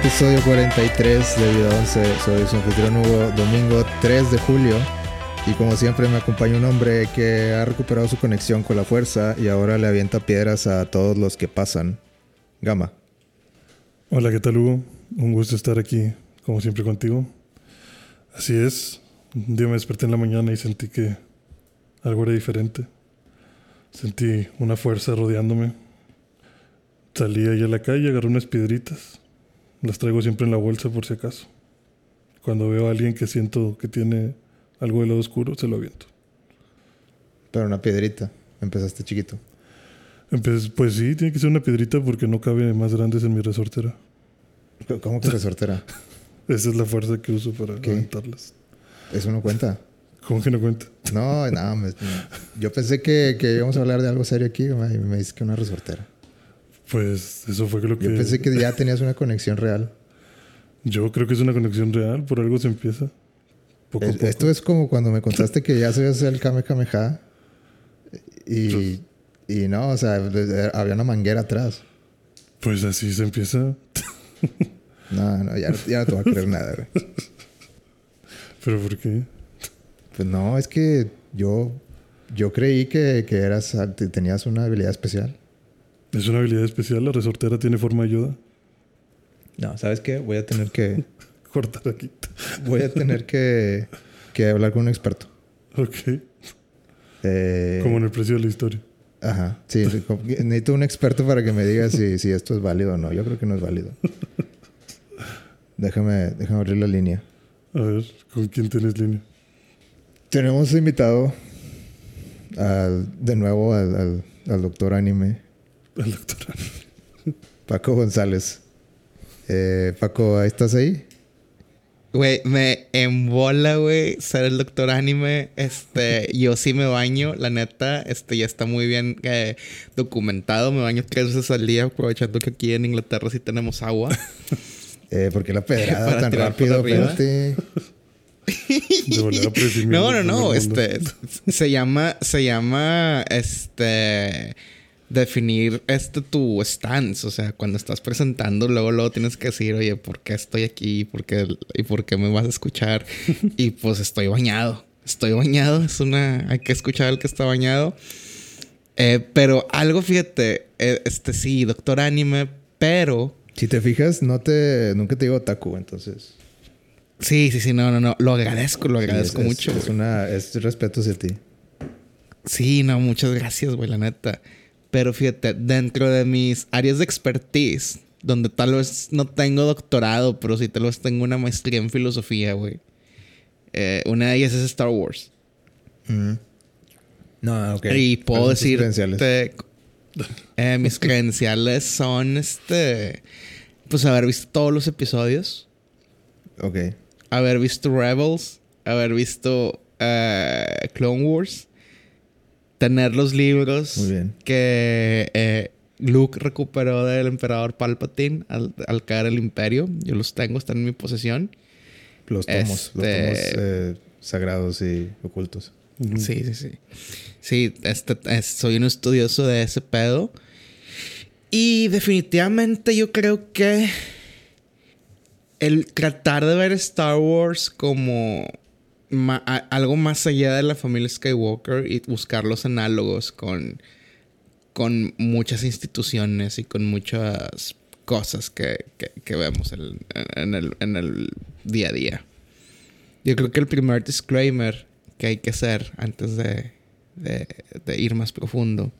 episodio 43 de Vida 11. Soy su anfitrión Hugo, domingo 3 de julio. Y como siempre me acompaña un hombre que ha recuperado su conexión con la fuerza y ahora le avienta piedras a todos los que pasan. Gama. Hola, ¿qué tal Hugo? Un gusto estar aquí, como siempre contigo. Así es, un día me desperté en la mañana y sentí que algo era diferente. Sentí una fuerza rodeándome. Salí ahí a la calle, agarré unas piedritas. Las traigo siempre en la bolsa por si acaso. Cuando veo a alguien que siento que tiene algo de lado oscuro, se lo aviento. Pero una piedrita. Empezaste chiquito. Empecé- pues sí, tiene que ser una piedrita porque no cabe más grandes en mi resortera. ¿Cómo que resortera? Esa es la fuerza que uso para ¿Qué? aventarlas. Eso no cuenta. ¿Cómo que no cuenta? No, no, me- yo pensé que, que íbamos a hablar de algo serio aquí y me, me dices que una resortera. Pues eso fue lo que... Yo pensé que ya tenías una conexión real. Yo creo que es una conexión real, por algo se empieza. Poco a Es- poco. Esto es como cuando me contaste que ya sabías hacer el Kamehameha. Y, y no, o sea, había una manguera atrás. Pues así se empieza. No, no, ya, ya no te voy a creer nada, güey. ¿Pero por qué? Pues no, es que yo, yo creí que, que eras, tenías una habilidad especial. Es una habilidad especial, la resortera tiene forma de yoda. No, ¿sabes qué? Voy a tener que, Cortar aquí. voy a tener que, que hablar con un experto. Ok. Eh, Como en el precio de la historia. Ajá, sí, necesito un experto para que me diga si, si esto es válido o no. Yo creo que no es válido. Déjame, déjame abrir la línea. A ver, ¿con quién tienes línea? Tenemos invitado al- de nuevo al, al- al doctor anime, El doctor. Paco González. Eh, Paco, ¿estás ahí? Güey, me embola, güey, ser el doctor anime. Este, yo sí me baño, la neta, este, ya está muy bien eh, documentado. Me baño tres veces al día, aprovechando que aquí en Inglaterra sí tenemos agua. Eh, ¿Por qué la pedrada tan rápido? Espérate. No, no, no, este, se llama, se llama, este, definir este tu stance. O sea, cuando estás presentando, luego, luego tienes que decir, oye, ¿por qué estoy aquí? ¿Por qué, ¿Y por qué me vas a escuchar? y pues estoy bañado. Estoy bañado. Es una... Hay que escuchar al que está bañado. Eh, pero algo, fíjate, eh, este sí, doctor anime, pero... Si te fijas, no te, nunca te digo taku, entonces. Sí, sí, sí, no, no, no. Lo agradezco, lo Sí, agradezco es- mucho. Es, es una, es respeto hacia ti. Sí, no, muchas gracias, güey, la neta. Pero fíjate, dentro de mis áreas de expertise, donde tal vez no tengo doctorado, pero sí tal vez tengo una maestría en filosofía, güey. eh, una de ellas es Star Wars. Mm. No, ok. Y puedo ¿Cuáles son tus decirte... credenciales? eh, mis credenciales son, este... Pues haber visto todos los episodios. Ok. haber visto Rebels, haber visto eh, Clone Wars, tener los libros Muy bien. que eh, Luke recuperó del emperador Palpatine al, al caer el imperio. Yo los tengo, están en mi posesión. Los tomos, los Este- tomos eh, sagrados y ocultos. Sí, sí, sí. Sí, este, es- soy un estudioso de ese pedo. Y definitivamente yo creo que el tratar de ver Star Wars como algo más allá de la familia Skywalker y buscar los análogos con, con muchas instituciones y con muchas cosas que, que- vemos en, en el, en el día a día. Yo creo que el primer disclaimer que hay que hacer antes de, de- ir más profundo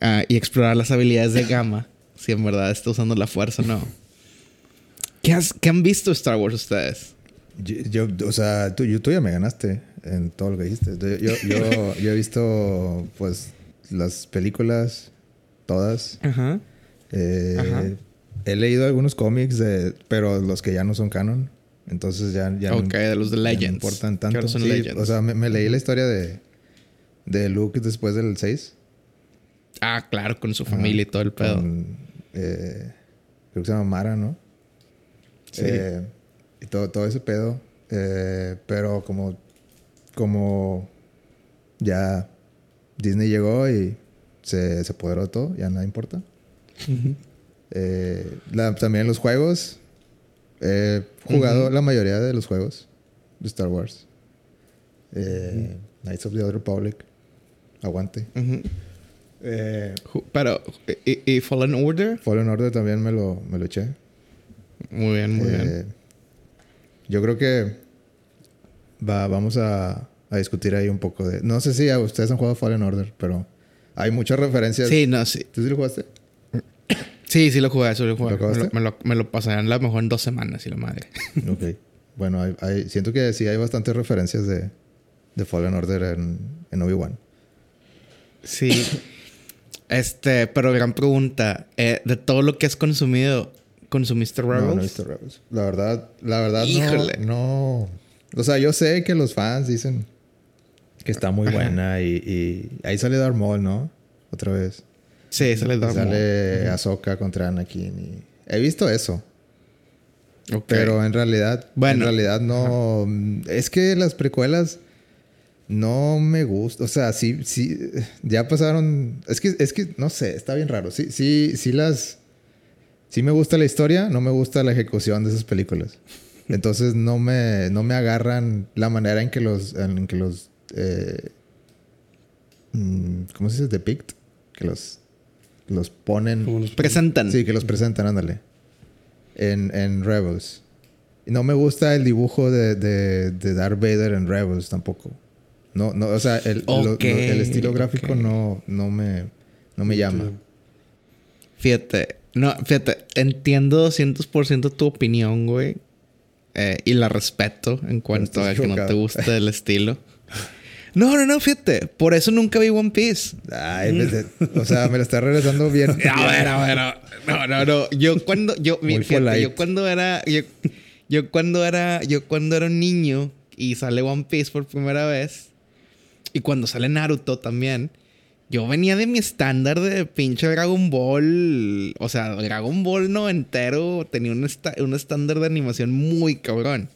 ah, y explorar las habilidades de Gamma, si en verdad está usando la fuerza o no. ¿Qué, has- qué han visto Star Wars ustedes? Yo, yo- o sea, tú, yo- tú ya me ganaste en todo lo que dijiste. Yo, yo, yo- he visto, pues, las películas, todas. Ajá. Eh, Ajá. He leído algunos cómics, de, pero los que ya no son canon. Entonces ya, ya, ok, de los de ya no Legends. importan tanto. son Sí, Legends. o sea, me, me leí la historia de, de Luke después del 6. ah, claro, con su familia y todo el pedo. Con, eh, creo que se llama Mara, ¿no? Sí. Eh, y todo, todo ese pedo. Eh, pero como, como ya Disney llegó y se, se apoderó de todo, ya nada importa. Eh, la- también los juegos. He jugado la mayoría de los juegos de Star Wars. Eh, Knights of the Old Republic. Aguante. Eh, Pero, ¿y, y Fallen Order? Fallen Order también me lo, me lo eché. Muy bien, muy bien. Yo creo que va, vamos a, a discutir ahí un poco de... No sé si a ustedes han jugado Fallen Order, pero hay muchas referencias. Sí, no, sí. ¿Tú sí lo jugaste? Sí, sí lo jugué, sí lo jugué. ¿Lo me, lo, me, lo, me lo pasaré a lo mejor en dos semanas, y la madre. ok. Bueno, hay, hay- siento que sí hay bastantes referencias de, de Fallen Order en, en Obi-Wan. Sí. este, pero gran pregunta. eh, de todo lo que has consumido, ¿consumiste Rebels? No, no he visto Rebels. La verdad, la verdad Híjole. no, no... O sea, yo sé que los fans dicen que está muy buena y, y ahí sale Darth Maul, ¿no? Otra vez. Sí, sale Darth Maul. Sale Ahsoka contra Anakin y... He visto eso. Ok. Pero en realidad, Bueno. en realidad no. Es que las precuelas no me gustan. O sea, sí, sí, ya pasaron. Es que, es que, no sé, está bien raro. Sí, sí, sí las. Sí me gusta la historia, no me gusta la ejecución de esas películas. Entonces no me, no me agarran la manera en que los, en que los, eh, mm, ¿cómo se dice? Depict, que los, los ponen. Como los- Presentan. Sí, que los presentan, ándale. En, en Rebels. No me gusta el dibujo de, de, de Darth Vader en Rebels tampoco. No, no, o sea, el, lo- el estilo gráfico no, no me, no me llama. Fíjate, no, fíjate, entiendo 200% tu opinión, güey. eh, y la respeto en cuanto a que no te gusta el estilo. No, no, no, fíjate. Por eso nunca vi One Piece. Ay, me- de- o sea, me lo está regresando bien. A ver, a ver, a ver. No, no, no. Yo cuando, yo, Muy fíjate, yo cuando era, yo, yo cuando era, yo cuando era un niño y sale One Piece por primera vez y cuando sale Naruto también, yo venía de mi estándar de pinche Dragon Ball, o sea, Dragon Ball no entero tenía un, un estándar de animación muy cabrón.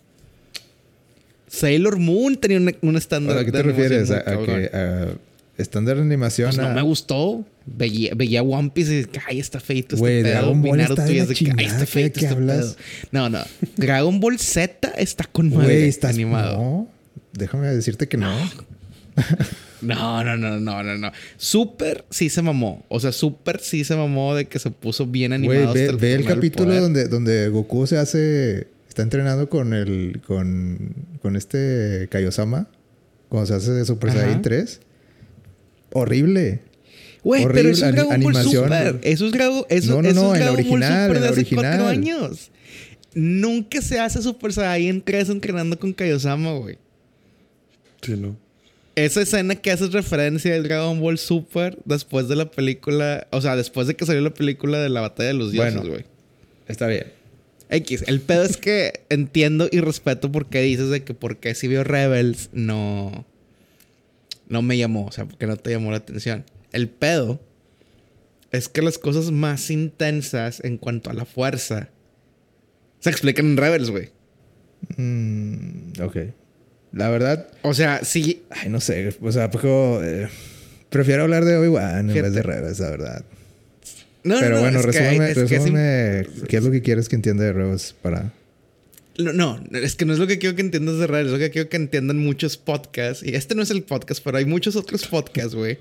Sailor Moon tenía un, estándar ¿A qué de te refieres? animación ¿A, muy a cabrón. que a estándar de animación? Pues no me gustó. Veía, veía One Piece y decía, ay, está feito este pedo. Dragon Ball está de y ay, está ¿qué- feito qué este hablas? pedo. No, no. Dragon Ball Z está con madre estás animado. No, déjame decirte que no. No, no, no, no, no, no. Super sí se mamó. O sea, Super sí se mamó de que se puso bien animado. Güey, ve, hasta ve el capítulo donde, donde Goku se hace. Está entrenando con el. con. con este Kaiosama. Cuando se hace de Super Ajá. Saiyan 3. Horrible. Güey, pero eso es Dragon Ball. Super. Eso es Dragon, eso, No, no, eso no, es en la Dragon Ball original, Super de hace cuatro años. Nunca se hace Super Saiyan 3 entrenando con Kaiosama, güey. Sí, no. Esa escena que haces referencia del Dragon Ball Super después de la película, o sea, después de que salió la película de la batalla de los dioses, Bueno. güey. Está bien. X, el pedo es que entiendo y respeto por qué dices de que porque si vio Rebels no no me llamó, o sea, porque no te llamó la atención. El pedo es que las cosas más intensas en cuanto a la fuerza se explican en Rebels, güey. Mm, ok. La verdad. O sea, sí, Ay, no sé. O sea, poco. eh, prefiero hablar de Obi-Wan en vez de Rebels, la verdad. no, no, Pero no, bueno, es que resúmeme, es que qué es lo que quieres que entienda de Rebels para. No, no, es que no es lo que quiero que entiendas de Rebels, es lo que quiero que entiendan muchos podcasts. Y este no es el podcast, pero hay muchos otros podcasts, güey.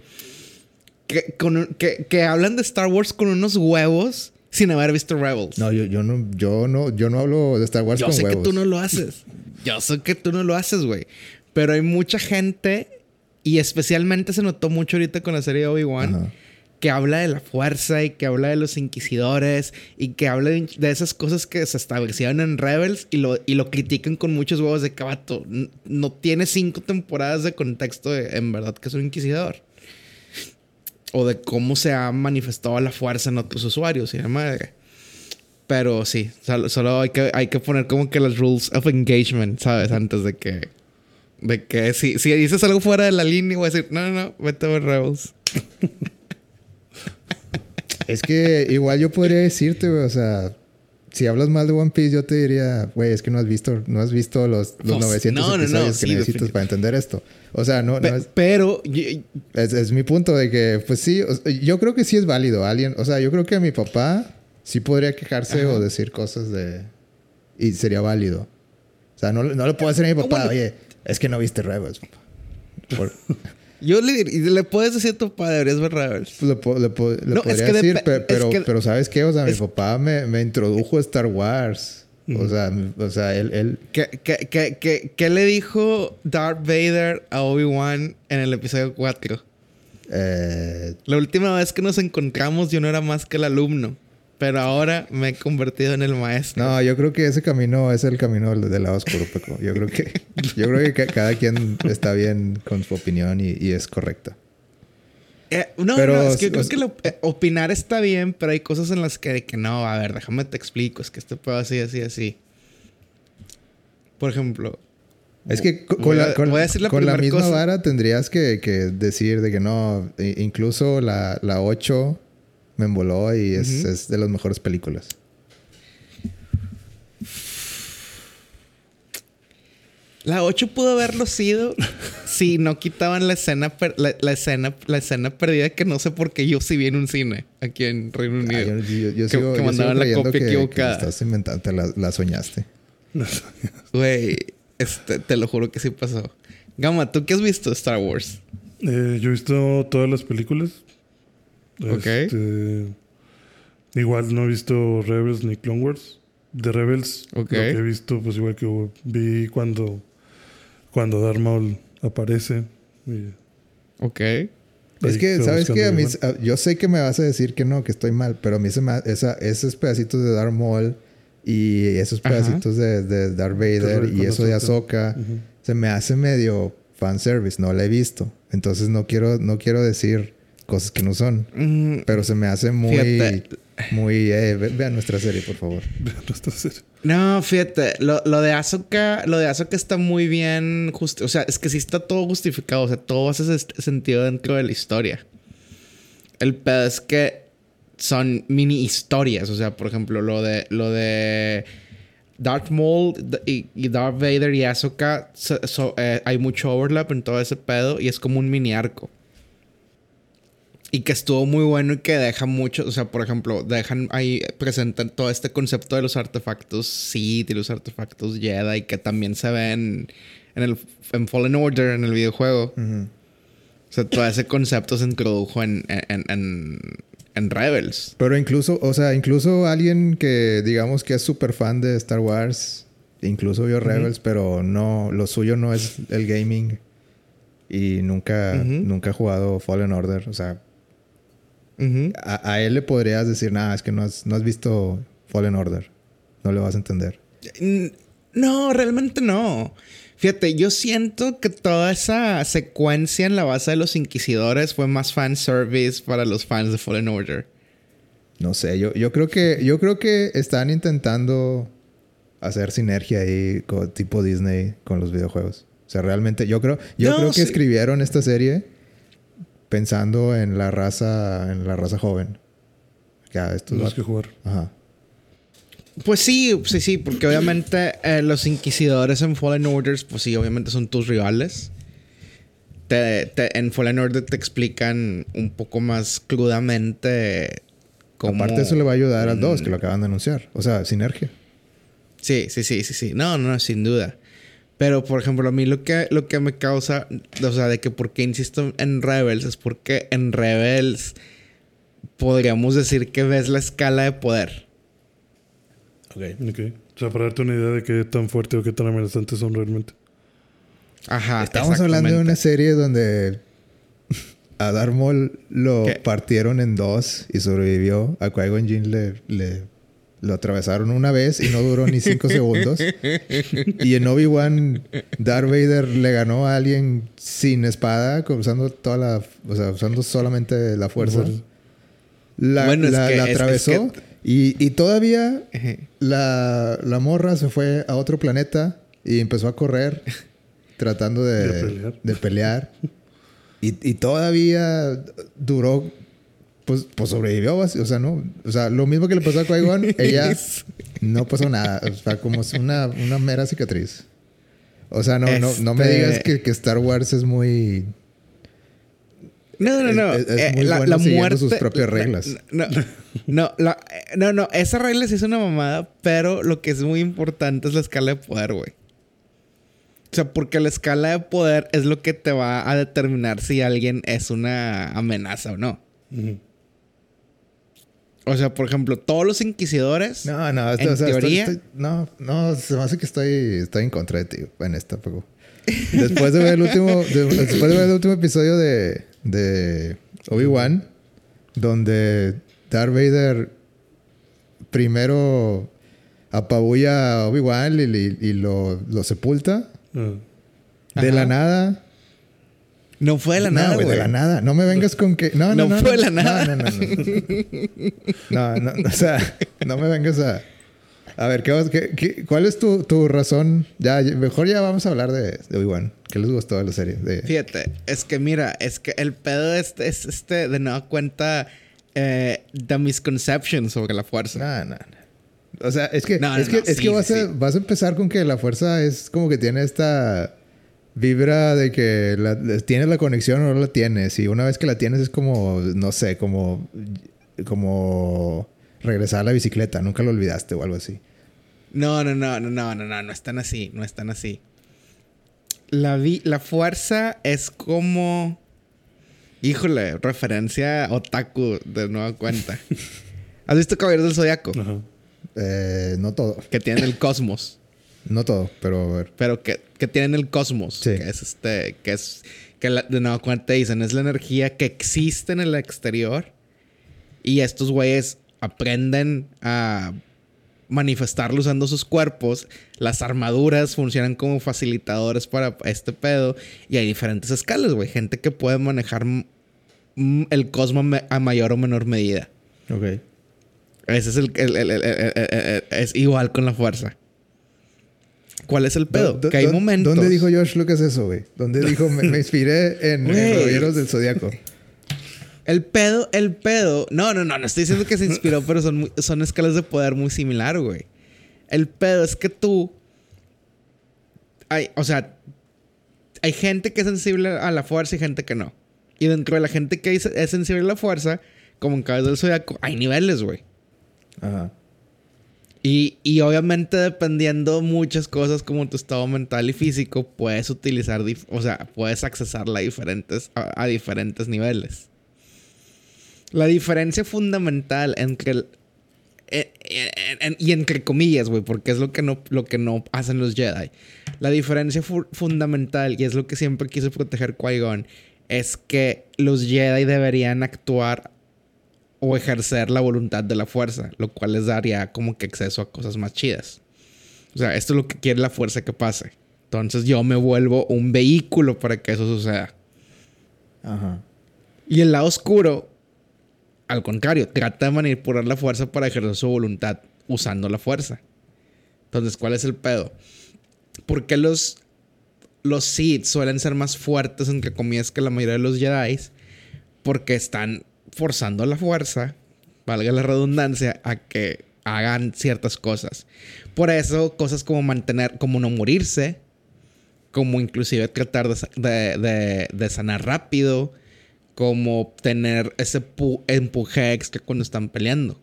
Que, con que, que hablan de Star Wars con unos huevos sin haber visto Rebels. No, yo, yo no, yo no, yo no hablo de Star Wars Yo con sé huevos. que tú no lo haces. Yo sé que tú no lo haces, güey. Pero hay mucha gente, y especialmente se notó mucho ahorita con la serie de Obi-Wan, que habla de la fuerza y que habla de los inquisidores y que habla de, de esas cosas que se establecieron en Rebels y lo, y lo critican con muchos huevos de cabato. No tiene cinco temporadas de contexto de en verdad que es un inquisidor. O de cómo se ha manifestado la fuerza en otros usuarios y la madre. Pero sí, solo, solo hay, que, hay que poner como que las rules of engagement, ¿sabes? Antes de que... De que si, si dices algo fuera de la línea, voy a decir, no, no, no, vete a ver Rebels. Es que igual yo podría decirte, güey, o sea, si hablas mal de One Piece, yo te diría, güey, es que no has visto, no has visto los, los Pues, 900 no, no, no, episodios que sí, necesitas para entender esto. O sea, no, no Pe- es, pero es, es mi punto de que, pues sí, o- yo creo que sí es válido. Alguien, o sea, yo creo que mi papá sí podría quejarse o decir cosas de... Y sería válido. O sea, no, no le puedo decir a mi papá, oye, es que no viste Rebels, papá. Por- Yo le, le puedes decir a tu padre, deberías ver Rebels. Pues le, po- le po- le No, es podría que decir, es pero, que- pero ¿sabes qué? O sea, mi es- papá me, me introdujo a Star Wars. O sea, o sea, él, él... ¿Qué, qué, qué, qué, qué le dijo Darth Vader a Obi-Wan en el episodio 4? eh, La última vez que nos encontramos yo no era más que el alumno, pero ahora me he convertido en el maestro. no, yo creo que ese camino es el camino del, del lado oscuro, Peco. Yo creo que, yo creo que ca- cada quien está bien con su opinión y, y es correcta. Eh, no, Pero, no, es que yo creo que lo- eh, opinar está bien, pero hay cosas en las que, que no, a ver, déjame te explico, es que este pedo así, así, así. Por ejemplo, Es que Voy con, a- la, con, voy a decir la con la misma cosa. vara tendrías que, que decir de que no, incluso la, la 8 me emboló y es, es de las mejores películas. la 8 pudo haberlo sido si no quitaban la escena, per- la, la escena, la escena perdida que no sé por qué yo sí vi en un cine aquí en Reino Ah, Unido. yo, yo- yo Que- sigo, que yo mandaban sigo la copia que, equivocada. que estás inventando, te la, la soñaste. Güey, este, te lo juro que sí pasó. Gama, ¿tú qué has visto de Star Wars? Eh, yo he visto todas las películas. Ok. Este, igual no he visto Rebels ni Clone Wars. De Rebels, Ok. lo que he visto, pues igual que vi cuando, cuando Darth Maul aparece. y Ok. Es que, ¿sabes qué? A mí, a- yo sé que me vas a decir que no, que estoy mal, pero a mí se me, esa, esos pedacitos de Darth Maul y esos pedacitos de, de Darth Vader y eso de Ahsoka. Se me hace medio fanservice, no la he visto. Entonces no quiero, no quiero decir cosas que no son, Mm, pero se me hace muy, Fíjate. muy, eh, ve- vean nuestra serie, por favor. Nuestra serie. No, fíjate, lo, lo de Asuka, lo de Asuka está muy bien, justi- o sea, es que sí está todo justificado, o sea, todo hace sentido dentro de la historia. El pedo es que son mini historias, o sea, por ejemplo, lo de lo de Darth Maul y, y Darth Vader y so- so- eh, hay mucho overlap en todo ese pedo y es como un mini arco. Y que estuvo muy bueno y que deja mucho, o sea, por ejemplo, dejan ahí, presentan todo este concepto de los artefactos Sith y los artefactos Jedi que también se ven en el en Fallen Order, en el videojuego. O sea, todo ese concepto se introdujo en, en, en, en Rebels. Pero incluso, o sea, incluso alguien que digamos que es súper fan de Star Wars, incluso vio Rebels, pero no, lo suyo no es el gaming y nunca, nunca ha jugado Fallen Order. O sea, A, a él le podrías decir, nada, es que no has, no has visto Fallen Order. No le vas a entender. No, realmente no. Fíjate, yo siento que toda esa secuencia en la base de los inquisidores fue más fanservice para los fans de Fallen Order. No sé, yo, yo creo que, yo creo que están intentando hacer sinergia ahí co- tipo Disney con los videojuegos. O sea, realmente, yo creo, yo No, creo que sí. escribieron esta serie pensando en la raza, en la raza joven. Ya, estos Los que jugar. Ajá. Pues sí, sí, sí, porque obviamente eh, los inquisidores en Fallen Orders, pues sí, obviamente son tus rivales. Te- te- en Fallen Order te explican un poco más crudamente cómo... Aparte eso le va a ayudar al Mm. 2, que lo acaban de anunciar. O sea, sinergia. Sí, sí, sí, sí, sí. No, no, sin duda. Pero, por ejemplo, a mí lo que, lo que me causa, o sea, de que por qué insisto en Rebels es porque en Rebels podríamos decir que ves la escala de poder. Ok. O sea, para darte una idea de qué tan fuerte o qué tan amenazantes son realmente. Ajá. Estamos hablando de una serie donde a Darth Maul lo ¿Qué? partieron en dos y sobrevivió. A Qui-Gon Jinn le, le- lo atravesaron una vez y no duró ni cinco segundos. Y en Obi-Wan, Darth Vader le ganó a alguien sin espada, usando toda la... O sea, usando solamente la fuerza. La, Bueno, es la- que- la es- es atravesó que- y, y todavía la, la morra se fue a otro planeta y empezó a correr tratando de, De pelear. de pelear. Y, y todavía duró, pues, pues sobrevivió, o sea, no, o sea, lo mismo que le pasó a Qui-Gon, ella no pasó nada, o sea, como es una, una mera cicatriz. O sea, no, no, no me Este- digas que, que Star Wars es muy... No, no, no. Es, es Eh, muy la, bueno la muerte. sus propias la- reglas. No, no, la- no, no, esa regla sí es una mamada, pero lo que es muy importante es la escala de poder, güey. O sea, porque la escala de poder es lo que te va a determinar si alguien es una amenaza o no. Ujú. O sea, por ejemplo, todos los inquisidores. No, no, esto- En o sea, estoy- teoría- estoy- no, no, se me hace que estoy, estoy en contra de ti en esta, pero después de ver el último, de- después de ver el último episodio de, de Obi-Wan, donde Darth Vader primero apabulla a Obi-Wan y, y- y lo, lo sepulta Ah. de Ajá. la nada. No fue de la No, nada, güey, güey. de la nada. No me vengas con que. No, no, No no. fue de no, la nada. No, no, no. No, no, o sea, no me vengas a. A ver, ¿qué, qué- qué- ¿cuál es tu, tu razón? Ya, mejor ya vamos a hablar de, de Obi-Wan. ¿Qué les gustó de la serie? De, Fíjate, es que mira, es que el pedo es, es este, de nueva cuenta, eh, the misconception sobre la fuerza. No, no, no. O sea, es que, No, es no, que, no, es sí, que vas, sí. a, vas a empezar con que la fuerza es como que tiene esta vibra de que la, tienes la conexión o no la tienes. Y una vez que la tienes es como, no sé, como, como regresar a la bicicleta. Nunca lo olvidaste o algo así. No, no, no, no, no, no, no, no están así, no están así. La, vi- la fuerza es como... Híjole, referencia otaku de nueva cuenta. ¿Has visto Caballeros del Zodiaco? Eh, no todo. Que tienen el cosmos. No todo, pero a ver. Pero que, que tienen el cosmos. Sí. Que es este... Que es... Que la- de cuenta te dicen, es la energía que existe en el exterior. Y estos güeyes aprenden a manifestarlo usando sus cuerpos. Las armaduras funcionan como facilitadores para este pedo. Y hay diferentes escalas, güey. Gente que puede manejar el cosmos a mayor o menor medida. Ok. Ese es el- el- el- el- es igual con la fuerza. ¿Cuál es el pedo? Do- que hay momentos. ¿Dónde dijo George Lucas eso, güey? ¿Dónde dijo, me, me inspiré en. Caballeros del Zodiaco? El pedo, el pedo. No, no, no, no estoy diciendo que se inspiró, pero son, muy- son escalas de poder muy similar, güey. El pedo es que tú. Hay, o sea, hay gente que es sensible a la fuerza y gente que no. Y dentro de la gente que es, es sensible a la fuerza, como en Cabeza del Zodiaco, hay niveles, güey. Ajá. Y, y obviamente dependiendo muchas cosas como tu estado mental y físico, puedes utilizar, o sea, puedes accesarla a diferentes, a, diferentes niveles. La diferencia fundamental entre el... eh, eh, y entre comillas, güey, porque es lo que, no, lo que no hacen los Jedi. La diferencia fu- fundamental, y es lo que siempre quiso proteger Qui-Gon, es que los Jedi deberían actuar o ejercer la voluntad de la fuerza, lo cual les daría como que acceso a cosas más chidas. O sea, esto es lo que quiere la fuerza que pase. Entonces yo me vuelvo un vehículo para que eso suceda. Ajá. Y el lado oscuro, al contrario, trata de manipular la fuerza para ejercer su voluntad usando la fuerza. Entonces, ¿cuál es el pedo? ¿Por qué los, los Sith suelen ser más fuertes, entre comillas, que la mayoría de los Jedi? Porque están forzando la fuerza, valga la redundancia, a que hagan ciertas cosas. Por eso, cosas como mantener, como no morirse, como inclusive tratar de, sa- de- de- de sanar rápido, como tener ese pu- empuje extra cuando están peleando.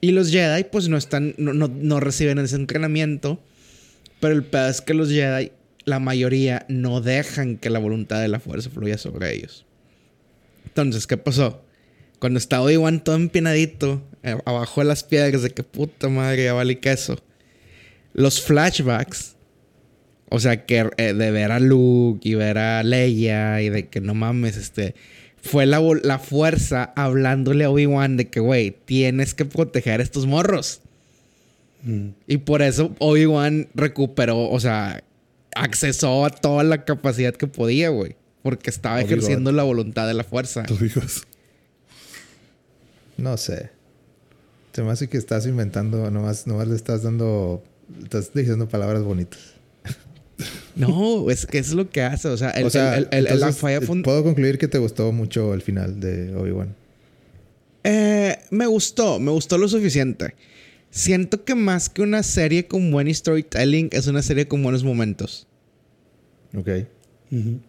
Y los Jedi, pues no están, no reciben ese entrenamiento, pero el pedo es que los Jedi, la mayoría, no dejan que la voluntad de la fuerza fluya sobre ellos. Entonces, ¿qué pasó? Cuando estaba Obi-Wan todo empinadito, eh, abajo de las piedras, de que puta madre, ya vale queso. Los flashbacks, o sea, que eh, de ver a Luke y ver a Leia y de que no mames, este. Fue la, la fuerza hablándole a Obi-Wan de que, güey, tienes que proteger a estos morros. Mm. Y por eso Obi-Wan recuperó, o sea, accesó a toda la capacidad que podía, güey. Porque estaba ejerciendo la voluntad de la fuerza. Tus hijos. No sé. Se me hace que estás inventando, nomás, nomás le estás dando, estás diciendo palabras bonitas. No, es que es lo que hace. O sea, el, o sea, el- el- el- falla puedo concluir que te gustó mucho el final de Obi-Wan. Eh, me gustó, me gustó lo suficiente. Siento que más que una serie con buen storytelling, es una serie con buenos momentos. Ok. Ujú.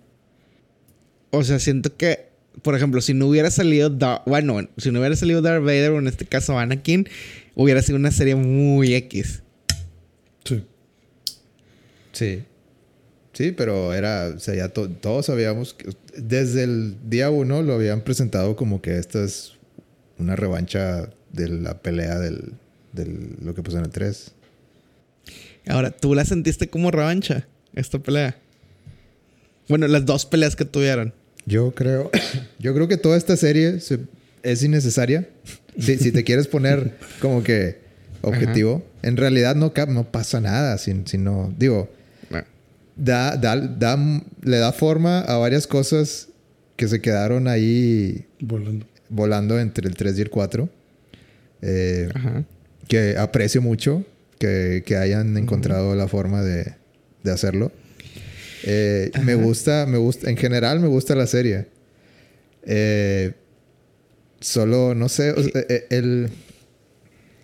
O sea, siento que por ejemplo, si no hubiera salido, Dar- bueno, si no hubiera salido Darth Vader, o en este caso Anakin, hubiera sido una serie muy X. Sí. Sí. Sí, pero era, o sea, ya to- todos sabíamos que desde el día uno lo habían presentado como que esta es una revancha de la pelea del, del lo que pasó en el 3. Ahora, ¿tú la sentiste como revancha, esta pelea? Bueno, las dos peleas que tuvieron. Yo creo, yo creo que toda esta serie se- es innecesaria. Si, si te quieres poner como que objetivo, en realidad no, cap- no pasa nada si, si no, digo, Bueno, da, da, da- le da forma a varias cosas que se quedaron ahí Volando. volando entre el 3 y el 4. Eh, Ajá. que aprecio mucho que, que hayan encontrado la forma de, de hacerlo. Eh, me gusta, me gusta, en general me gusta la serie. Eh, solo, no sé, o sea, eh, el,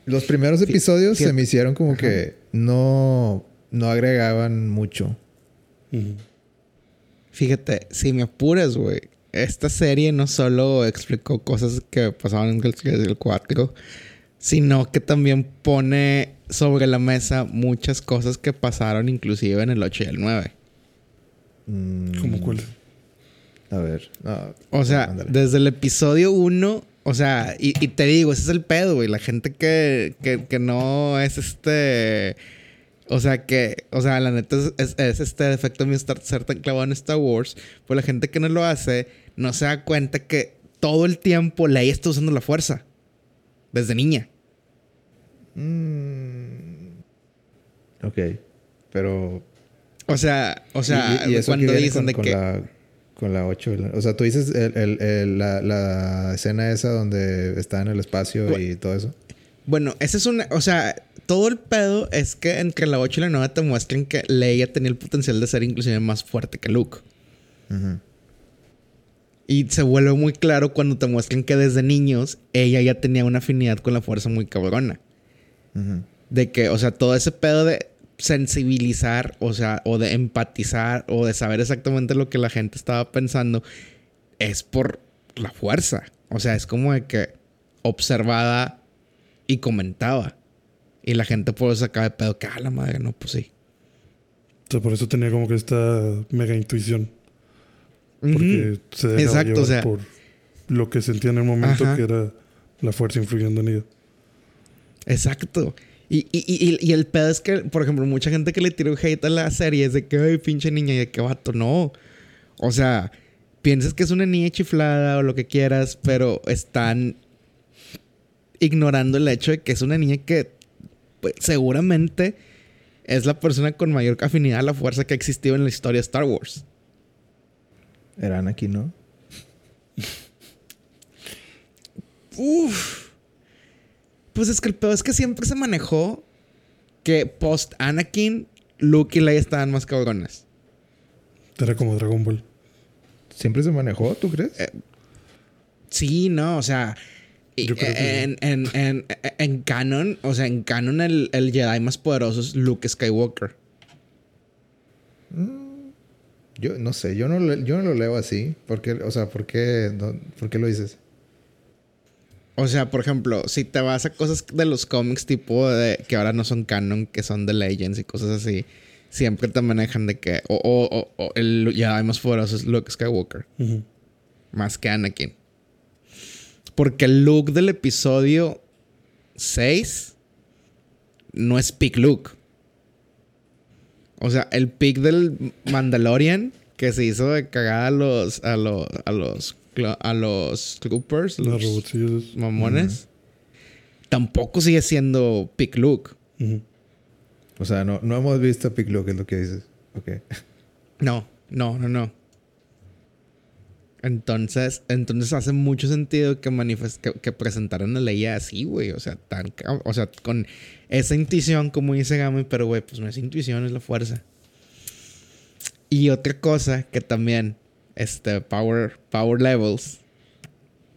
los primeros episodios se me hicieron como que no, no agregaban mucho. Fíjate, si me apuras, güey. Esta serie no solo explicó cosas que pasaban en el 3 y el 4, sino que también pone sobre la mesa muchas cosas que pasaron inclusive en el 8 y el 9. Mm, ¿Cómo cuál? A ver. no, O sea, desde el episodio 1, o sea, y, y te digo, ese es el pedo, güey. La gente que, que, que no es este. O sea, que, o sea, la neta es, es- es este defecto mío estar ser tan clavado en Star Wars. Pues la gente que no lo hace no se da cuenta que todo el tiempo Leia está usando la fuerza. Desde niña. Mm, ok. Pero O sea, o sea, y, y eso cuando que dicen con, de con que. la con la 8 y la- o sea tú dices el- el- el- la, la escena esa donde está en el espacio y todo eso Bueno, esa es una. O sea, todo el pedo es que entre la 8 y la 9 te muestran que Leia tenía el potencial de ser inclusive más fuerte que Luke. Ujú. Y se vuelve muy claro cuando te muestran que desde niños ella ya tenía una afinidad con la fuerza muy cabrona. Ujú. De que, o sea, todo ese pedo de sensibilizar, o sea, o de empatizar, o de saber exactamente lo que la gente estaba pensando, es por la fuerza. O sea, es como de que observaba y comentaba. Y la gente por eso sacaba de pedo que, ah, la madre, no, pues sí. O sea, por eso tenía como que esta mega intuición. Porque se dejaba Exacto, llevar o sea- por lo que sentía en el momento Ajá. que era la fuerza influyendo en ella. Exacto. Y, y, y, y el pedo es que, por ejemplo, mucha gente que le tiró hate a la serie es de que, ay, pinche niña, y de que vato, no. O sea, piensas que es una niña chiflada o lo que quieras, pero están ignorando el hecho de que es una niña que pues, seguramente es la persona con mayor afinidad a la fuerza que ha existido en la historia de Star Wars. eran aquí no Uf. Pues es que el pedo es que siempre se manejó que post Anakin, Luke y Leia estaban más cabrones. Era como Dragon Ball. siempre se manejó tú crees Eh, Sí, no, o sea. y- Yo creo que sí. en, en, en, en canon, o sea, en canon el, el Jedi más poderoso es Luke Skywalker. yo no sé yo no yo no lo leo así porque o sea por qué no- por qué lo dices O sea, por ejemplo, si te vas a cosas de los cómics tipo de que ahora no son canon, que son de Legends y cosas así, siempre te manejan de que o, o, o- o el Jedi más poderoso es Luke Skywalker. Más que Anakin. Porque el look del episodio 6 no es peak Luke. O sea, el pick del Mandalorian que se hizo de cagada a los a los a los a los Troopers, Los los mamones. Tampoco sigue siendo peak Luke. Ujú. o sea no no hemos visto a Pick Luke es lo que dices Ok. No, no, no, no. Entonces, entonces hace mucho sentido que, que, que presentaran a Leia así, güey. O sea, tan, o sea, con esa intuición, como dice Gami, pero güey, pues no es intuición, es la fuerza. Y otra cosa que también, este, Power, power Levels,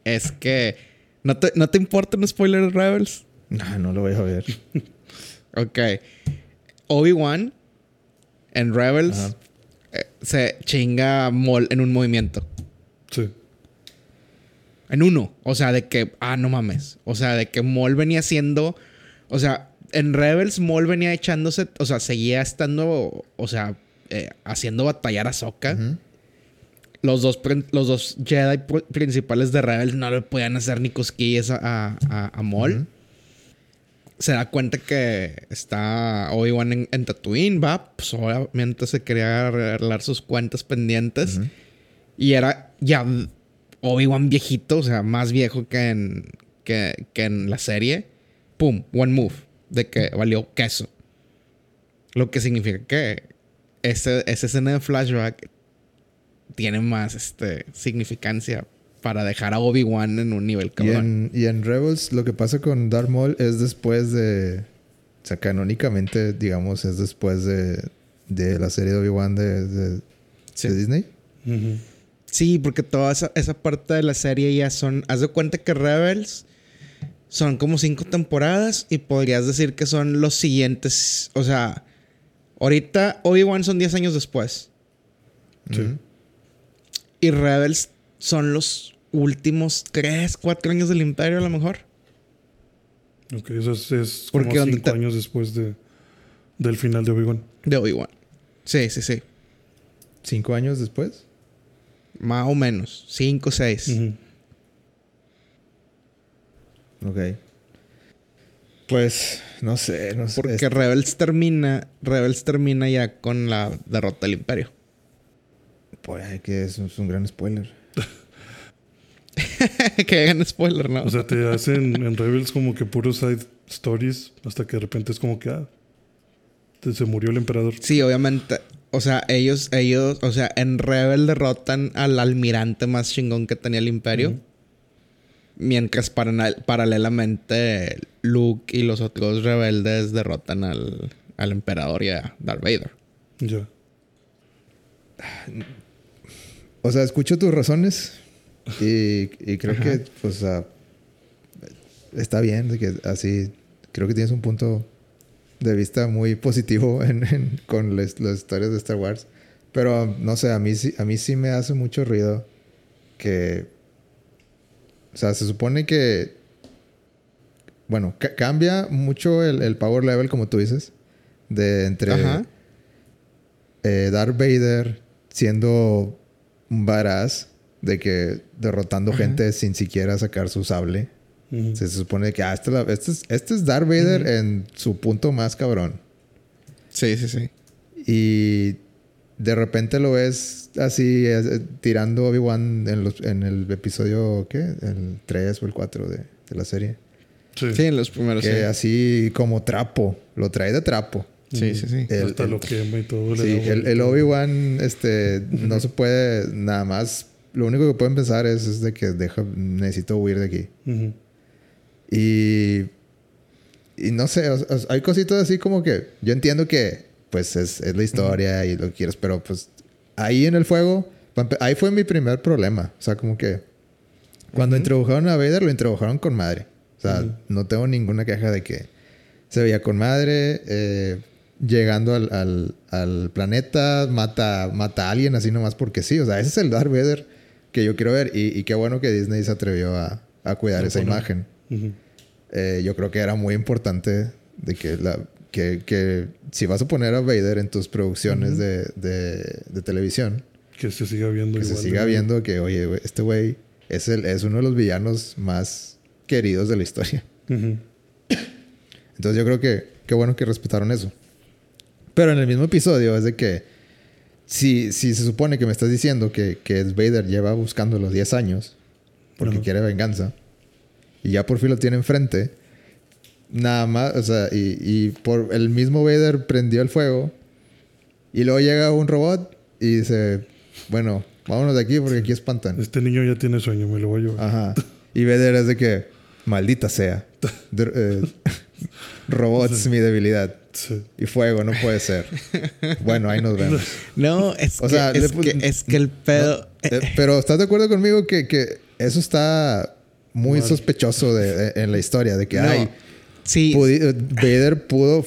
es que no te, no te importa un spoiler de Rebels. no no lo voy a ver Ok. Obi-Wan en Rebels Ajá. eh, se chinga Maul en un movimiento. Sí. En uno. O sea, de que, ah, no mames. O sea, de que Maul venía siendo, o sea, en Rebels Maul venía echándose, o sea, seguía estando, o sea, eh, haciendo batallar a Sokka. Los dos, los dos Jedi principales de Rebels no le podían hacer ni cosquillas a, a, Maul. Se da cuenta que está Obi-Wan en, Tatooine, va. Pues obviamente se quería arreglar sus cuentas pendientes. Y era ya Obi-Wan viejito, o sea, más viejo que en, que, que en la serie. Pum, one move. De que valió queso. Lo que significa que ese, esa escena de flashback tiene más este, significancia para dejar a Obi-Wan en un nivel cabrón. Y en, Rebels lo que pasa con Darth Maul es después de... O sea, canónicamente, digamos, es después de, de la serie de Obi-Wan de, de, Disney. Sí, porque toda esa, esa, parte de la serie ya son... Haz de cuenta que Rebels son como cinco temporadas y podrías decir que son los siguientes... O sea, ahorita Obi-Wan son 10 años después. Sí. Y Rebels son los últimos 3, 4 años del Imperio a lo mejor. Ok, eso es, como 5 años después de, del final de Obi-Wan. De Obi-Wan. Sí, sí, sí. ¿Cinco años después? Más o menos. Cinco, seis. Ok. Pues, no sé, no sé. Porque Rebels termina, Rebels termina ya con la derrota del Imperio. Pues que es, es un gran spoiler. que hagan spoiler, ¿no? O sea, te hacen en Rebels como que puros side stories hasta que de repente es como que ah, se murió el emperador. Sí, obviamente. O sea, ellos, ellos, o sea, en Rebel derrotan al almirante más chingón que tenía el imperio. Mientras paralelamente Luke y los otros rebeldes derrotan al, al emperador y a Darth Vader. Ya. O sea, escucho tus razones y, creo que, pues, está bien, que así, creo que tienes un punto de vista muy positivo con las, historias de Star Wars. Pero, no sé, a mí, a mí sí me hace mucho ruido que, o sea, se supone que, bueno, cambia mucho el, power level, como tú dices, de entre eh, Darth Vader siendo un varaz de que derrotando gente sin siquiera sacar su sable. Se supone que ah, este, este, es, este, es, Darth Vader en su punto más cabrón. Sí, sí, sí. Y de repente lo ves así eh, tirando Obi-Wan en, en el episodio, ¿qué? El 3 o el 4 de, la serie. Sí. en los primeros. Que así como trapo. Lo trae de trapo. Sí, sí, sí. Hasta lo quema y todo. Sí, el, Obi-Wan este, no se puede nada más. Lo único que pueden pensar es, es de que deja, necesito huir de aquí. Y. Y no sé, hay cositas así como que yo entiendo que, pues, es, es la historia y lo que quieres, pero pues ahí en el fuego, ahí fue mi primer problema. O sea, como que cuando introdujeron a Vader, lo introdujeron con madre. O sea, no tengo ninguna queja de que se veía con madre. Eh, llegando al, al, planeta, mata, mata a alguien así nomás porque sí. O sea, ese es el Darth Vader que yo quiero ver. Y, qué bueno que Disney se atrevió a, a cuidar esa imagen. Eh, yo creo que era muy importante de que, la, que, que, si vas a poner a Vader en tus producciones de, de, televisión, que se siga viendo. Que se siga viendo que, oye, este güey es, el, es uno de los villanos más queridos de la historia. Entonces yo creo que qué bueno que respetaron eso. Pero en el mismo episodio es de que si, si se supone que me estás diciendo que, que Vader lleva buscando los 10 años porque quiere venganza y ya por fin lo tiene enfrente, nada más, o sea, y, y, por el mismo Vader prendió el fuego y luego llega un robot y dice, bueno, vámonos de aquí porque aquí espantan. Este niño ya tiene sueño, me lo voy a llevar. Ajá. Y Vader es de que, maldita sea. Eh, robots mi debilidad. Y fuego, no puede ser. bueno, ahí nos vemos. No, es, que, es, que, el pedo. Eh, pero ¿estás de acuerdo conmigo que, que eso está muy sospechoso de, en la historia? De que, hay sí. Vader pudo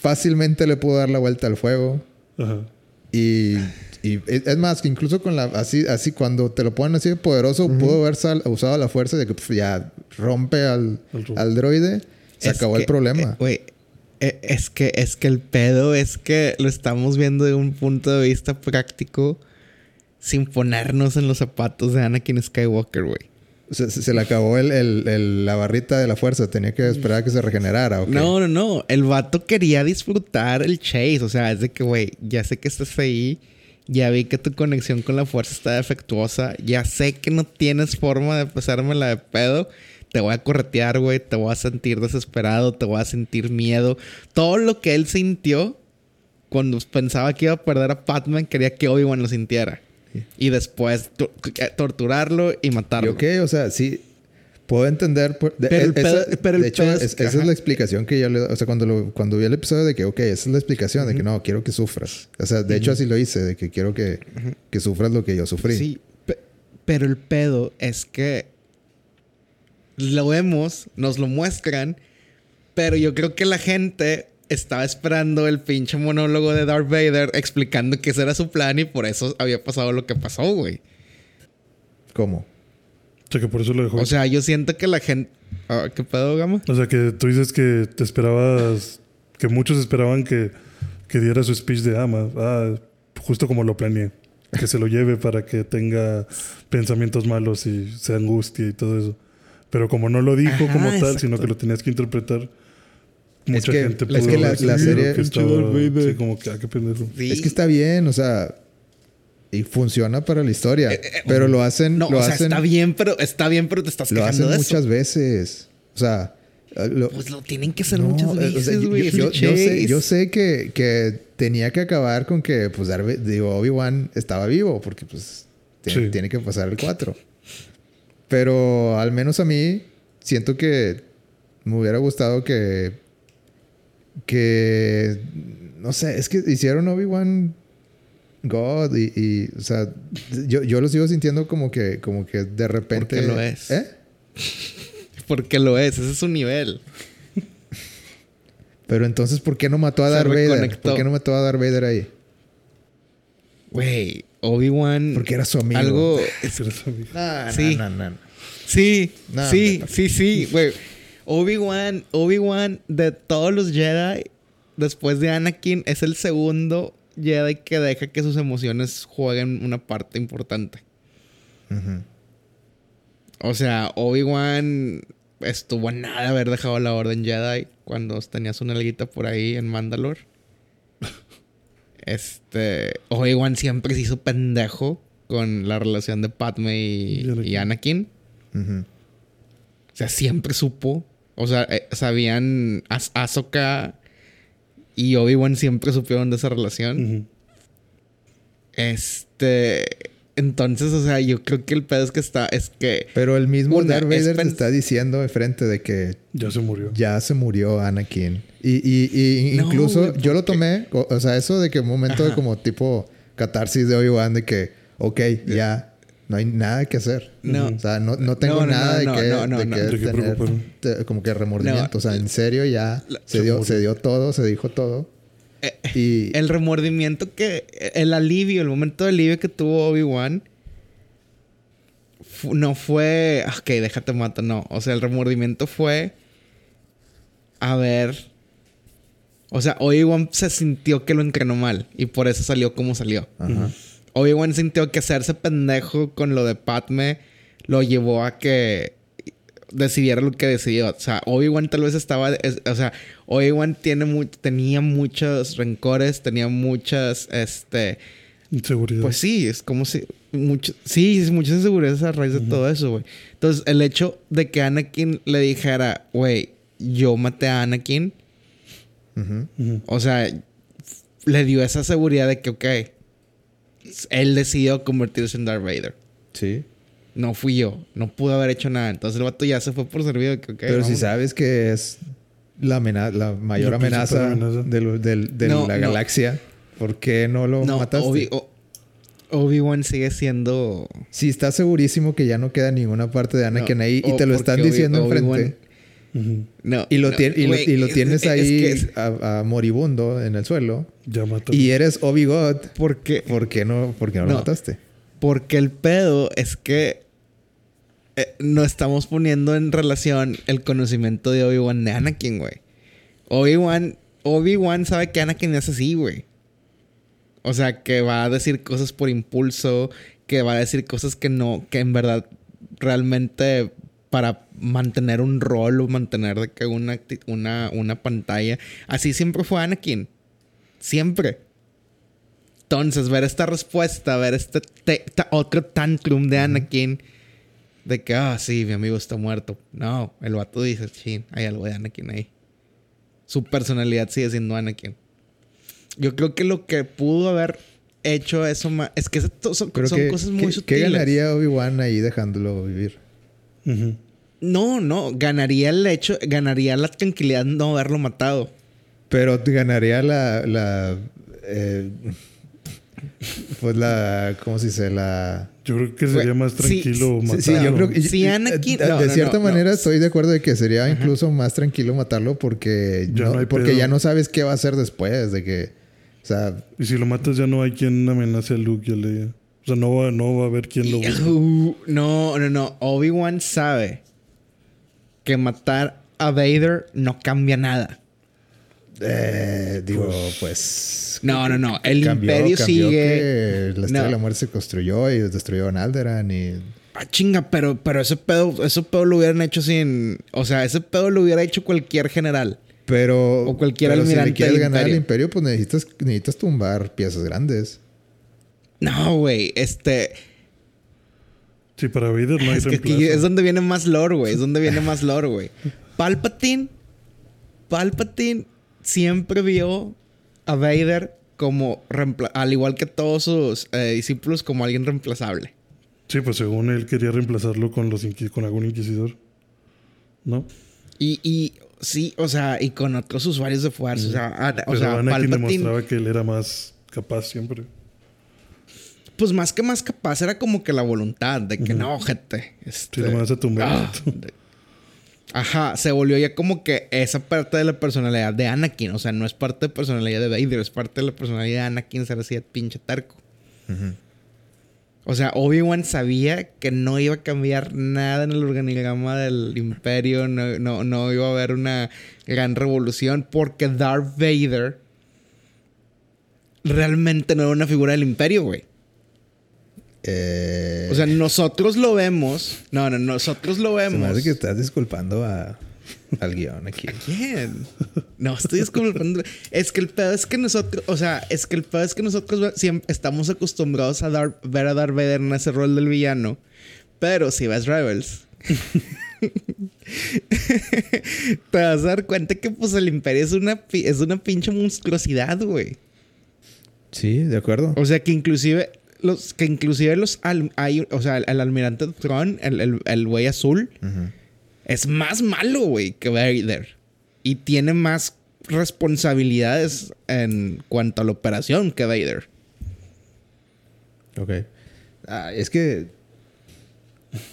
fácilmente le pudo dar la vuelta al fuego. Y, Y es es más, que incluso con la así, así cuando te lo ponen así de poderoso, pudo haber sal- usado la fuerza de que pues, ya rompe al, Al droide. Se Es acabó el que, problema. eh, Güey, eh, es que es que el pedo es que lo estamos viendo de un punto de vista práctico sin ponernos en los zapatos de Anakin Skywalker, güey. se, se- se le acabó el, el- el- la barrita de la fuerza. Tenía que esperar a que se regenerara. ¿ok? No, no, no. El vato quería disfrutar el chase. O sea, es de que, güey, ya sé que estás ahí. Ya vi que tu conexión con la fuerza está defectuosa. Ya sé que no tienes forma de pasármela de pedo. Te voy a corretear, güey. Te voy a sentir desesperado. Te voy a sentir miedo. Todo lo que él sintió cuando pensaba que iba a perder a Patman, quería que Obi-Wan lo sintiera. Y después eh, torturarlo y Y matarlo. ok, o sea, sí. Puedo entender. por- de, Pero el esa- pedo- pero el de hecho, pedo es es- que- esa es la explicación que yo le O sea, cuando, lo, cuando vi el episodio de que, ok, esa es la explicación de que no, quiero que sufras. O sea, de hecho, así lo hice, de que quiero que, que sufras lo que yo sufrí. Sí, pe- pero el pedo es que lo vemos, nos lo muestran, pero yo creo que la gente estaba esperando el pinche monólogo de Darth Vader explicando que ese era su plan y por eso había pasado lo que pasó, güey. ¿Cómo? O sea, que por eso lo dejó. O sea, yo siento que la gente... Ah, ¿Qué pedo, Gama? O sea, que tú dices que te esperabas, que muchos esperaban que, que diera su speech de ama. Ah, justo como lo planeé. Que se lo lleve para que tenga pensamientos malos y se angustie y todo eso. Pero como no lo dijo Ajá, como tal, exacto. sino que lo tenías que interpretar, mucha que- gente es pudo que la- serie- que estaba, Pinche Darth Vader. sí, como que, ah, qué pendejo. Sí. Es que está bien, o sea. Y funciona para la historia. pero lo hacen. No, lo o sea, hacen, está bien, pero está bien, pero te estás Lo hacen de muchas eso. veces. O sea. Lo, Pues lo tienen que hacer No, muchas eh, o sea, veces, yo- güey. es yo, sé, yo sé que, que tenía que acabar con que, pues, Va- digo, Obi-Wan estaba vivo, porque, pues, tiene, Sí. tiene que pasar el 4. Pero al menos a mí, siento que me hubiera gustado que. Que. No sé, es que hicieron Obi-Wan God y, y, o sea, yo, yo lo sigo sintiendo como que, como que de repente. Porque lo es. ¿Eh? Porque lo es, ese es su nivel. Pero entonces, ¿por qué no mató a Se Darth Vader? ¿Por qué no mató a Darth Vader ahí? Güey, Obi-Wan. Porque era su amigo. Algo. No, Sí. no, no, no. Sí, No, sí, sí, sí, güey. Obi-Wan, Obi-Wan de todos los Jedi, después de Anakin, es el segundo Jedi que deja que sus emociones jueguen una parte importante. O sea, Obi-Wan estuvo a nada de haber dejado la Orden Jedi cuando tenías una alguita por ahí en Mandalore. Este, Obi-Wan siempre se hizo pendejo con la relación de Padme y, Y Anakin. O sea, siempre supo. O sea, eh, sabían Ahsoka y Obi-Wan siempre supieron de esa relación. Este. Entonces, o sea, yo creo que el pedo es que está. Es que. Pero el mismo Una, Darth es Vader te está diciendo enfrente de que Ya se murió. ya se murió Anakin. Y, y, y No, incluso yo lo tomé, o, o sea, eso de que un momento de como tipo catarsis de Obi-Wan de que, ok, ya, no hay nada que hacer. No. O sea, no, no tengo No, nada no, de que, no, no, de no. que De qué tener como que remordimiento. O sea, en serio ya La- se se dio, murió. se dio todo, se dijo todo. Eh, Y el remordimiento que. El alivio, el momento de alivio que tuvo Obi-Wan. No fue. Ok, déjate matar. No. O sea, el remordimiento fue. A ver. O sea, Obi-Wan se sintió que lo entrenó mal. Y por eso salió como salió. Ajá. Obi-Wan sintió que hacerse pendejo con lo de Padme lo llevó a que decidiera lo que decidió. O sea, Obi-Wan tal vez estaba... es- o sea, Obi-Wan tiene mu- tenía muchos rencores, tenía muchas... Este... Inseguridad. Pues sí, es como si... Mucho, sí, es muchas inseguridades a raíz de todo eso, güey. Entonces, el hecho de que Anakin le dijera, güey, yo maté a Anakin... O sea, le dio esa seguridad de que, ok, él decidió convertirse en Darth Vader. Sí. No fui yo, no pude haber hecho nada. Entonces el vato ya se fue por servido Pero si sabes que es la, mayor La amenaza, amenaza. de, lo- del- de No, la no. galaxia, ¿por qué no lo No, mataste? Obi- o- Obi-Wan sigue siendo. Si estás segurísimo que ya no queda ninguna parte de Anakin No, ahí y te lo están diciendo enfrente. No. Y lo, no, tien- y lo- güey, y lo es- tienes es ahí que es- a, a moribundo en el suelo. Ya. Y eres Obi-God. ¿Por qué? ¿Por qué no, por qué no, lo mataste? Porque el pedo es que eh, no estamos poniendo en relación el conocimiento de Obi-Wan de Anakin, güey. Obi-Wan, Obi-Wan sabe que Anakin es así, güey. O sea, que va a decir cosas por impulso, que va a decir cosas que no, que en verdad realmente para mantener un rol o mantener de que una, una, una pantalla. Así siempre fue Anakin. Siempre. Entonces, ver esta respuesta, ver este otro tantrum de Anakin, de que, ah, sí, mi amigo está muerto. No, el vato dice, sí, hay algo de Anakin ahí. Su personalidad sigue siendo Anakin. Yo creo que lo que pudo haber hecho eso más. Es que son, que, cosas ¿qué- muy ¿Qué sutiles. ganaría Obi-Wan ahí dejándolo vivir? No, no, ganaría el hecho, ganaría la tranquilidad de no haberlo matado. Pero ganaría la. la eh, pues la. ¿Cómo se dice? La. Yo creo que sería más tranquilo Sí, matarlo. sí, yo creo que. Si Anakin- de- no, de no, cierta no, manera no. estoy de acuerdo de que sería incluso más tranquilo matarlo porque. Ya no- no hay porque pedo. ya no sabes qué va a hacer después de que. O sea, Y si lo matas ya no hay quien amenace a Luke y a Leia. O sea, no va, no va a haber quien lo busque. Uh, no, no, no. Obi-Wan sabe que matar a Vader no cambia nada. Eh, digo, pues. No, no, no. El cambió- imperio cambió sigue. que la estrella No. de la muerte se construyó y destruyó a Alderan y. Ah, chinga, pero, pero ese pedo, ese pedo lo hubieran hecho sin. O sea, ese pedo lo hubiera hecho cualquier general. Pero. O cualquier pero almirante Si le quieres del ganar al imperio. imperio, pues necesitas, necesitas tumbar piezas grandes. No, güey. Este. Sí, para Vader no hay Es que aquí es donde viene más lore, güey. Es donde viene más lore, güey. Palpatine. Palpatine siempre vio a Vader como. Al igual que todos sus eh, discípulos, como alguien reemplazable. Sí, pues según él quería reemplazarlo con los con algún inquisidor. ¿No? Y, y sí, o sea, y con otros usuarios de fuerza. O sea, a- o Pero sea Palpatine. demostraba que él era más capaz siempre. Pues más que más capaz, era como que la voluntad de que no, gente. Este, Sí, vas a tumbar. ah, de- Ajá, se volvió ya como que esa parte de la personalidad de Anakin. O sea, no es parte de personalidad de Vader, es parte de la personalidad de Anakin ser así de pinche terco. O sea, Obi-Wan sabía que no iba a cambiar nada en el organigrama del imperio, no, no, no iba a haber una gran revolución porque Darth Vader realmente no era una figura del imperio, güey. Eh, O sea, nosotros lo vemos. No, no, nosotros lo se me vemos. hace que estás disculpando a, al guion aquí. ¿Quién? No, estoy disculpando. Es que el pedo es que nosotros, o sea, es que el pedo es que nosotros siempre estamos acostumbrados a dar, ver a Darth Vader en ese rol del villano. Pero si ves Rebels, te vas a dar cuenta que pues el Imperio es una, es una pinche monstruosidad, güey. Sí, de acuerdo. O sea, que inclusive los, que inclusive los, al- hay, o sea, el, el almirante Thrawn, el, el, el güey azul, es más malo, güey, que Vader. Y tiene más responsabilidades en cuanto a la operación que Vader. Ok. Ah, es que.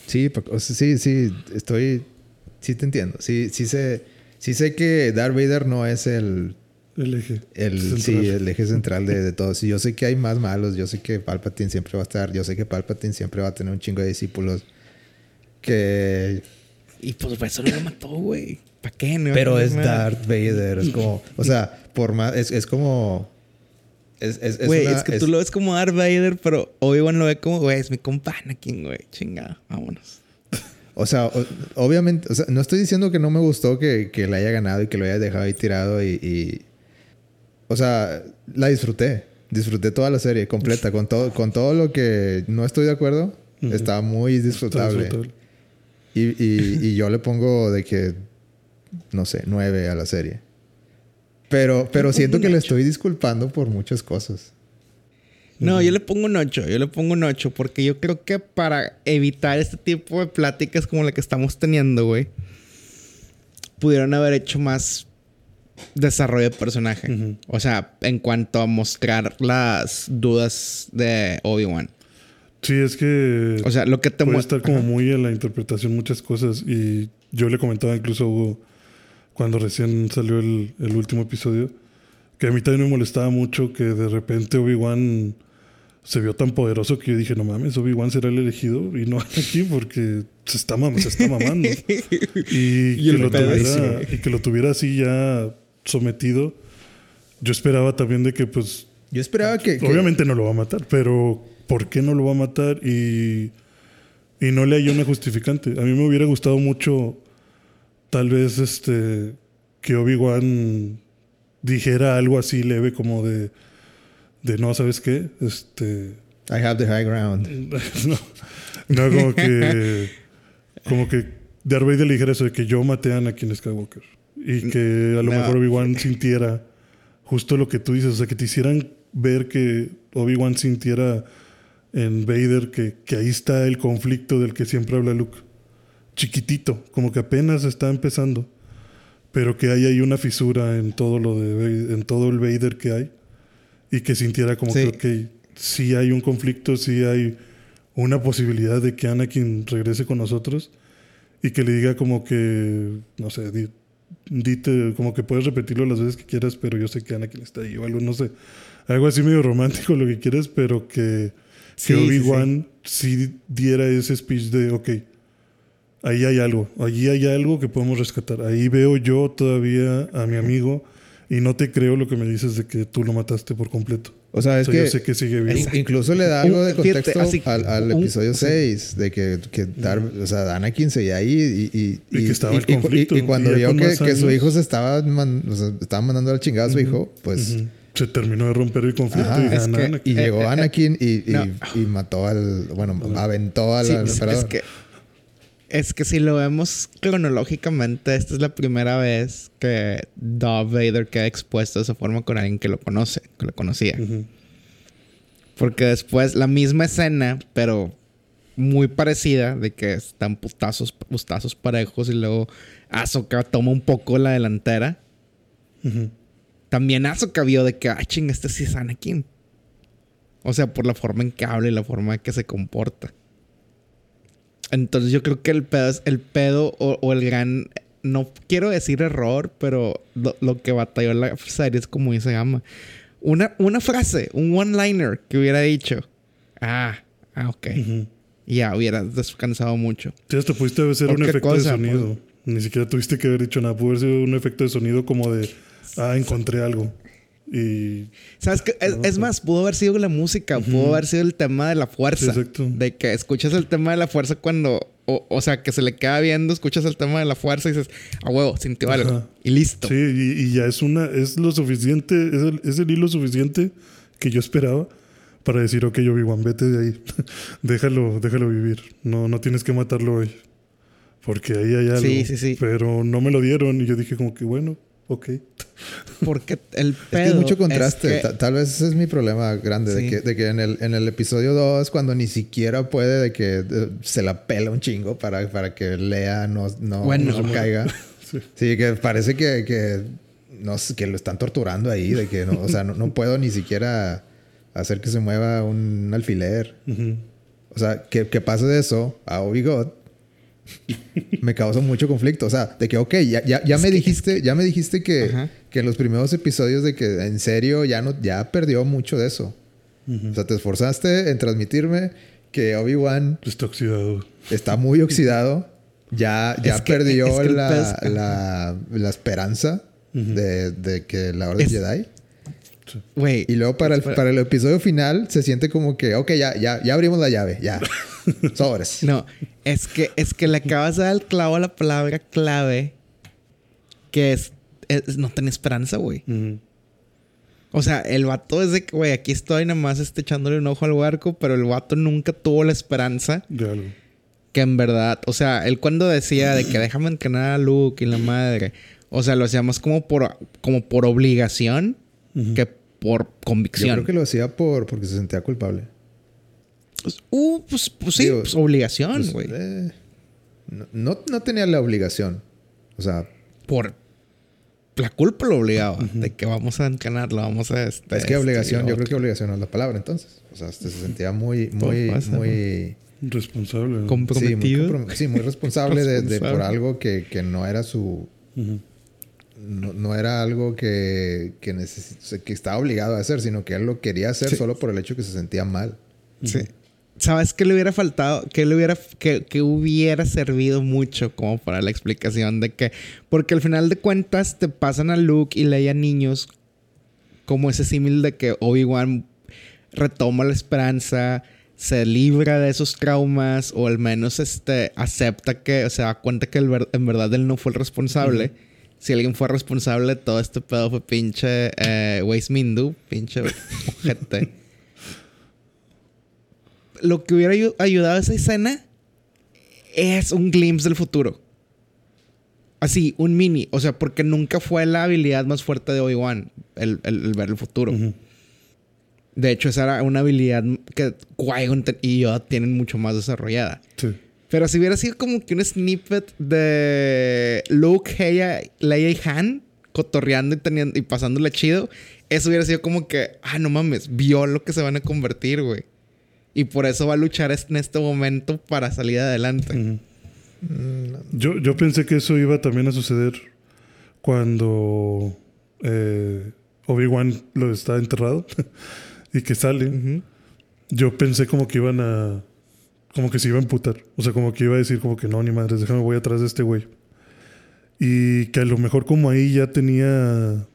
Sí, pa- o sea, sí, sí, estoy. Sí, te entiendo. Sí, sí sé. Sí sé que Darth Vader no es el. El eje. El, central. sí, el eje central de, de todo. Sí, yo sé que hay más malos. Yo sé que Palpatine siempre va a estar. Yo sé que Palpatine siempre va a tener un chingo de discípulos. Que. Y pues por eso no lo mató, güey. ¿Para qué? No, Pero no, es. Darth Vader. Es como. O sea, por más. Es, es como. Es, es, es Güey, una- es que es- tú lo ves como Darth Vader, pero Obi-Wan lo ve como, güey, es mi compa Anakin, güey. Chingada, vámonos. O sea, o- obviamente, o sea, no estoy diciendo que no me gustó que, que la haya ganado y que lo haya dejado ahí tirado y, y- o sea, la disfruté. Disfruté toda la serie completa, con todo, con todo lo que no estoy de acuerdo, Ujú. estaba muy Está disfrutable. disfrutable. Y, y- y yo le pongo de que, no sé, nueve a la serie. Pero, pero siento que le estoy disculpando por muchas cosas. No, yo le pongo un 8, yo le pongo un 8 porque yo creo que para evitar este tipo de pláticas como la que estamos teniendo, güey, pudieron haber hecho más desarrollo de personaje. O sea, en cuanto a mostrar las dudas de Obi-Wan. Sí, es que O sea, lo que te puede muestra... estar como muy en la interpretación muchas cosas y yo le comentaba incluso a Hugo cuando recién salió el, el último episodio. Que a mí también me molestaba mucho que de repente Obi-Wan se vio tan poderoso que yo dije, no mames, Obi-Wan será el elegido y no aquí porque se está, mam se está mamando. y, que lo tuviera, y que lo tuviera así ya sometido. Yo esperaba también de que pues... Yo esperaba que... Obviamente no lo va a matar, pero ¿por qué no lo va a matar? Y, y no le hay una justificante. A mí me hubiera gustado mucho tal vez este que Obi-Wan dijera algo así leve como de de no, ¿sabes qué? Este. I have the high ground. no, no, como que. Como que Darth Vader le dijera eso de que yo maté a Anakin Skywalker. Y que a lo mejor Obi-Wan sintiera justo lo que tú dices. O sea, que te hicieran ver que Obi-Wan sintiera en Vader que, que ahí está el conflicto del que siempre habla Luke. Chiquitito, como que apenas está empezando. Pero que hay ahí una fisura en todo lo de en todo el Vader que hay y que sintiera como que, okay, sí hay un conflicto, sí hay una posibilidad de que Anakin regrese con nosotros y que le diga como que, no sé, dite, como que puedes repetirlo las veces que quieras, pero yo sé que Anakin está ahí o algo, no sé, algo así medio romántico lo que quieras, pero que, que Obi-Wan sí, diera ese speech de, ok, ahí hay algo, allí hay algo que podemos rescatar, ahí veo yo todavía a mi amigo y no te creo lo que me dices de que tú lo mataste por completo. O sea, es que, yo sé que sigue vivo. Incluso le da algo de contexto al, episodio 6, de que, que Dar, o sea, Anakin seguía ahí y, y, y, que estaba el conflicto. Y, cuando vio que, que, su hijo se estaba, o sea, estaba mandando al chingado a su hijo, pues... Se terminó de romper el conflicto y, y llegó Anakin y, mató al... Bueno, aventó al, al emperador. Es que es que si lo vemos cronológicamente, esta es la primera vez que Darth Vader queda expuesto de esa forma con alguien que lo conoce, que lo conocía. Porque después la misma escena, pero muy parecida, de que están putazos, putazos parejos y luego Ahsoka toma un poco la delantera. También Ahsoka vio de que, ah, ching, este sí es Anakin. O sea, por la forma en que habla y la forma en que se comporta. Entonces yo creo que el pedo, el pedo o, el gran, no quiero decir error, pero lo, que batalló la serie es como se llama. Una, una frase, un one-liner que hubiera dicho. Ah, ah, ok. Ya, hubiera descansado mucho. Sí, esto pudiste haber un efecto de sonido. Ni siquiera tuviste que haber dicho nada. Pudo haber sido un efecto de sonido como de, ah, encontré algo. Y. ¿Sabes qué? Es, más, pudo haber sido la música, pudo haber sido el tema de la fuerza. exacto. De que escuchas el tema de la fuerza cuando. O, sea, que se le queda viendo, escuchas el tema de la fuerza y dices, a huevo, sintió algo. Y listo. Sí, y, ya es una. Es lo suficiente, es el, es el hilo suficiente que yo esperaba para decir, ok, yo vivo vete de ahí. déjalo, déjalo vivir. No, no tienes que matarlo hoy. Porque ahí hay algo. Sí, sí, sí. Pero no me lo dieron y yo dije como que bueno, Ok. Porque el pedo. Es que mucho contraste. Tal vez ese es mi problema grande. De, que, de que en el, en el episodio 2, cuando ni siquiera puede, de que se la pela un chingo para, para que Lea no, no, caiga. sí. que parece que, que, no, que lo están torturando ahí. De que no, o sea, no, puedo ni siquiera hacer que se mueva un alfiler. O sea, que, que pase de eso a Obi-God me causó mucho conflicto. O sea, de que, ok, ya, ya, ya me dijiste, ya me dijiste que, que en los primeros episodios de que en serio ya no, ya perdió mucho de eso. O sea, te esforzaste en transmitirme que Obi-Wan está oxidado. Está muy oxidado. Ya, ya perdió la, la, la, esperanza de, de, que la Orden Jedi. Y luego para el, para el episodio final se siente como que, ok, ya, ya, ya abrimos la llave, ya. Sobres. No, es que, es que le acabas de dar el clavo a la palabra clave que es, no tener esperanza, güey. O sea, el vato es de que, güey, aquí estoy nomás este, echándole un ojo al barco, pero el vato nunca tuvo la esperanza. Que en verdad, o sea, él cuando decía de que déjame entrenar a Luke y la madre, o sea, lo hacíamos como por, como por obligación que por convicción. Yo creo que lo hacía por, porque se sentía culpable. Pues, uh, pues, pues sí, pues obligación, pues, güey. Eh, no, no, tenía la obligación. O sea. Por la culpa lo obligaba. De que vamos a encanarlo, vamos a. Este, es que obligación, este, yo creo que obligación no es la palabra entonces. O sea, se sentía muy, muy, muy. Responsable. Comprometido. Sí, muy, responsable, De, por algo que, que, no era su. no, era algo que, que, que estaba obligado a hacer, sino que él lo quería hacer solo por el hecho que se sentía mal. Sí. ¿Sabes qué le hubiera faltado? ¿Qué le hubiera, que, que, hubiera servido mucho como para la explicación de que... Porque al final de cuentas te pasan a Luke y Leia niños como ese símil de que Obi-Wan retoma la esperanza, se libra de esos traumas o al menos este, acepta que, o se da cuenta que en verdad él no fue el responsable. Si alguien fue responsable, todo este pedo fue pinche eh, Mindu, pinche gente lo que hubiera ayudado a esa escena es un glimpse del futuro. Así, un mini. O sea, porque nunca fue la habilidad más fuerte de Obi-Wan, el, ver el futuro. De hecho, esa era una habilidad que Qui-Gon y Yoda tienen mucho más desarrollada. Sí. Pero si hubiera sido como que un snippet de Luke, Leia, y Han cotorreando y, teniendo, y pasándole chido, eso hubiera sido como que, ah, no mames, vio lo que se van a convertir, güey. Y por eso va a luchar en este momento para salir adelante. yo, yo pensé que eso iba también a suceder cuando eh, Obi-Wan lo está enterrado y que sale. Yo pensé como que iban a. Como que se iba a emputar. O sea, como que iba a decir, como que no, ni madres, déjame, voy atrás de este güey. Y que a lo mejor, como ahí ya tenía.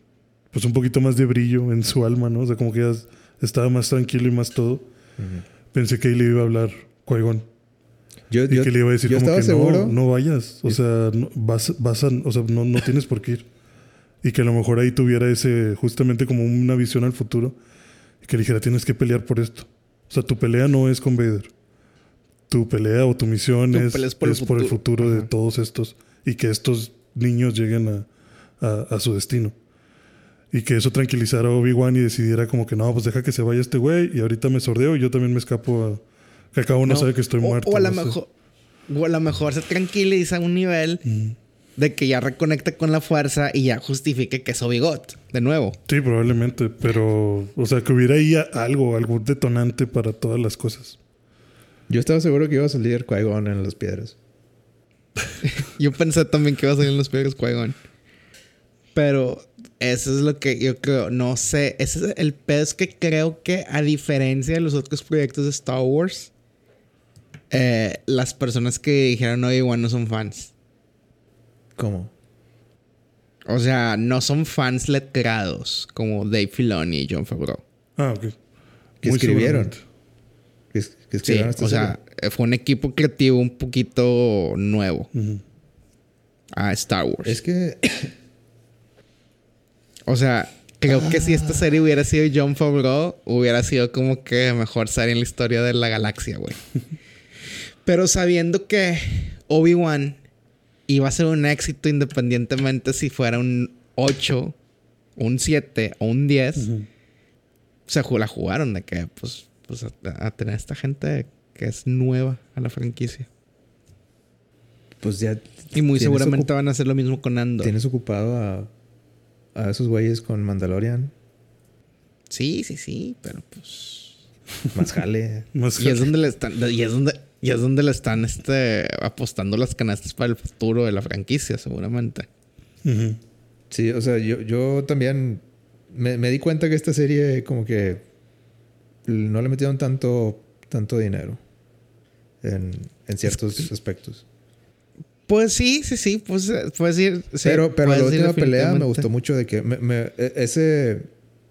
Pues un poquito más de brillo en su alma, ¿no? O sea, como que ya estaba más tranquilo y más todo pensé que ahí le iba a hablar Qui-Gon. Yo, y que le iba a decir como que seguro. no, no vayas. O sea, no, vas, vas a, o sea, no, no tienes por qué ir. Y que a lo mejor ahí tuviera ese, justamente como una visión al futuro. Y que le dijera, tienes que pelear por esto. O sea, tu pelea no es con Vader. Tu pelea o tu misión es, por, es el por, el futuro de todos estos. Y que estos niños lleguen a, a, a su destino. Y que eso tranquilizara a Obi-Wan y decidiera como que no, pues deja que se vaya este güey y ahorita me sordeo y yo también me escapo a... Que cada uno sabe que estoy muerto. O a lo mejor... O a lo mejor se tranquiliza a un nivel de que ya reconecta con la fuerza y ya justifique que es Obi-Got, de nuevo. Sí, probablemente. Pero, o sea, que hubiera ahí algo, algún detonante para todas las cosas. Yo estaba seguro que iba a salir Qui-Gon en las piedras. yo pensé también que iba a salir en las piedras Qui-Gon. Pero eso es lo que yo creo. No sé. Ese es el pedo es que creo que, a diferencia de los otros proyectos de Star Wars, eh, las personas que dijeron no, igual no son fans. ¿Cómo? O sea, no son fans letrados como Dave Filoni y John Favreau. Ah, ok. Que escribieron. Que, escribieron sí, o sea, fue un equipo creativo un poquito nuevo a Star Wars. Es que o sea, creo que si esta serie hubiera sido John Favreau, hubiera sido como que mejor serie en la historia de la galaxia, güey. Pero sabiendo que Obi-Wan iba a ser un éxito independientemente si fuera un 8, un 7 o un 10, se la jugaron de que, pues, pues a, tener esta gente que es nueva a la franquicia. Pues ya. Y muy seguramente van a hacer lo mismo con Andor. Tienes ocupado a a esos güeyes con Mandalorian. Sí, sí, sí, pero pues. Más jale. Y es donde le están. Y es donde. Y es donde le están este, apostando las canastas para el futuro de la franquicia, seguramente. Sí, o sea, yo, yo también me, di cuenta que esta serie como que no le metieron tanto, tanto dinero en, en ciertos aspectos. Pues sí, sí, sí, pues eh, puedes decir. pero pero la última pelea me gustó mucho de que me, e, ese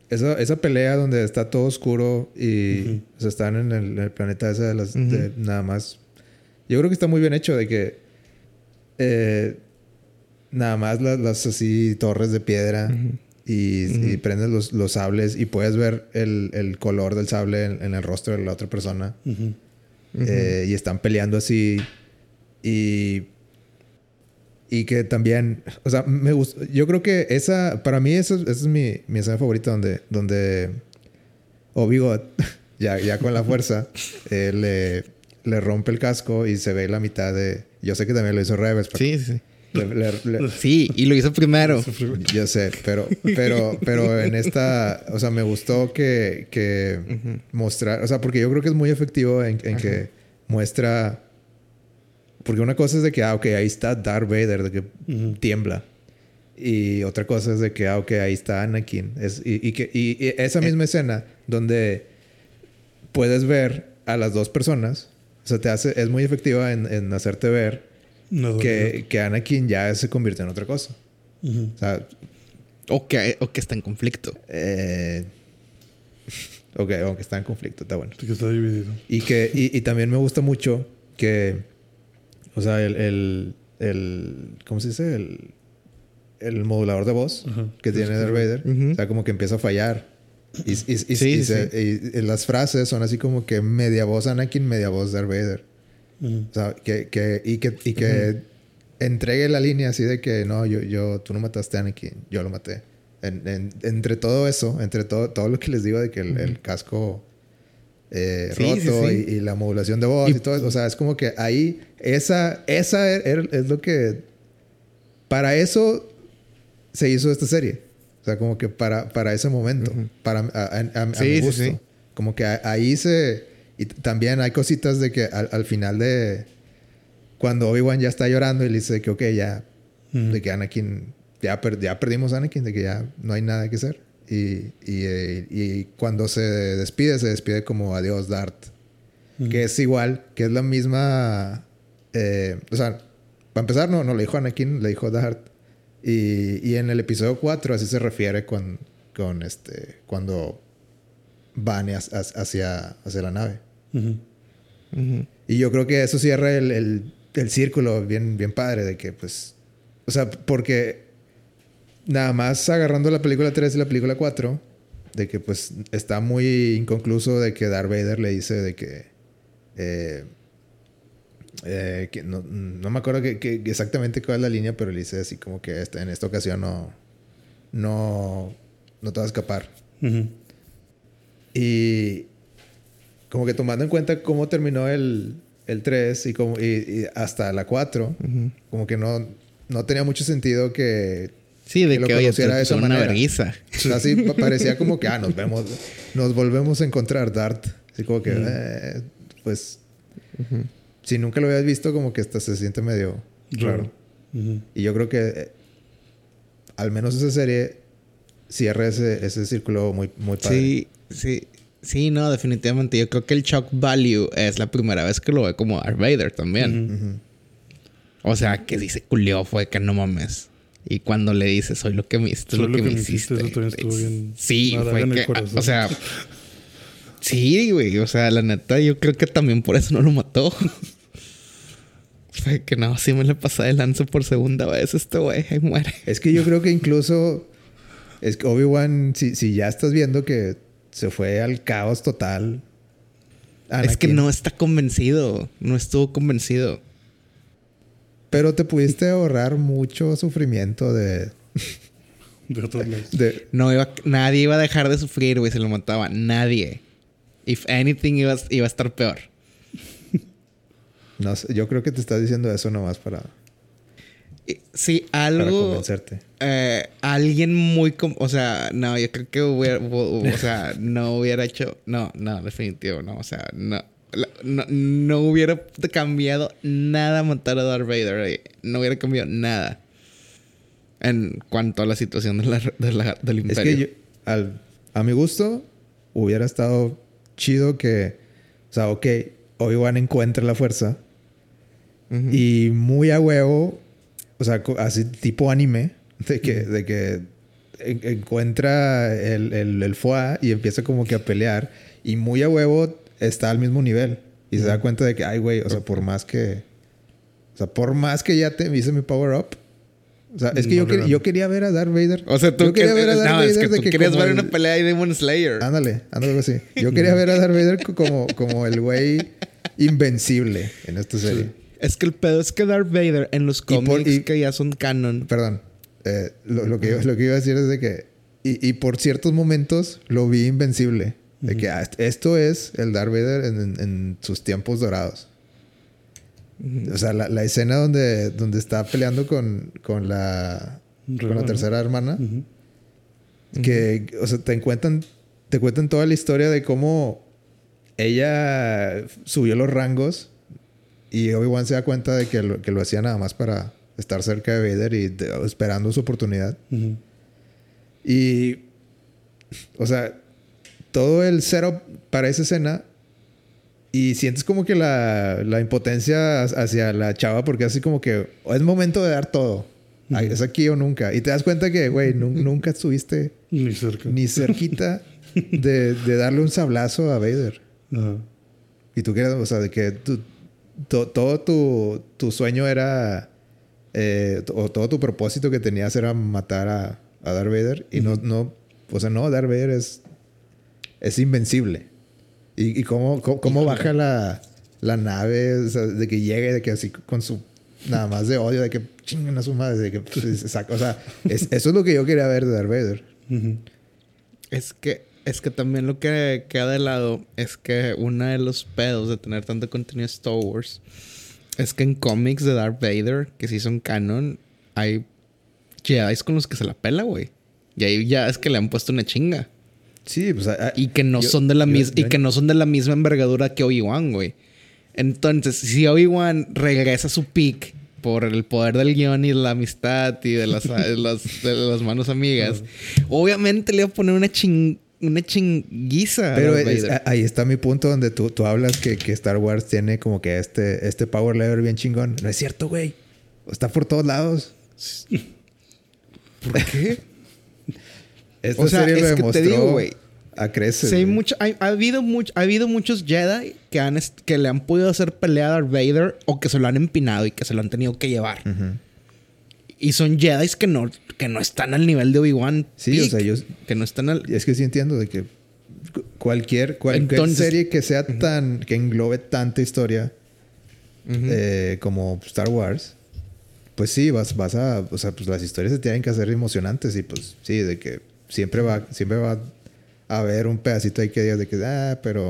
esa, esa, pelea donde está todo oscuro y están en el, planeta ese de las nada más. Yo creo que está muy bien hecho de que eh, nada más las, así torres de piedra y, prendes los, los, sables y puedes ver el, el color del sable en, el rostro de la otra persona. Eh, y están peleando así y y que también, o sea, me gusta, yo creo que esa, para mí esa, es mi, mi escena favorita donde, donde Obi-Wan, ya, ya con la fuerza, eh, le, le rompe el casco y se ve la mitad de... Yo sé que también lo hizo Reves. sí, sí. sí, y lo hizo primero. Yo sé, pero, pero, pero en esta, o sea, me gustó que, que mostrar, o sea, porque yo creo que es muy efectivo en, en que muestra porque una cosa es de que, ah, ok, ahí está Darth Vader, de que tiembla. Y otra cosa es de que, ah, ok, ahí está Anakin. Es, y, y que, y, y esa misma escena donde puedes ver a las dos personas, o sea, te hace, es muy efectiva en, en hacerte ver No, que, que Anakin ya se convierte en otra cosa. O sea, O que, o que está en conflicto. eh, ok, aunque está en conflicto, está bueno. Sí que está dividido. Y que y, y también me gusta mucho que, o sea, el, el, el ¿cómo se dice? El, el modulador de voz que tiene Darth Vader, Ujú. o sea, como que empieza a fallar. Y, y- y- Sí, y sí, se- y- y las frases son así como que media voz Anakin, media voz Darth Vader. Ujú. O sea, que, que, y que, y que entregue la línea así de que no, yo, yo, tú no mataste a Anakin, yo lo maté. En- en- entre todo eso, entre todo, todo lo que les digo de que el, el casco eh, Sí, roto sí. Y, y la modulación de voz y, Y- todo eso, o sea, es como que ahí, esa, esa er- er- es lo que, para eso se hizo esta serie. O sea, como que para, para ese momento, para a, a- mi gusto. Como que ahí se... Y también hay cositas de que al, al final de... Cuando Obi-Wan ya está llorando y le dice que, ok, ya... De que Anakin... Ya, per- ya perdimos a Anakin, de que ya no hay nada que hacer. Y, y, eh, y cuando se despide, se despide como adiós, Dart. Que es igual, que es la misma... eh, o sea, para empezar, no, no le dijo Anakin, le dijo Dart. Y, y en el episodio 4 así se refiere con, con este... Cuando van hacia, hacia, hacia la nave. Y yo creo que eso cierra el, el, el círculo bien, bien padre de que, pues... O sea, porque nada más agarrando la película 3 y la película 4, de que pues está muy inconcluso de que Darth Vader le dice de que... eh, eh, que no, no me acuerdo que, que exactamente cuál es la línea, pero le dice así como que esta, en esta ocasión no, no, no te vas a escapar. Y como que tomando en cuenta cómo terminó el, el 3 y, como, y, y hasta la 4, Ujú. como que no, no tenía mucho sentido que... Sí, de Que lo que, oye, conociera de esa una vergüenza. O sea, así pa- parecía como que, ah, nos vemos, nos volvemos a encontrar, Dart. Así como que, eh, pues, si nunca lo habías visto, como que hasta se siente medio raro. Y yo creo que eh, al menos esa serie cierra ese, ese círculo muy, muy padre. Sí, sí. Sí, no, definitivamente. Yo creo que el shock value es la primera vez que lo ve como Darth Vader también. O sea, que dice culió fue que no mames. Y cuando le dice, soy lo que me hiciste, Soy lo que me hiciste. eso también estuvo bien. Sí, fue en que, corazón. o sea, sí, güey, o sea, la neta, yo creo que también por eso no lo mató. fue que no, sí me le pasa de lanza por segunda vez este güey, ahí muere. Es que yo creo que incluso es que Obi-Wan, si, si ya estás viendo que se fue al caos total. Es que no está convencido, no estuvo convencido. Pero te pudiste ahorrar mucho sufrimiento de. De otros de No iba, nadie iba a dejar de sufrir, güey, se lo mataba. Nadie. If anything, iba, a- iba a estar peor. no sé, yo creo que te estás diciendo eso nomás para, Sí, para algo. convencerte. eh, alguien muy. com- o sea, no, yo creo que hubiera. o sea, no hubiera hecho. No, no, definitivo, no. O sea, no. No, no hubiera cambiado nada matar a Darth Vader. eh, No hubiera cambiado nada. En cuanto a la situación de la, de la- del Es imperio. que yo, al, a mi gusto, hubiera estado chido que. O sea, ok, Obi-Wan encuentra la fuerza. Y muy a huevo, o sea, así tipo anime, de que, de que en- encuentra el, el, el foie y empieza como que a pelear. Y muy a huevo está al mismo nivel. Y se da cuenta de que, ay, güey, o sea, por más que. O sea, por más que ya te hice mi power up. O sea, es que No yo, quer- yo quería ver a Darth Vader. O sea, tú yo quería que- ver a Darth no, es Vader que de tú querías ver el- una pelea de Demon Slayer. Ándale, ándale así. Yo quería ver a Darth Vader co- como, como el güey invencible en esta serie. Es que el pedo es que Darth Vader en los cómics que ya son canon. Perdón. Eh, lo, lo que lo que iba a decir es de que... Y, y por ciertos momentos lo vi invencible. De que ah, esto es el Darth Vader en, en- en sus tiempos dorados. O sea, la, la escena donde, donde está peleando con, con la... Con la tercera hermana. Que, o sea, te cuentan, te cuentan toda la historia de cómo ella subió los rangos y Obi-Wan se da cuenta de que lo, que lo hacía nada más para estar cerca de Vader y de- esperando su oportunidad. Ujú. Y, o sea, todo el setup para esa escena y sientes como que la, la impotencia hacia la chava porque así como que es momento de dar todo. Es aquí o nunca. Y te das cuenta que, güey, nun- nunca estuviste Ni cerca. ni cerquita de, de darle un sablazo a Vader. Y tú quieres, o sea, de que to- todo tu, tu sueño era, eh, o todo tu propósito que tenías era matar a, a Darth Vader. Y no, no, o sea, no, Darth Vader es, es invencible. Y, y cómo, cómo, cómo baja la, la nave, o sea, de que llegue, de que así con su, nada más de odio, de que chingan a su madre, de que, pues, se saca- o sea, es- eso es lo que yo quería ver de Darth Vader. Es que, es que también lo que queda de lado es que uno de los pedos de tener tanto contenido de Star Wars es que en cómics de Darth Vader, que sí son canon, hay Jedi con los que se la pela, güey. Y ahí ya es que le han puesto una chinga. Sí, pues... a- a- Y que no yo- son de la misma y que no son de la misma envergadura que Obi-Wan, güey. Entonces, si Obi-Wan regresa a su peak por el poder del guion y la amistad y de las, de las, de las manos amigas, obviamente le va a poner una ching, una chinguiza. Pero es- ahí está mi punto donde tú, tú hablas que, que Star Wars tiene como que este, este power level bien chingón. No es cierto, güey. Está por todos lados. ¿Por qué? Esta O sea, serie es lo que te demostró digo, güey. a creces. Sí, mucho, hay- ha, habido much- ha habido muchos Jedi que, han que le han podido hacer pelea a Darth Vader o que se lo han empinado y que se lo han tenido que llevar. Y son Jedi que no, que no están al nivel de Obi-Wan. Sí, peak, o sea, ellos- Que no están al... Es que sí entiendo de que cu- cualquier, cualquier Entonces- serie que sea tan... que englobe tanta historia eh, como Star Wars, pues sí, vas, vas a... O sea, pues las historias se tienen que hacer emocionantes y pues sí, de que siempre va, siempre va a haber un pedacito ahí que digas de que, ah, pero...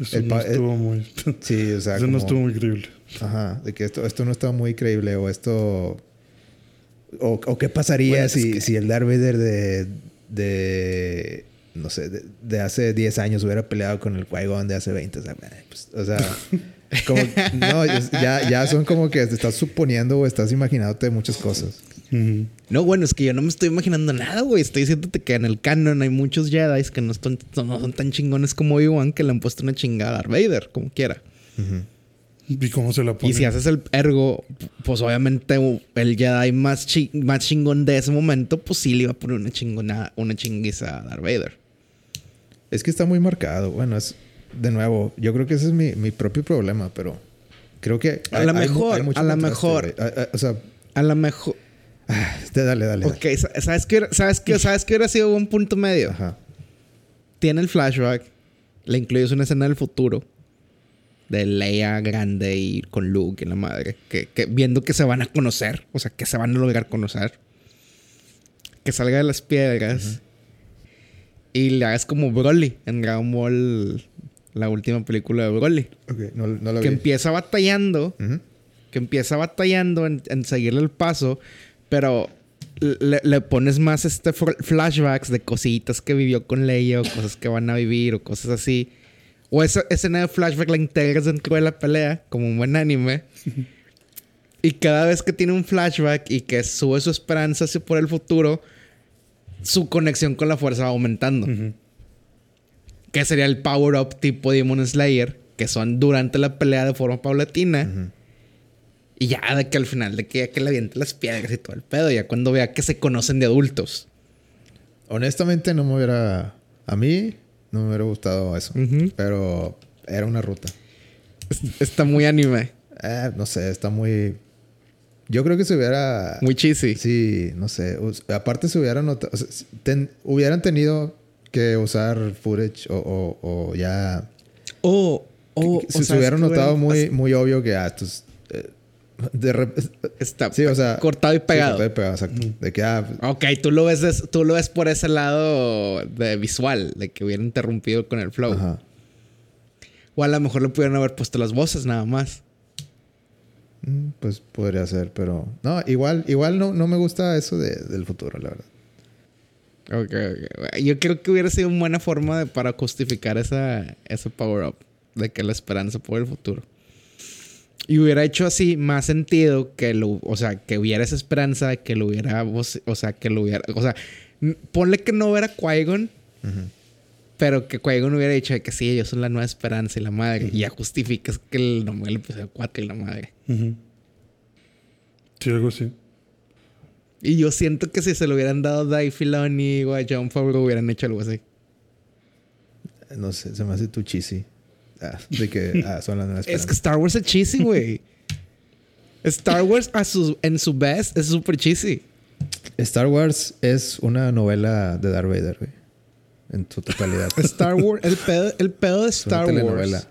Eso no estuvo muy. Sí, o sea, Eso no estuvo muy creíble. Ajá, de que esto, esto no está muy creíble o esto... O, o qué pasaría Bueno, es si, que- si el Darth Vader de... de no sé, de, de hace 10 años hubiera peleado con el Qui-Gon de hace 20. O sea, eh, pues, o sea, como, no, ya, ya son como que te estás suponiendo o estás imaginándote muchas cosas. No, bueno, es que yo no me estoy imaginando nada, güey. Estoy diciéndote que en el canon hay muchos Jedi que no, están, no son tan chingones como Obi-Wan que le han puesto una chingada a Darth Vader, como quiera. ¿Y cómo se la Y pone? si haces el ergo, pues obviamente el Jedi más, chi- más chingón de ese momento, pues sí le iba a poner una chingona, una chinguiza a Darth Vader. Es que está muy marcado. Bueno, es... De nuevo, yo creo que ese es mi, mi propio problema, pero... Creo que... A lo mejor, mucho a lo mejor. O sea... A lo mejor. este, dale, dale. dale. Ok, sa- ¿sabes qué, ¿sabes qué, ¿sabes qué hubiera sido un punto medio? Ajá. Tiene el flashback, le incluyes una escena del futuro de Leia grande y con Luke y la madre, que, que viendo que se van a conocer, o sea, que se van a lograr conocer, que salga de las piedras y le hagas como Broly en Dragon Ball, la última película de Broly, Ok, no, no que vi. empieza batallando Ujú. que empieza batallando en, en seguirle el paso, pero le, le pones más este flashbacks de cositas que vivió con Leia o cosas que van a vivir o cosas así. O esa escena de flashback la integras dentro de la pelea, como un buen anime. y cada vez que tiene un flashback y que sube su esperanza hacia por el futuro, su conexión con la fuerza va aumentando. Ujú. Que sería el power up tipo Demon Slayer, que son durante la pelea de forma paulatina. Ujú. Y ya de que al final, de que ya que le avienta las piedras y todo el pedo, ya cuando vea que se conocen de adultos. Honestamente, no me hubiera. A mí no me hubiera gustado eso. Pero era una ruta. Es- Está muy anime, Eh, no sé, está muy. Yo creo que se hubiera. muy cheesy. Sí, no sé. Aparte, se hubieran notado. o sea, si- ten- hubieran tenido que usar footage o, o- o ya. O, o, que- o se, se que notado muy, muy obvio que. Ah, estos, de rep- Está Sí, o sea. cortado y sí, pegado. cortado y pegado, exacto. De que, ah, Ok, tú lo, ves tú lo ves por ese lado de visual, de que hubiera interrumpido con el flow. ajá. O a lo mejor le pudieron haber puesto las voces nada más. Mm, Pues podría ser, pero. No, igual, igual no, no me gusta eso de- del futuro, la verdad. Ok, ok. Yo creo que hubiera sido una buena forma de, para justificar esa, ese power up. De que la esperanza por el futuro. Y hubiera hecho así más sentido que lo, o sea, que hubiera esa esperanza, que lo hubiera, o sea, que lo hubiera, o sea, ponle que no hubiera Qui-Gon, pero que Qui-Gon hubiera dicho que sí, ellos son la nueva esperanza y la madre, y ya justificas que el nombre del episodio 4 y la madre. Sí, algo así. Y yo siento que si se lo hubieran dado a Dave Filoni o a John Favreau hubieran hecho algo así. No sé, se me hace tu cheesy. Ah, de que ah, son las nuevas Es que Star Wars es cheesy, güey. Star Wars a su, en su best es súper cheesy. Star Wars es una novela de Darth Vader, güey. En su totalidad. Star Wars, el pedo, el pedo de Star Wars.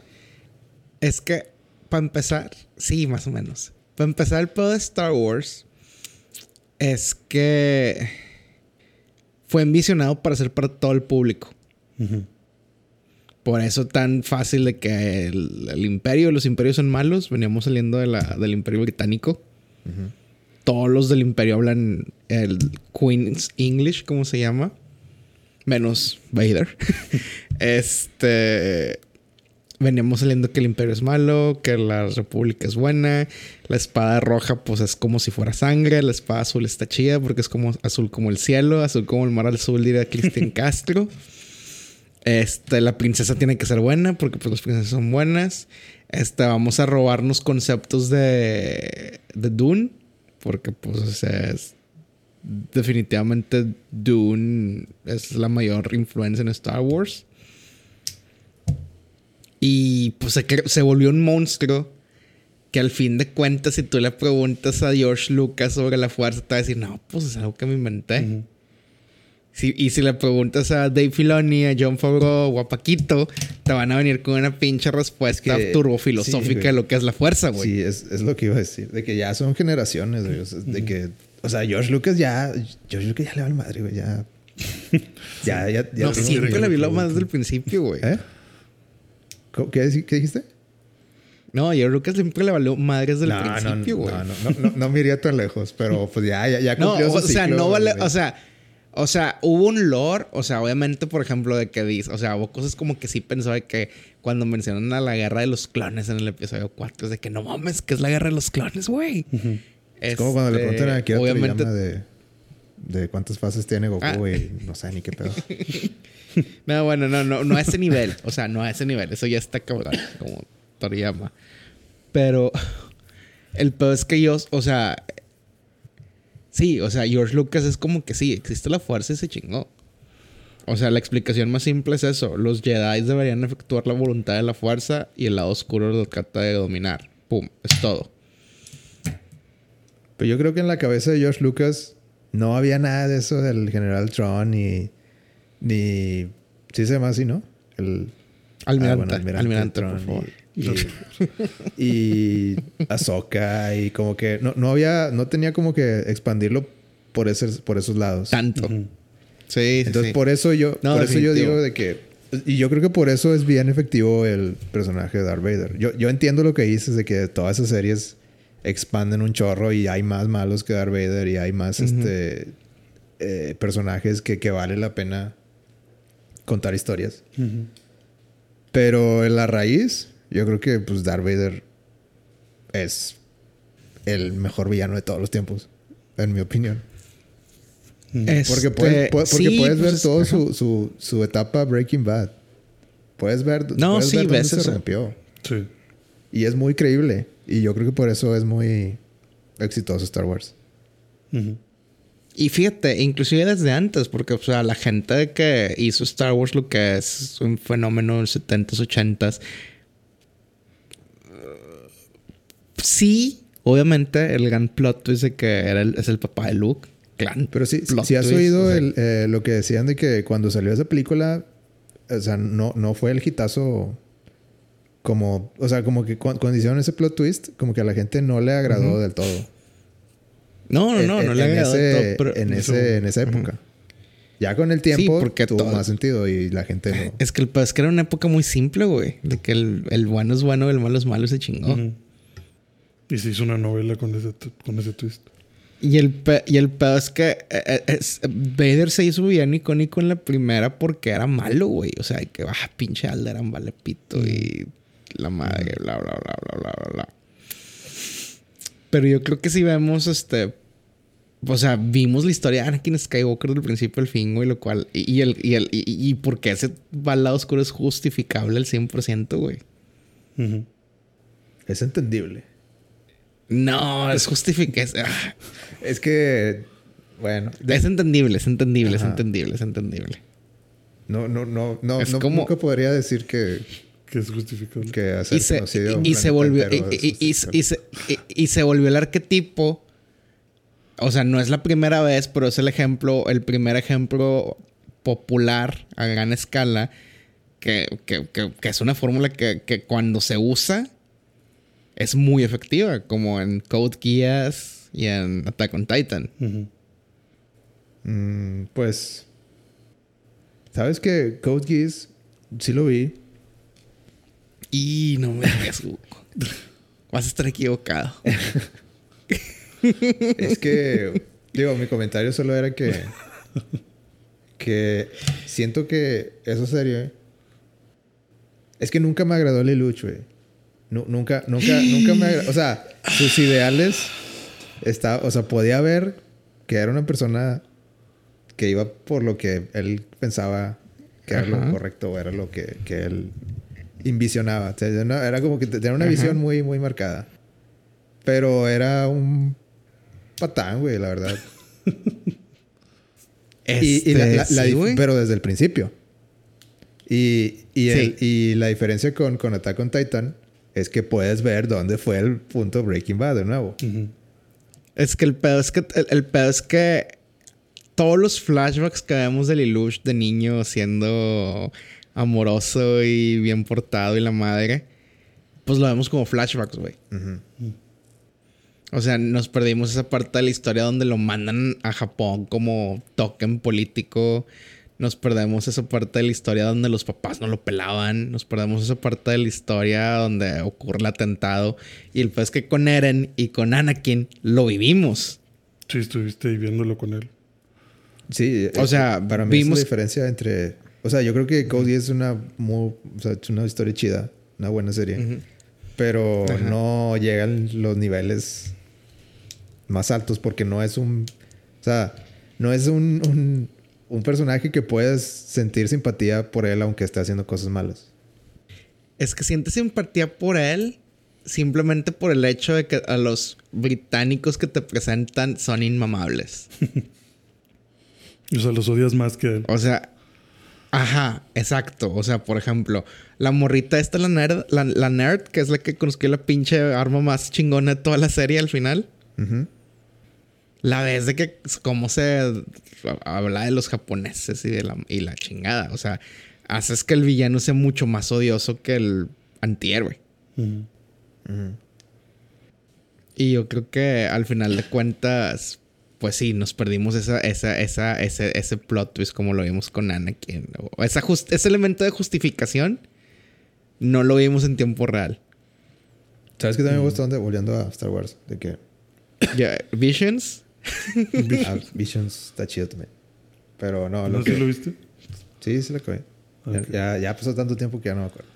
Es que, para empezar, sí, más o menos. Para empezar, el pedo de Star Wars es que fue envisionado para ser para todo el público. Por eso tan fácil de que el, imperio, los imperios son malos. Veníamos saliendo de la, del imperio británico. Todos los del imperio hablan el Queen's English, como se llama. Menos Vader. este veníamos saliendo que el imperio es malo, que la república es buena, la espada roja pues es como si fuera sangre, la espada azul está chida porque es como azul como el cielo, azul como el mar azul diría Cristian Castro. Este, la princesa tiene que ser buena porque pues las princesas son buenas. Este, vamos a robarnos conceptos de, de Dune porque pues es, definitivamente Dune es la mayor influencia en Star Wars. Y pues se, volvió un monstruo que al fin de cuentas, si tú le preguntas a George Lucas sobre la fuerza, te va a decir, no, pues es algo que me inventé. Y si le preguntas a Dave Filoni, a John Favreau o a Paquito, te van a venir con una pinche respuesta turbofilosófica de lo que es la fuerza, güey. Sí, es, lo que iba a decir. De que ya son generaciones, güey. de que, o sea, George Lucas ya, George Lucas ya le va al madre, güey. Ya, ya, ya, ya. No, siempre le vi la madre desde el principio, güey. ¿Eh? ¿Qué, dijiste? No, yo Lucas siempre le valió madres del principio, güey. No, no, no, no, me iría tan lejos, pero pues ya, ya, ya cumplió o sea, no vale, o sea, o sea, hubo un lore, o sea, obviamente, por ejemplo, de que dice, o sea, hubo cosas como que sí pensó de que cuando mencionan a la guerra de los clones en el episodio 4, es de que no mames, que es la guerra de los clones, güey. Es como cuando le preguntan a quién obviamente... de, de cuántas fases tiene Goku, ah. güey, no sé ni qué pedo. no, bueno, no, no, no a ese nivel. O sea, no a ese nivel. Eso ya está cabrón, como Toriyama. Pero el peor es que yo, o sea, sí, o sea, George Lucas es como que sí, existe la fuerza y se chingó. O sea, la explicación más simple es eso. Los Jedi deberían efectuar la voluntad de la fuerza y el lado oscuro lo trata de dominar. Pum, es todo. Pero yo creo que en la cabeza de George Lucas no había nada de eso del General Tron y ni. Sí se llama así, ¿no? El. Almirante. Ah, almirante, por favor. Y, y, Ahsoka y como que no, no había, no tenía como que expandirlo por, ese, por esos lados. Tanto. Sí, Entonces por eso yo, por eso yo digo de que, y yo creo que por eso es bien efectivo el personaje de Darth Vader. Yo, yo entiendo lo que dices de que todas esas series expanden un chorro y hay más malos que Darth Vader y hay más este eh, personajes que, que vale la pena contar historias. Pero en la raíz, yo creo que pues Darth Vader es el mejor villano de todos los tiempos, en mi opinión. Este, porque puedes, porque puedes ver pues, todo su, su, su, etapa Breaking Bad. Puedes ver, no, sí, ver dónde se rompió. Sí. Y es muy creíble. Y yo creo que por eso es muy exitoso Star Wars. Y fíjate, inclusive desde antes, porque o sea, la gente que hizo Star Wars, lo que es un fenómeno en los 70s, 80s, sí, obviamente el gran plot dice que era es el papá de Luke. Clan. Pero sí, si has oído eh, lo que decían de que cuando salió esa película, o sea, no, no fue el hitazo como, o sea, como que cuando hicieron ese plot twist, como que a la gente no le agradó del todo. No, no, no, no le en ese, en, ese, en esa época. Ya con el tiempo porque tuvo más sentido y la gente no. Es que, el, es que era una época muy simple, güey. De que el, el bueno es bueno, el malo es malo, se chingó. Y se hizo una novela con ese, con ese twist. Y el, y el pedo es que eh, eh, Vader se hizo bien icónico en la primera porque era malo, güey. O sea, que ah, pinche Alderan vale pito y la madre, bla, bla, bla, bla, bla, bla. Pero yo creo que si vemos este. O sea, vimos la historia de Anakin Skywalker del principio al fin, güey, lo cual. Y, el, y, el, y, y porque ese va al lado oscuro es justificable al 100%, güey. Es entendible. No, es justificable. Ah. Es que. Bueno. Es entendible, es entendible, es entendible, es entendible. No, no, no, no, no nunca podría decir que que es justificable. Que hacer y se, y, se volvió y, y, se, y, se volvió el arquetipo. O sea, no es la primera vez, pero es el ejemplo, el primer ejemplo popular a gran escala que, que, que, es una fórmula que, cuando se usa es muy efectiva, como en Code Geass y en Attack on Titan. Mm, pues, sabes que Code Geass sí lo vi y no me digas, Vas a estar equivocado. es que, digo, mi comentario solo era que. Que siento que esa serie. Es que nunca me agradó Lelouch, güey. Nunca, nunca, nunca me. O sea, sus ideales. Está, o sea, podía ver que era una persona que iba por lo que él pensaba que era lo correcto o era lo que, que él Invisionaba. era como que tenía una visión muy, muy marcada. Pero era un patán, güey, la verdad. y, este, pero desde el principio. Y, y, la diferencia con, con Attack on Titan es que puedes ver dónde fue el punto Breaking Bad de nuevo. Es que el pedo es que el, pedo es que todos los flashbacks que vemos de Lelouch de niño siendo amoroso y bien portado y la madre, pues lo vemos como flashbacks, güey. O sea, nos perdimos esa parte de la historia donde lo mandan a Japón como token político. Nos perdemos esa parte de la historia donde los papás no lo pelaban. Nos perdemos esa parte de la historia donde ocurre el atentado. Y el pues que con Eren y con Anakin lo vivimos. Sí, estuviste viviéndolo con él. Sí, o sea, para mí vimos... es la diferencia entre o sea, yo creo que Cody es una muy, o sea, es una historia chida, una buena serie. Pero no llegan los niveles más altos porque no es un, o sea, no es un, un, un personaje que puedes sentir simpatía por él aunque esté haciendo cosas malas. Es que sientes simpatía por él simplemente por el hecho de que a los británicos que te presentan son inmamables. o sea, los odias más que él. O sea, Ajá, exacto. O sea, por ejemplo, la morrita esta, la nerd, la, nerd, que es la que consiguió la pinche arma más chingona de toda la serie al final. La vez de que cómo se habla de los japoneses y de la, y la chingada. O sea, haces que el villano sea mucho más odioso que el antihéroe. Y yo creo que al final de cuentas, pues sí, nos perdimos esa, esa, esa, ese, ese plot twist como lo vimos con Anakin. Esa ese elemento de justificación no lo vimos en tiempo real. ¿Sabes qué también me gusta volviendo a Star Wars? De que. Visions. Ah, Visions está chido también. Pero no. Lo ¿No que... lo viste? Sí, sí lo acabé. Ya, ya pasó tanto tiempo que ya no me acuerdo.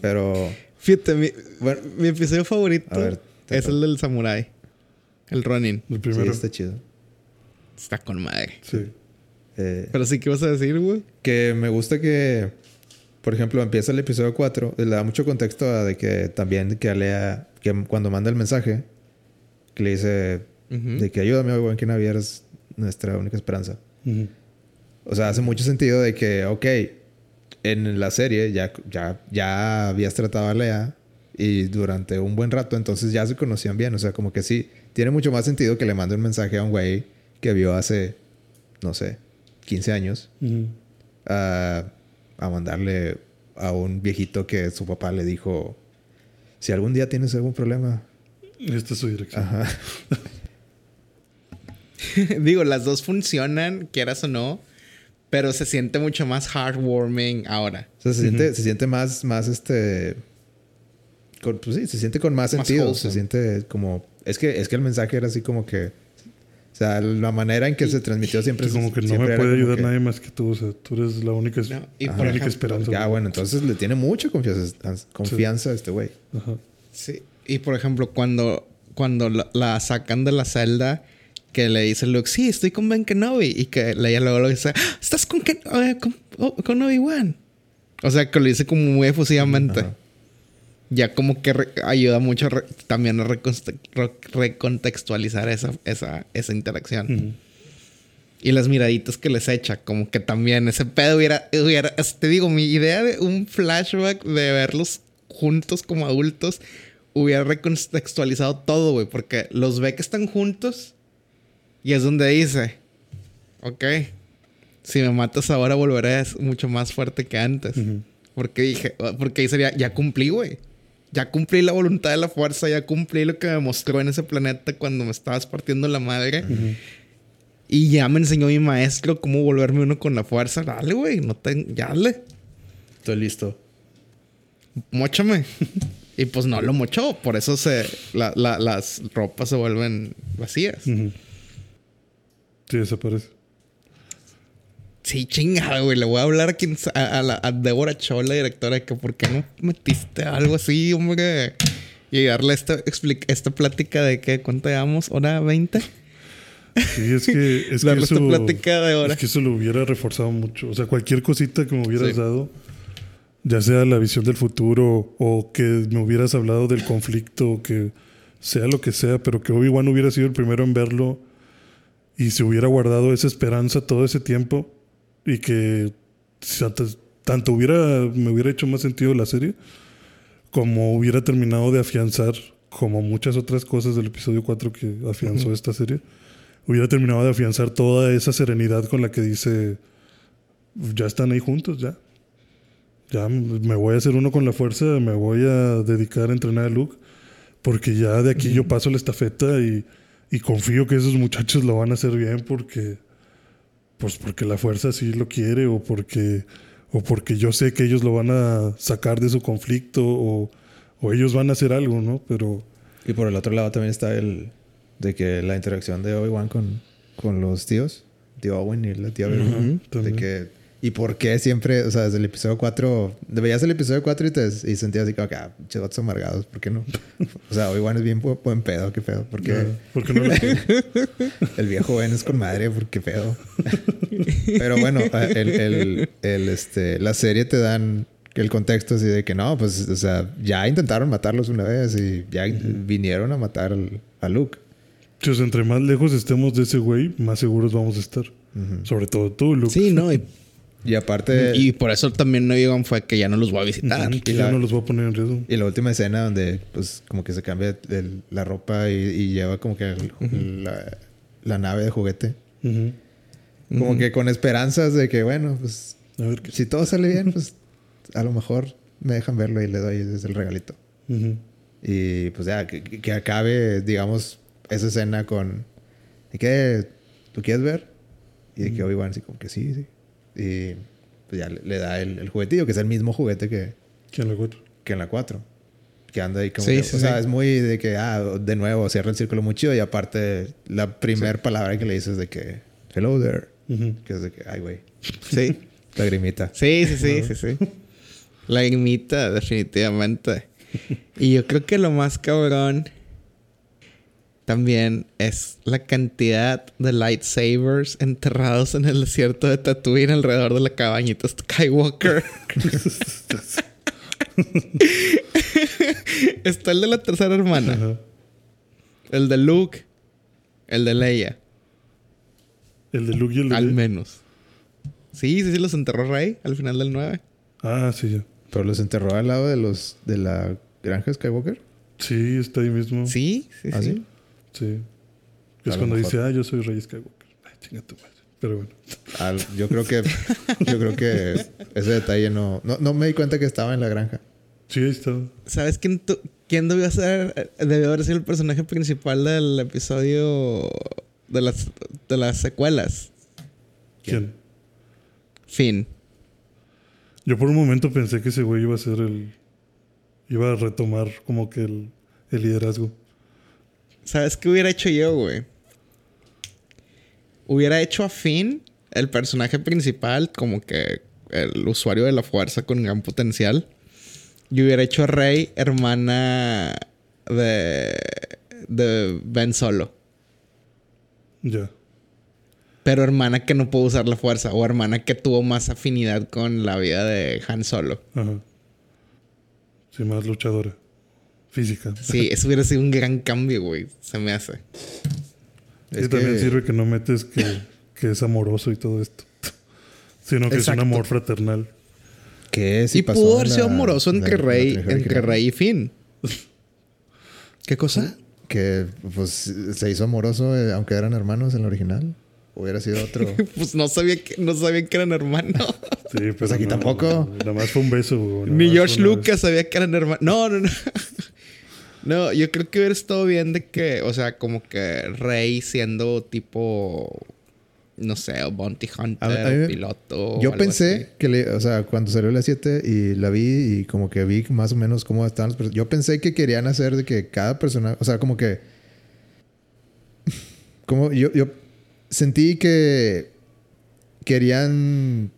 Pero. Fíjate, mi, bueno, mi episodio favorito es el del Samurai. El running. El primero. Sí, está chido. Está con madre. Sí. Eh, Pero sí, ¿qué vas a decir, güey? Que me gusta que, por ejemplo, empieza el episodio 4, le da mucho contexto a de que también que lea, que cuando manda el mensaje, que le dice de que ayúdame, buen que Navier es nuestra única esperanza. O sea, hace mucho sentido de que, ok, en la serie ya, ya, ya habías tratado a Lea y durante un buen rato, entonces ya se conocían bien. O sea, como que sí, tiene mucho más sentido que le mande un mensaje a un güey que vio hace, no sé, 15 años, a, mandarle a un viejito que su papá le dijo, si algún día tienes algún problema. Esta es su dirección. Ajá. Digo, las dos funcionan, quieras o no, pero se siente mucho más heartwarming ahora. O sea, se, siente, se siente más, más este... pues sí, se siente con más, sentido. Se siente como es que, es que el mensaje era así como que. O sea, la manera en que se transmitió siempre es como que no me puede ayudar nadie más que tú. O sea, tú eres la única, esperanza. Ya, bueno, entonces le tiene mucha confianza, confianza a este güey. Sí. Y por ejemplo, cuando, cuando la, la sacan de la celda, que le dice Luke, sí, estoy con Ben Kenobi. Y que ella luego lo dice, "Ah, ¿estás con, Ken- eh, con, oh, con Obi-Wan? O sea, que lo dice como muy efusivamente. Ajá. Ya como que ayuda mucho también a recontextualizar esa, esa, esa interacción. Ujú. Y las miraditas que les echa, como que también ese pedo hubiera, hubiera, te digo, mi idea de un flashback de verlos juntos como adultos hubiera recontextualizado todo, güey, porque los ve que están juntos y es donde dice, ok, si me matas ahora volveré mucho más fuerte que antes. Porque dije, porque ahí sería, ya cumplí, güey. Ya cumplí la voluntad de la fuerza, ya cumplí lo que me mostró en ese planeta cuando me estabas partiendo la madre. Y ya me enseñó mi maestro cómo volverme uno con la fuerza. Dale, güey, no te... Ya dale, Estoy listo. mochame. y pues no lo mochó. Por eso se, la- la- las ropas se vuelven vacías. Ujú. Sí, desaparece. Sí, chingada, güey. Le voy a hablar a, a, a la, a Débora Cho, la directora, de que por qué no metiste algo así, hombre. Y darle esta, esta plática de que, ¿cuánto llevamos? ¿Hora 20? Sí, es que, es que esta eso, plática de hora. es que eso lo hubiera reforzado mucho. O sea, cualquier cosita que me hubieras Sí. dado, ya sea la visión del futuro o que me hubieras hablado del conflicto, que sea lo que sea, pero que Obi-Wan hubiera sido el primero en verlo y se hubiera guardado esa esperanza todo ese tiempo y que tanto, hubiera, me hubiera hecho más sentido la serie como hubiera terminado de afianzar, como muchas otras cosas del episodio 4 que afianzó esta serie, hubiera terminado de afianzar toda esa serenidad con la que dice, ya están ahí juntos, ya. Ya me voy a hacer uno con la fuerza, me voy a dedicar a entrenar a Luke, porque ya de aquí yo paso la estafeta y, y confío que esos muchachos lo van a hacer bien porque, pues porque la fuerza sí lo quiere o porque, o porque yo sé que ellos lo van a sacar de su conflicto o, o ellos van a hacer algo, ¿no? Pero Y por el otro lado también está el de que la interacción de Obi-Wan con, con los tíos, tío Owen y la tía de que y por qué siempre, o sea, desde el episodio 4, veías el episodio 4 y te y sentías así como que, ah, vatos amargados, ¿por qué no? o sea, Obi-Wan es bien bu- buen pedo, qué pedo, ¿por qué no lo el viejo Ben es con madre, porque pedo. Pero bueno, el, el- el, este, la serie te dan el contexto así de que no, pues, o sea, ya intentaron matarlos una vez y ya vinieron a matar al- a Luke. Pues entre más lejos estemos de ese güey, más seguros vamos a estar. Sobre todo tú, Luke. Sí, no. Y, Y aparte, y por eso también no digan fue que ya no los voy a visitar. Y ya no los voy a poner en riesgo. y la última escena donde, pues, como que se cambia el- la ropa y, y lleva como que el- la, la nave de juguete. Como que con esperanzas de que, bueno, pues, A ver qué. si todo sale bien, pues, a lo mejor me dejan verlo y le doy desde el regalito. Y pues ya, que, que acabe, digamos, esa escena con... ¿De qué? ¿Tú quieres ver? Y de que Obi-Wan así como que sí, sí. Y pues ya le, le da el, el juguetillo, que es el mismo juguete que, ¿Quién lo cuatro? que en la 4. Que anda ahí como... Sí, que- sí, o sea, sí. es muy de que, ah, de nuevo, cierra el círculo muy chido. Y aparte, la primer palabra que le dices de que... Hello there. Ujú. Que es de que, ay, güey. Sí. Lagrimita. Sí, sí, sí, sí, sí. La imita, definitivamente. Y yo creo que lo más cabrón también es la cantidad de lightsabers enterrados en el desierto de Tatooine alrededor de la cabañita Skywalker. Está el de la tercera hermana, Ajá. el de Luke, el de Leia, El de Luke y el de al Leia. menos. Sí, sí, sí, los enterró Rey al final del 9. Ah, sí, ya. Pero los enterró al lado de los... De la granja Skywalker. Sí, está ahí mismo. Sí, sí, ¿Ah, sí. sí? Sí. Es cuando mejor. dice, ah, yo soy Rey Skywalker. Ay, chinga tu madre. Pero bueno. Al- yo creo que yo creo que ese detalle no, no no me di cuenta que estaba en la granja. Sí, ahí está. ¿Sabes quién, tu- quién debió ser? Debió haber sido el personaje principal del episodio de las, de las secuelas. ¿Quién? Fin. Yo por un momento pensé que ese güey iba a ser el... Iba a retomar como que el, el liderazgo. ¿Sabes qué hubiera hecho yo, güey? Hubiera hecho a Finn, el personaje principal, como que el usuario de la fuerza con gran potencial. Y hubiera hecho a Rey, hermana de, de Ben Solo. Ya. Pero hermana que no pudo usar la fuerza. O hermana que tuvo más afinidad con la vida de Han Solo. Ajá. Sí, más luchadora. Física. Sí, eso hubiera sido un gran cambio, güey. Se me hace. Y Es también que- sirve que no metes que, que es amoroso y todo esto. Sino que Exacto. es un amor fraternal. Que sí y pasó pudo haber sido amoroso entre la Rey, entre. Rey y Finn. ¿Qué cosa? Que pues se hizo amoroso eh, aunque eran hermanos en la original. Hubiera sido otro. Pues no sabía que, no sabían que eran hermanos. Sí, Pues aquí no, tampoco. Nada más fue un beso. Ni George Lucas sabía que eran hermanos. No, no, no. No, yo creo que hubiera estado bien de que, o sea, como que Rey siendo tipo, no sé, Bounty Hunter, A- a o piloto. o Yo algo pensé así. que, le, o sea, cuando salió la 7 y la vi y como que vi más o menos cómo estaban los personajes. Yo pensé que querían hacer de que cada personaje, o sea, como que. Como yo, yo sentí que querían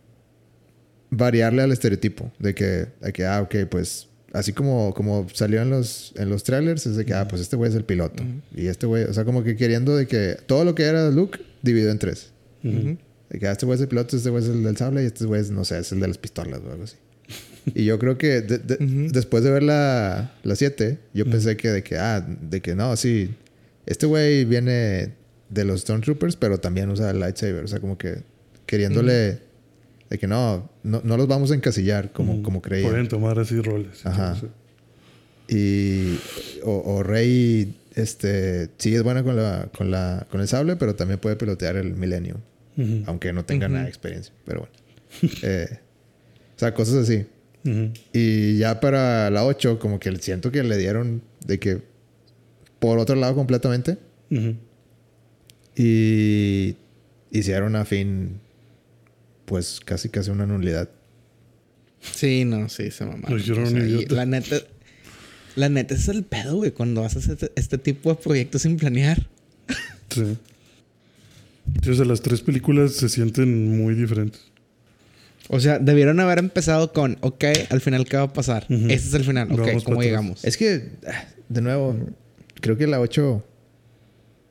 variarle al estereotipo de que, de que ah, ok, pues así como, como salió en los, en los trailers, es de que, ah, pues este güey es el piloto. Y este güey, o sea, como que queriendo de que todo lo que era Luke dividido en tres. Ujú. De que ah, este güey es el piloto, este güey es el del sable y este güey es, no sé, es el de las pistolas o algo así. Y yo creo que de- de- Ujú. después de ver la 7, yo pensé que de que, ah, de que no, sí, este güey viene de los Stormtroopers, pero también usa el lightsaber. O sea, como que queriéndole de que no, no, no los vamos a encasillar como, como creían. Pueden tomar así roles. Ajá. entonces, Y o, o Rey este sí es buena con la, con la con el sable, pero también puede pilotear el Millennium, aunque no tenga nada de experiencia, pero bueno. Eh, o sea, cosas así. Y ya para la 8 como que siento que le dieron de que por otro lado completamente y hicieron a fin pues casi casi una nulidad. Sí, no, sí, se mamaron. Lo hicieron O un sea, y idiota. La neta, la neta ese es el pedo, güey, cuando haces este, este tipo de proyectos sin planear. Sí. Sí, o sea, las tres películas se sienten muy diferentes. O sea, debieron haber empezado con, ok, al final, ¿qué va a pasar? Ujú. Este es el final, ok, Vamos ¿cómo llegamos? Es que, ah, de nuevo, creo que la 8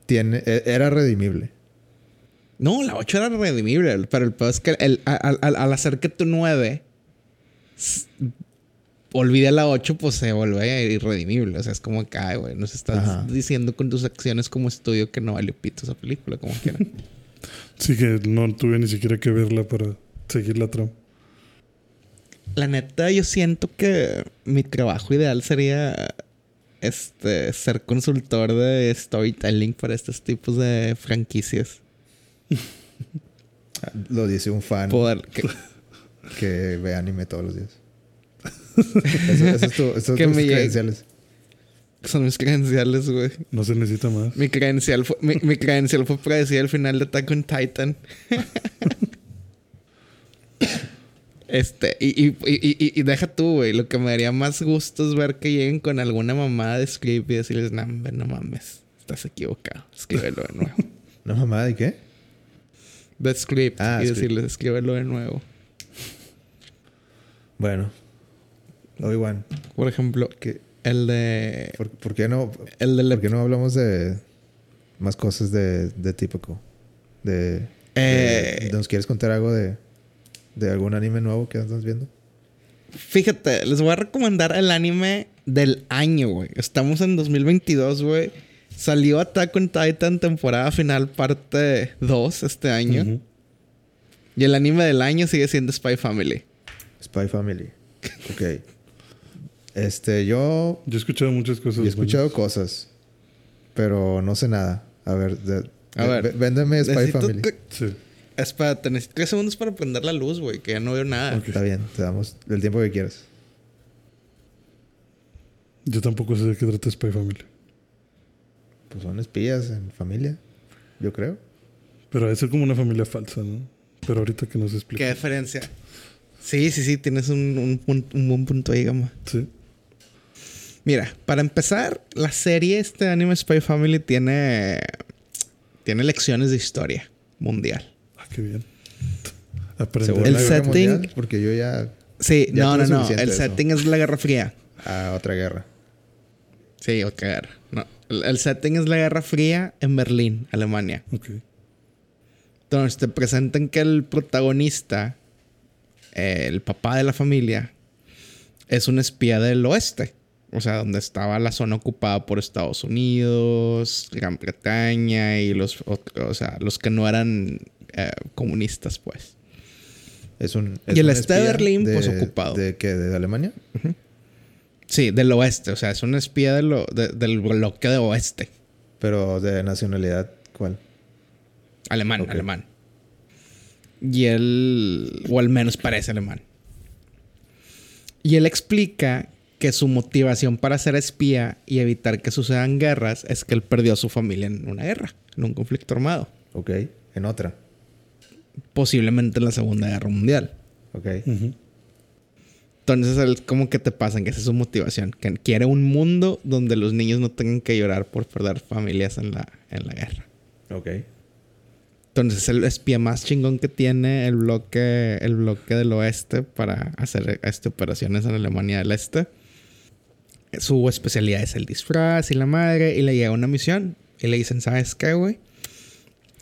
tiene, e- era redimible. No, la 8 era redimible, pero el pedo es que el- al, al- al hacer que tu 9 s- olvide la 8, pues se vuelve irredimible. O sea, es como que, ay, güey, nos estás Ajá. diciendo con tus acciones como estudio que no vale pito esa película, como quieran. Sí que no tuve ni siquiera que verla para seguir la trama. La neta, yo siento que mi trabajo ideal sería este ser consultor de storytelling para estos tipos de franquicias. Lo dice un fan Poder que, que ve anime todos los días. Eso, eso es tu, tus credenciales. son mis credenciales, güey. No se necesita más. Mi credencial fue, mi, mi credencial fue predecir el final de Attack on Titan. este, y, y, y, y- y deja tú, güey. Lo que me daría más gusto es ver que lleguen con alguna mamada de script y decirles, no, no mames, estás equivocado, escríbelo de nuevo. ¿No mamá de qué? De script Ah, y script. decirles, escríbelo de nuevo. Bueno. Obi-Wan, Por ejemplo, ¿qué- el de. por, por qué no, El de. por qué no hablamos de más cosas de, de típico? De, de- Eh. ¿Nos quieres contar algo de, de algún anime nuevo que estás viendo? Fíjate, les voy a recomendar el anime del año, güey. Estamos en 2022, güey. Salió Attack on Titan temporada final parte 2 este año. Y el anime del año sigue siendo Spy Family. Spy Family. Ok. Este, yo Yo he escuchado muchas cosas. Yo he escuchado buenas. cosas, pero no sé nada. A ver, de- A ver. véndeme Spy Necesito Family. que- Sí. Espérate, necesito 3 segundos para prender la luz, güey, que ya no veo nada. Ok. Está bien, te damos el tiempo que quieras. Yo tampoco sé de qué trata Spy Family. Pues son espías en familia, yo creo. Pero debe ser como una familia falsa, ¿no? Pero ahorita que nos ¿Qué explique. diferencia? Sí, sí, sí, tienes un, un, buen punto ahí, Gama. Sí. Mira, para empezar, la serie este anime Spy Family tiene tiene lecciones de historia mundial. Ah, qué bien. ¿Se Aprender. El la guerra setting- mundial? Porque yo ya Sí, Ya no, no, no. El eso. setting es la Guerra Fría. a otra guerra. Sí, otra guerra. No. El, setting es la Guerra Fría en Berlín, Alemania. Ok. Entonces te presentan que el protagonista, eh, el papá de la familia, es un espía del oeste. O sea, donde estaba la zona ocupada por Estados Unidos, Gran Bretaña y los, ot- o sea, los que no eran eh, comunistas, pues. Es un, Y el este de Berlín, pues, ocupado. ¿De qué? ¿De Alemania? Sí, del oeste. O sea, es un espía de lo- de- del bloque de oeste. Pero de nacionalidad, ¿cuál? Alemán, alemán. Y él, o al menos parece alemán. Y él explica que su motivación para ser espía y evitar que sucedan guerras es que él perdió a su familia en una guerra, en un conflicto armado. Ok. En otra. Posiblemente en la Segunda Guerra Mundial. Ok. Entonces él como que te pasan que esa es su motivación. Que quiere un mundo donde los niños no tengan que llorar por perder familias en la, en la guerra. Ok. Entonces el espía más chingón que tiene el bloque, el bloque del oeste para hacer este, operaciones en Alemania del Este. Su especialidad es el disfraz y la madre. Y le llega una misión. Y le dicen, ¿sabes qué, güey?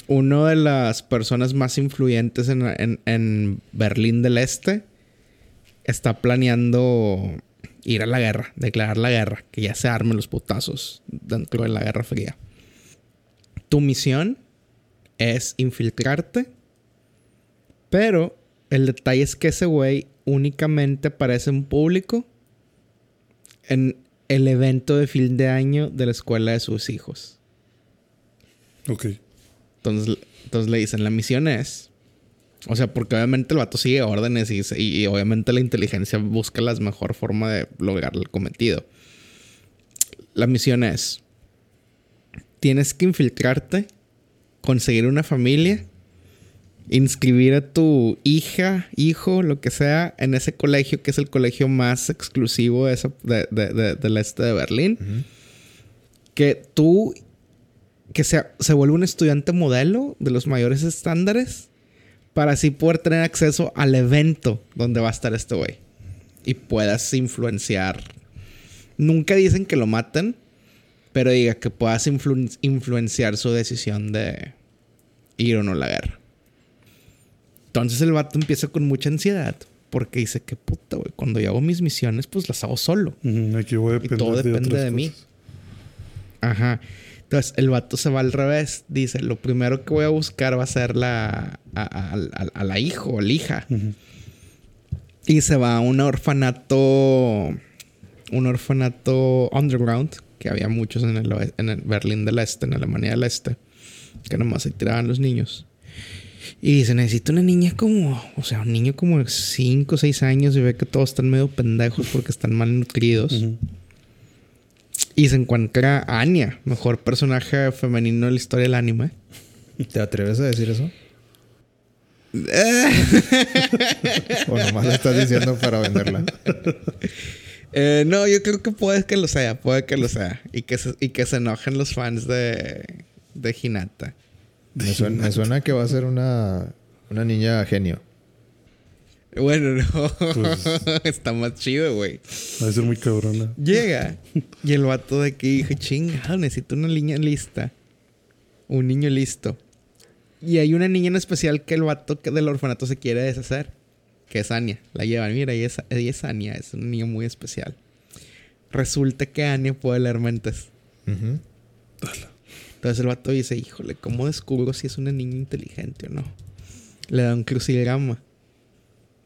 Uno de las personas más influyentes en, en- en Berlín del Este está planeando ir a la guerra, declarar la guerra, que ya se armen los putazos dentro de la Guerra Fría. Tu misión es infiltrarte. Pero el detalle es que ese güey únicamente aparece en público en el evento de fin de año de la escuela de sus hijos. Ok. Entonces, entonces le dicen, la misión es... O sea, porque obviamente el vato sigue órdenes y, se- y- y obviamente la inteligencia busca la mejor forma de lograr el cometido. La misión es... Tienes que infiltrarte, conseguir una familia, inscribir a tu hija, hijo, lo que sea, en ese colegio que es el colegio más exclusivo de esa- de- de- de- del este de Berlín. Que tú que sea, se vuelve un estudiante modelo de los mayores estándares para así poder tener acceso al evento donde va a estar este güey y puedas influenciar. Nunca dicen que lo maten, pero diga que puedas influ- influenciar su decisión de ir o no a la guerra. Entonces el vato empieza con mucha ansiedad porque dice que puta, güey, cuando yo hago mis misiones, pues las hago solo. Aquí voy a Y todo de depende de mí. Ajá. Entonces el vato se va al revés. Dice, lo primero que voy a buscar va a ser la, a, a- a- a la hijo o la hija. Ujú. Y se va a un orfanato, un orfanato underground, que había muchos en el, en el Berlín del Este, en Alemania del Este, que nomás se tiraban los niños. Y dice, necesito una niña como, o sea, un niño como de 5 o 6 años y ve que todos están medio pendejos porque están mal nutridos. Ujú. Y se encuentra a Anya, mejor personaje femenino de la historia del anime. ¿Te atreves a decir eso? ¿O nomás lo estás diciendo para venderla? Eh, no, yo creo que puede que lo sea, puede que lo sea. Y que se, y que se enojen los fans de, de Hinata. Me suena, me suena que va a ser una, una niña genio. Bueno, no. Pues- Está más chido, güey. Va a ser muy cabrona. Llega y el vato de aquí dijo, chingado, necesito una niña lista. Un niño listo. Y hay una niña en especial que el vato del orfanato se quiere deshacer. Que es Anya. La llevan. Mira, ella es, ella es Anya. Es un niño muy especial. Resulta que Anya puede leer mentes. Entonces el vato dice, híjole, ¿cómo descubro si es una niña inteligente o no? Le da un crucigrama.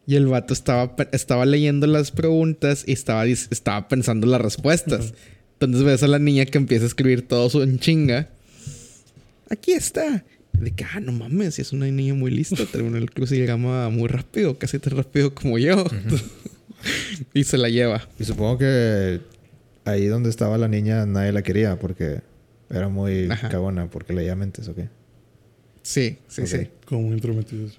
Y el vato estaba, estaba leyendo las preguntas y estaba, estaba pensando las respuestas. Entonces ves a la niña que empieza a escribir todo su en chinga. Aquí está. De que, ah, no mames, si es una niña muy lista, terminó el crucigrama muy rápido, casi tan rápido como yo. y se la lleva. Y supongo que ahí donde estaba la niña nadie la quería porque era muy Ajá. cagona porque leía mentes, ¿ok? Sí, sí, Ok. sí. Como muy intrometido. sí.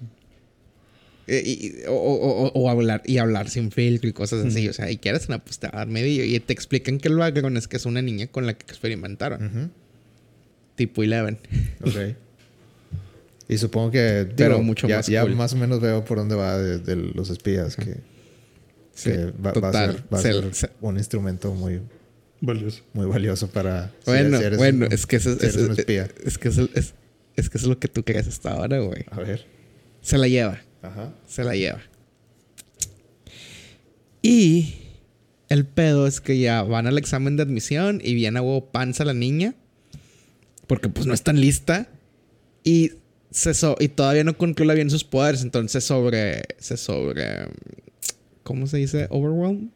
Eh, y- o, o- o- hablar y hablar sin filtro y cosas así. O sea, y quieres una pues te va a dar medio. Y te explican que el background es que es una niña con la que experimentaron. Ujú. Tipo Eleven. Ok. Y supongo que Pero mucho ya, más ya cool. más o menos veo por dónde va de, de los espías que, Sí, que va, va a total. ser, va a Se- ser se- un instrumento muy Valioso. Muy valioso para. si- Bueno, si eres bueno, un- es que eso si eres un espía. es que eso es, es que eso es lo que tú crees hasta ahora, güey. A ver. Se la lleva. Ajá. Se la lleva. Y el pedo es que ya van al examen de admisión y viene a huevo panza la niña. Porque pues no es tan lista. Y, se so- y todavía no controla bien sus poderes. Entonces sobre... Se sobre... ¿Cómo se dice? Overwhelm.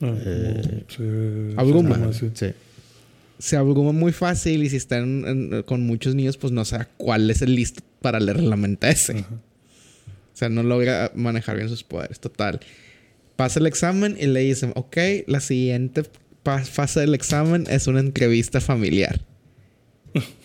Ah, Eh, se- abruma. se llama así. Sí. Se abruma muy fácil y si están en- con muchos niños pues no sabe cuál es el listo para leer la mente ese. Ajá. O sea, no logra manejar bien sus poderes. Total. Pasa el examen y le dicen, ok, la siguiente fase del examen es una entrevista familiar.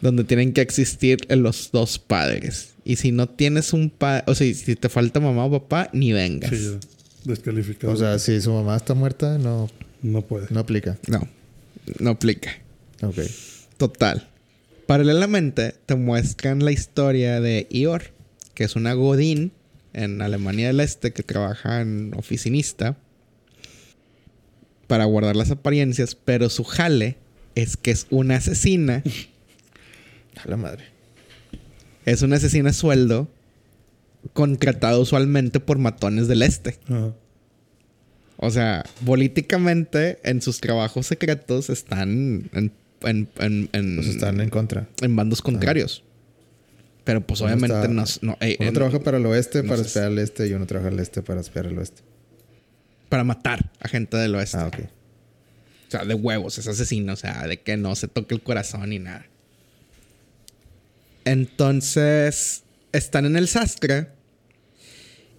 donde tienen que existir los dos padres. Y si no tienes un padre, o sea, si te falta mamá o papá, ni vengas. Sí. Descalificado. O sea, si su mamá está muerta, no, no puede. no aplica. No, no aplica. Ok. Total. Paralelamente, te muestran la historia de Ior, que es una Godín en Alemania del Este que trabaja en oficinista para guardar las apariencias, pero su jale es que es una asesina. A la madre. Es una asesina a sueldo contratada usualmente por matones del Este. O sea, políticamente en sus trabajos secretos están en, en, en- en- Pues están en contra. en bandos contrarios. Pero pues Uno obviamente está- no, no- eh, Uno eh, trabaja para el oeste para sé. espiar al este y uno trabaja al este para espiar al oeste. para matar a gente del oeste. Ah, ok. O sea, de huevos, es asesino. O sea, de que no se toque el corazón ni nada. Entonces, están en el sastre.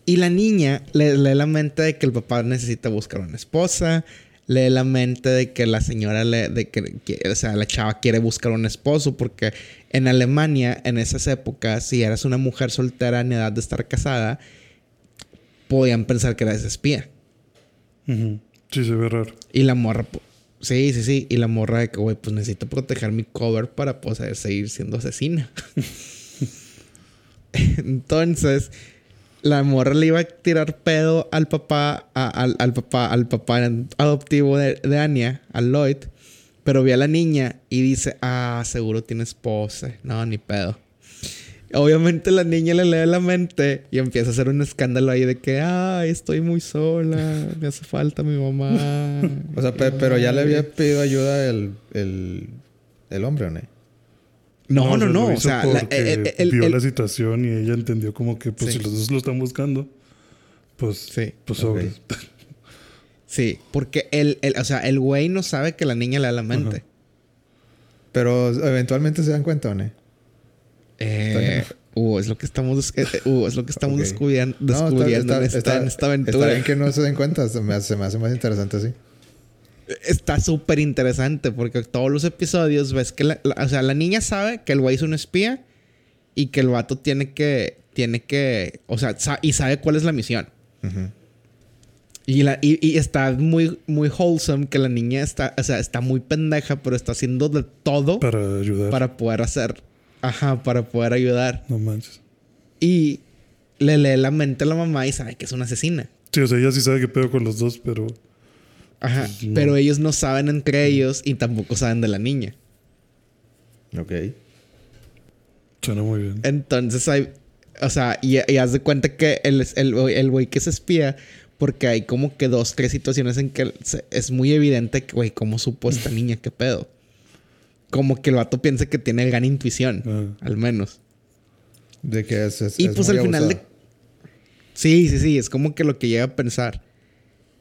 Y la niña le- lee la mente de que el papá necesita buscar una esposa. Lee la mente de que la señora le, de que, que- o sea, la chava quiere buscar un esposo. Porque en Alemania, en esas épocas, si eras una mujer soltera en edad de estar casada, podían pensar que eras espía. Sí, se ve raro. Y la morra, sí, sí, sí. Y la morra de que, güey, pues necesito proteger mi cover para poder seguir siendo asesina. Entonces, la morra le iba a tirar pedo al papá, a- al, al papá, al papá adoptivo de, de Anya, al Lloyd. Pero ve a la niña y dice, ah, seguro tiene esposa. No, ni pedo. Obviamente la niña le lee la mente y empieza a hacer un escándalo ahí de que, ay, estoy muy sola, me hace falta mi mamá. O sea, pe- pero ya le había pedido ayuda el, el, el hombre, ¿o no? No, no, lo no. O sea, la- porque el- el- vio el- la situación y ella entendió como que, pues, Sí. si los dos lo están buscando, pues, Sí. pues Ok. sobre. Sí, porque el, el- o sea, el güey no sabe que la niña le da la mente. Pero eventualmente se dan cuenta, ¿o no? Eh, uh, es lo que estamos, eh, eh, uh, es lo que estamos Ok. descubriendo, No, está- descubriendo en, está- esta, está- en esta aventura. Está bien que no se den cuenta. Se me hace, se me hace más interesante así. Está súper interesante porque todos los episodios ves que la, la- o sea, la niña sabe que el güey es un espía y que el vato tiene que, tiene que, o sea, sa- y sabe cuál es la misión. Ujú. Y, la, y, y está muy, muy wholesome que la niña está, o sea, está muy pendeja, pero está haciendo de todo para, Para ayudar. poder hacer, ajá, para poder ayudar. No manches. Y le lee la mente a la mamá y sabe que es una asesina. Sí, o sea, ella sí sabe qué pedo con los dos, pero Ajá. Pues no. Pero ellos no saben entre ellos y tampoco saben de la niña. Ok. suena muy bien. Entonces hay. O sea, y, y haz de cuenta que el, el, el güey que se espía, porque hay como que dos, tres situaciones en que es muy evidente que, güey, ¿cómo supo esta niña? ¿Qué pedo? Como que el vato piensa que tiene gran intuición, Ah. al menos. De que es, es- Y es pues muy al final de... Sí, sí, sí, es como que lo que llega a pensar.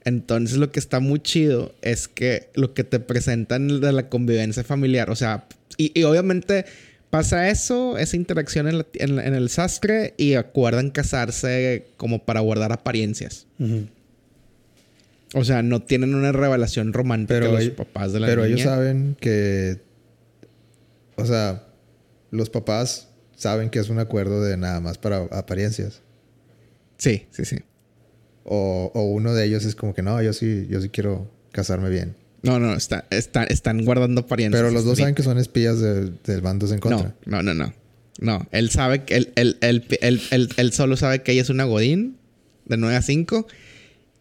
Entonces lo que está muy chido es que lo que te presentan de la convivencia familiar, o sea, y, y obviamente pasa eso, esa interacción en, la- en el sastre y acuerdan casarse como para guardar apariencias. O sea, no tienen una revelación romántica Pero los ellos- papás de la Pero niña. ellos saben que. O sea, los papás saben que es un acuerdo de nada más para apariencias. Sí, sí, sí. O, o uno de ellos es como que no, yo sí, yo sí quiero casarme bien. No, no, está, está- están guardando apariencias. Pero los dos saben que son espías de- del bandos en contra. No, no, no, no. No, él sabe que él, él, él, él- él- él solo sabe que ella es una Godín de 9 a 5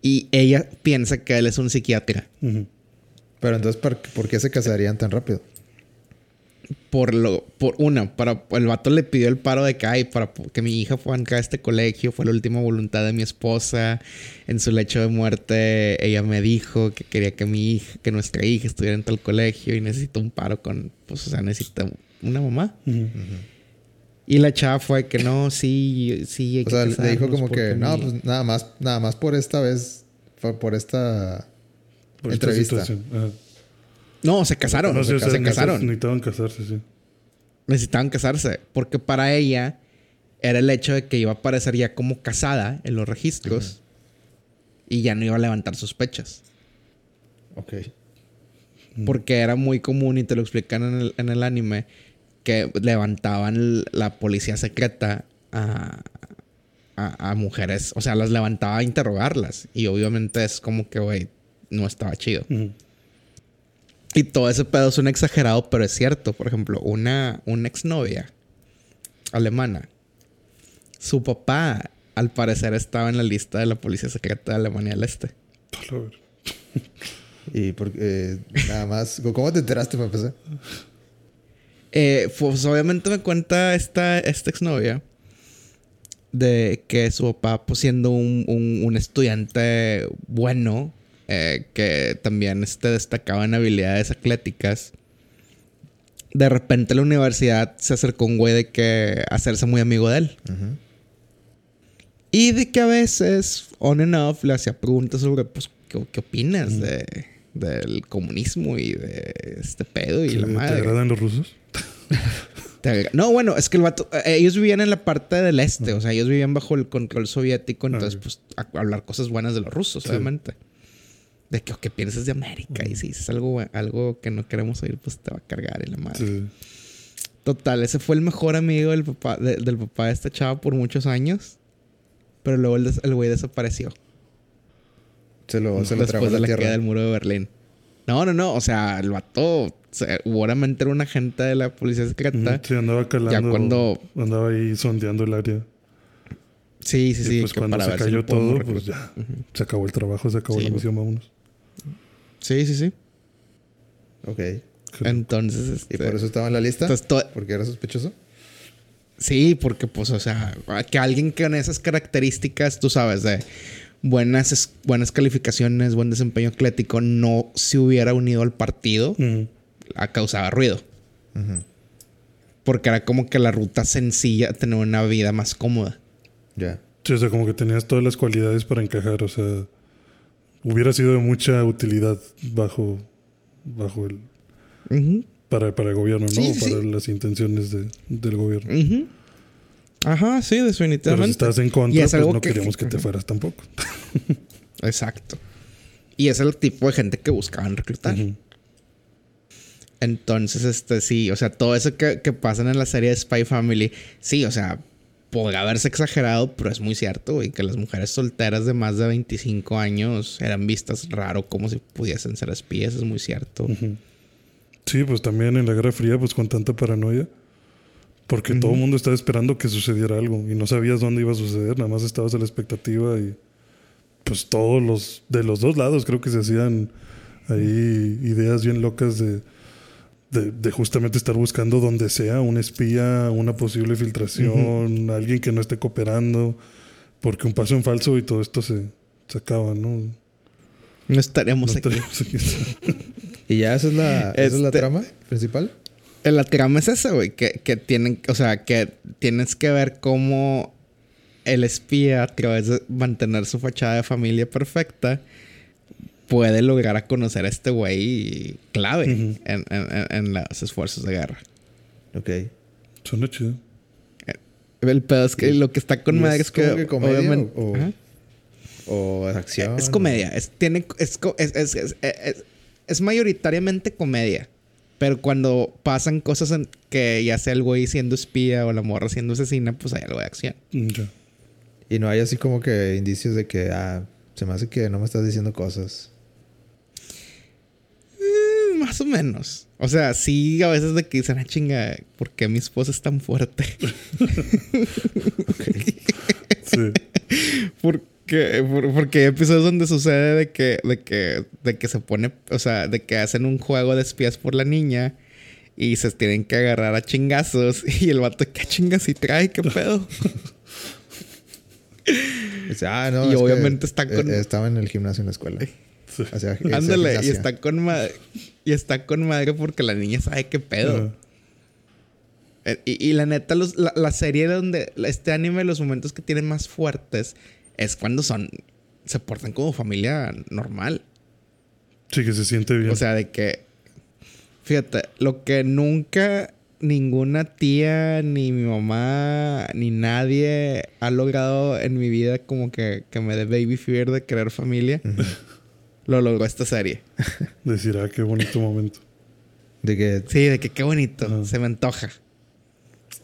y ella piensa que él es un psiquiatra. Pero entonces, ¿por, por qué se casarían tan rápido? Por lo por una para el vato le pidió el paro de que ay para que mi hija fuera a este colegio fue la última voluntad de mi esposa en su lecho de muerte ella me dijo que quería que mi hija que nuestra hija estuviera en tal colegio y necesito un paro con pues o sea necesita una mamá y la chava fue que no sí sí hay o sea le dijo como que no pues nada más nada más por esta vez por esta entrevista no, se casaron. No, se, casaron. Necesitaban casarse, sí. Necesitaban casarse. Porque para ella era el hecho de que iba a aparecer ya como casada en los registros y ya no iba a levantar sospechas. Ok. Porque era muy común, y te lo explican en el, en el anime, que levantaban la policía secreta a, a, mujeres. O sea, las levantaba a interrogarlas. Y obviamente es como que, güey, no estaba chido. Y todo ese pedo es un exagerado, pero es cierto. Por ejemplo, una, una exnovia alemana, su papá, al parecer, estaba en la lista de la policía secreta de Alemania del Este. y porque eh, nada más, ¿cómo te enteraste para empezar? Eh, pues obviamente me cuenta esta, esta exnovia de que su papá, pues siendo un, un estudiante bueno, eh, que también este, destacaba en habilidades atléticas. De repente la universidad se acercó un güey de que hacerse muy amigo de él. Y de que a veces, on and off, le hacía preguntas sobre, pues, ¿qué, opinas de, del comunismo y de este pedo y la madre? ¿Te agradan los rusos? no, bueno, es que el vato, eh, ellos vivían en la parte del este, o sea, ellos vivían bajo el control soviético, entonces, pues, hablar cosas buenas de los rusos, obviamente de que, ¿qué piensas de América? Y si dices algo, algo que no queremos oír, pues te va a cargar en la madre. Total, ese fue el mejor amigo del papá de, del papá de esta chava por muchos años. Pero luego el, güey desapareció. Se lo, se lo Después de la, queda del muro de Berlín. No, no, no. O sea, el vato seguramente era un agente de la policía secreta. Sí, andaba calando. Ya cuando... Andaba ahí sondeando el área. Sí, sí, sí. Pues cuando se cayó todo, pues ya. Se acabó el trabajo, se acabó la misión, vámonos. Sí, sí, sí. Ok. Entonces. ¿Y por este, eso estaba en la lista? ¿Porque era sospechoso? Sí, porque, pues, o sea, que alguien con esas características, tú sabes, de buenas, buenas calificaciones, buen desempeño atlético, no se hubiera unido al partido, a causaba ruido. Porque era como que la ruta sencilla, tener una vida más cómoda. Ya. Sí, o sea, como que tenías todas las cualidades para encajar, o sea hubiera sido de mucha utilidad bajo, bajo el... para, para, el gobierno, ¿no? para las intenciones de, del gobierno. Ajá, sí, definitivamente. Pero si estás en contra, pues no queríamos que te fueras tampoco. Exacto. Y es el tipo de gente que buscaban reclutar. Entonces, este sí, o sea, todo eso que, que pasa en la serie de Spy Family, sí, o sea, podría haberse exagerado, pero es muy cierto, y que las mujeres solteras de más de 25 años eran vistas raro como si pudiesen ser espías, es muy cierto. Sí, pues también en la Guerra Fría, pues con tanta paranoia, porque todo el mundo estaba esperando que sucediera algo y no sabías dónde iba a suceder, nada más estabas a la expectativa y pues todos los, de los dos lados creo que se hacían ahí ideas bien locas de de, justamente estar buscando donde sea un espía, una posible filtración, alguien que no esté cooperando, porque un paso en falso y todo esto se, se acaba, ¿no? No estaremos, aquí. ¿Y ya esa es la, es la este, trama principal? Eh, la trama es esa, güey, que, que tienen, o sea, que tienes que ver cómo el espía, a través de mantener su fachada de familia perfecta, puede lograr a conocer a este güey clave en, los esfuerzos de guerra. Ok. Suena chido. Eh, el pedo es que lo que está con Madre es, que, obviamente. O, o, acción. Es comedia. Es, tiene, es, es, mayoritariamente comedia. Pero cuando pasan cosas en que ya sea el güey siendo espía o la morra siendo asesina, pues hay algo de acción. Mm, y no hay así como que indicios de que, ah, se me hace que no me estás diciendo cosas más o menos. O sea, sí, a veces de que dicen, ah, chinga, ¿por qué mi esposa es tan fuerte? sí. que, por- porque hay episodios donde sucede de que, de que, de que se pone, o sea, de que hacen un juego de espías por la niña y se tienen que agarrar a chingazos y el vato, ¿qué chingas y trae? ¿Qué pedo? Dice, ah, no. Y es obviamente está eh, con- Estaba en el gimnasio en la escuela. Ándale, y está con madre. Y está con madre porque la niña sabe qué pedo. Eh, Y, y la neta, los- la, la serie donde este anime, los momentos que tienen más fuertes es cuando son. Se portan como familia normal. Sí, que se siente bien. O sea, de que. Fíjate, lo que nunca ninguna tía, ni mi mamá, ni nadie ha logrado en mi vida como que, que me dé baby fear de querer familia, lo logró esta serie. Decir, ah, qué bonito momento. De que, Sí, de que qué bonito, se me antoja.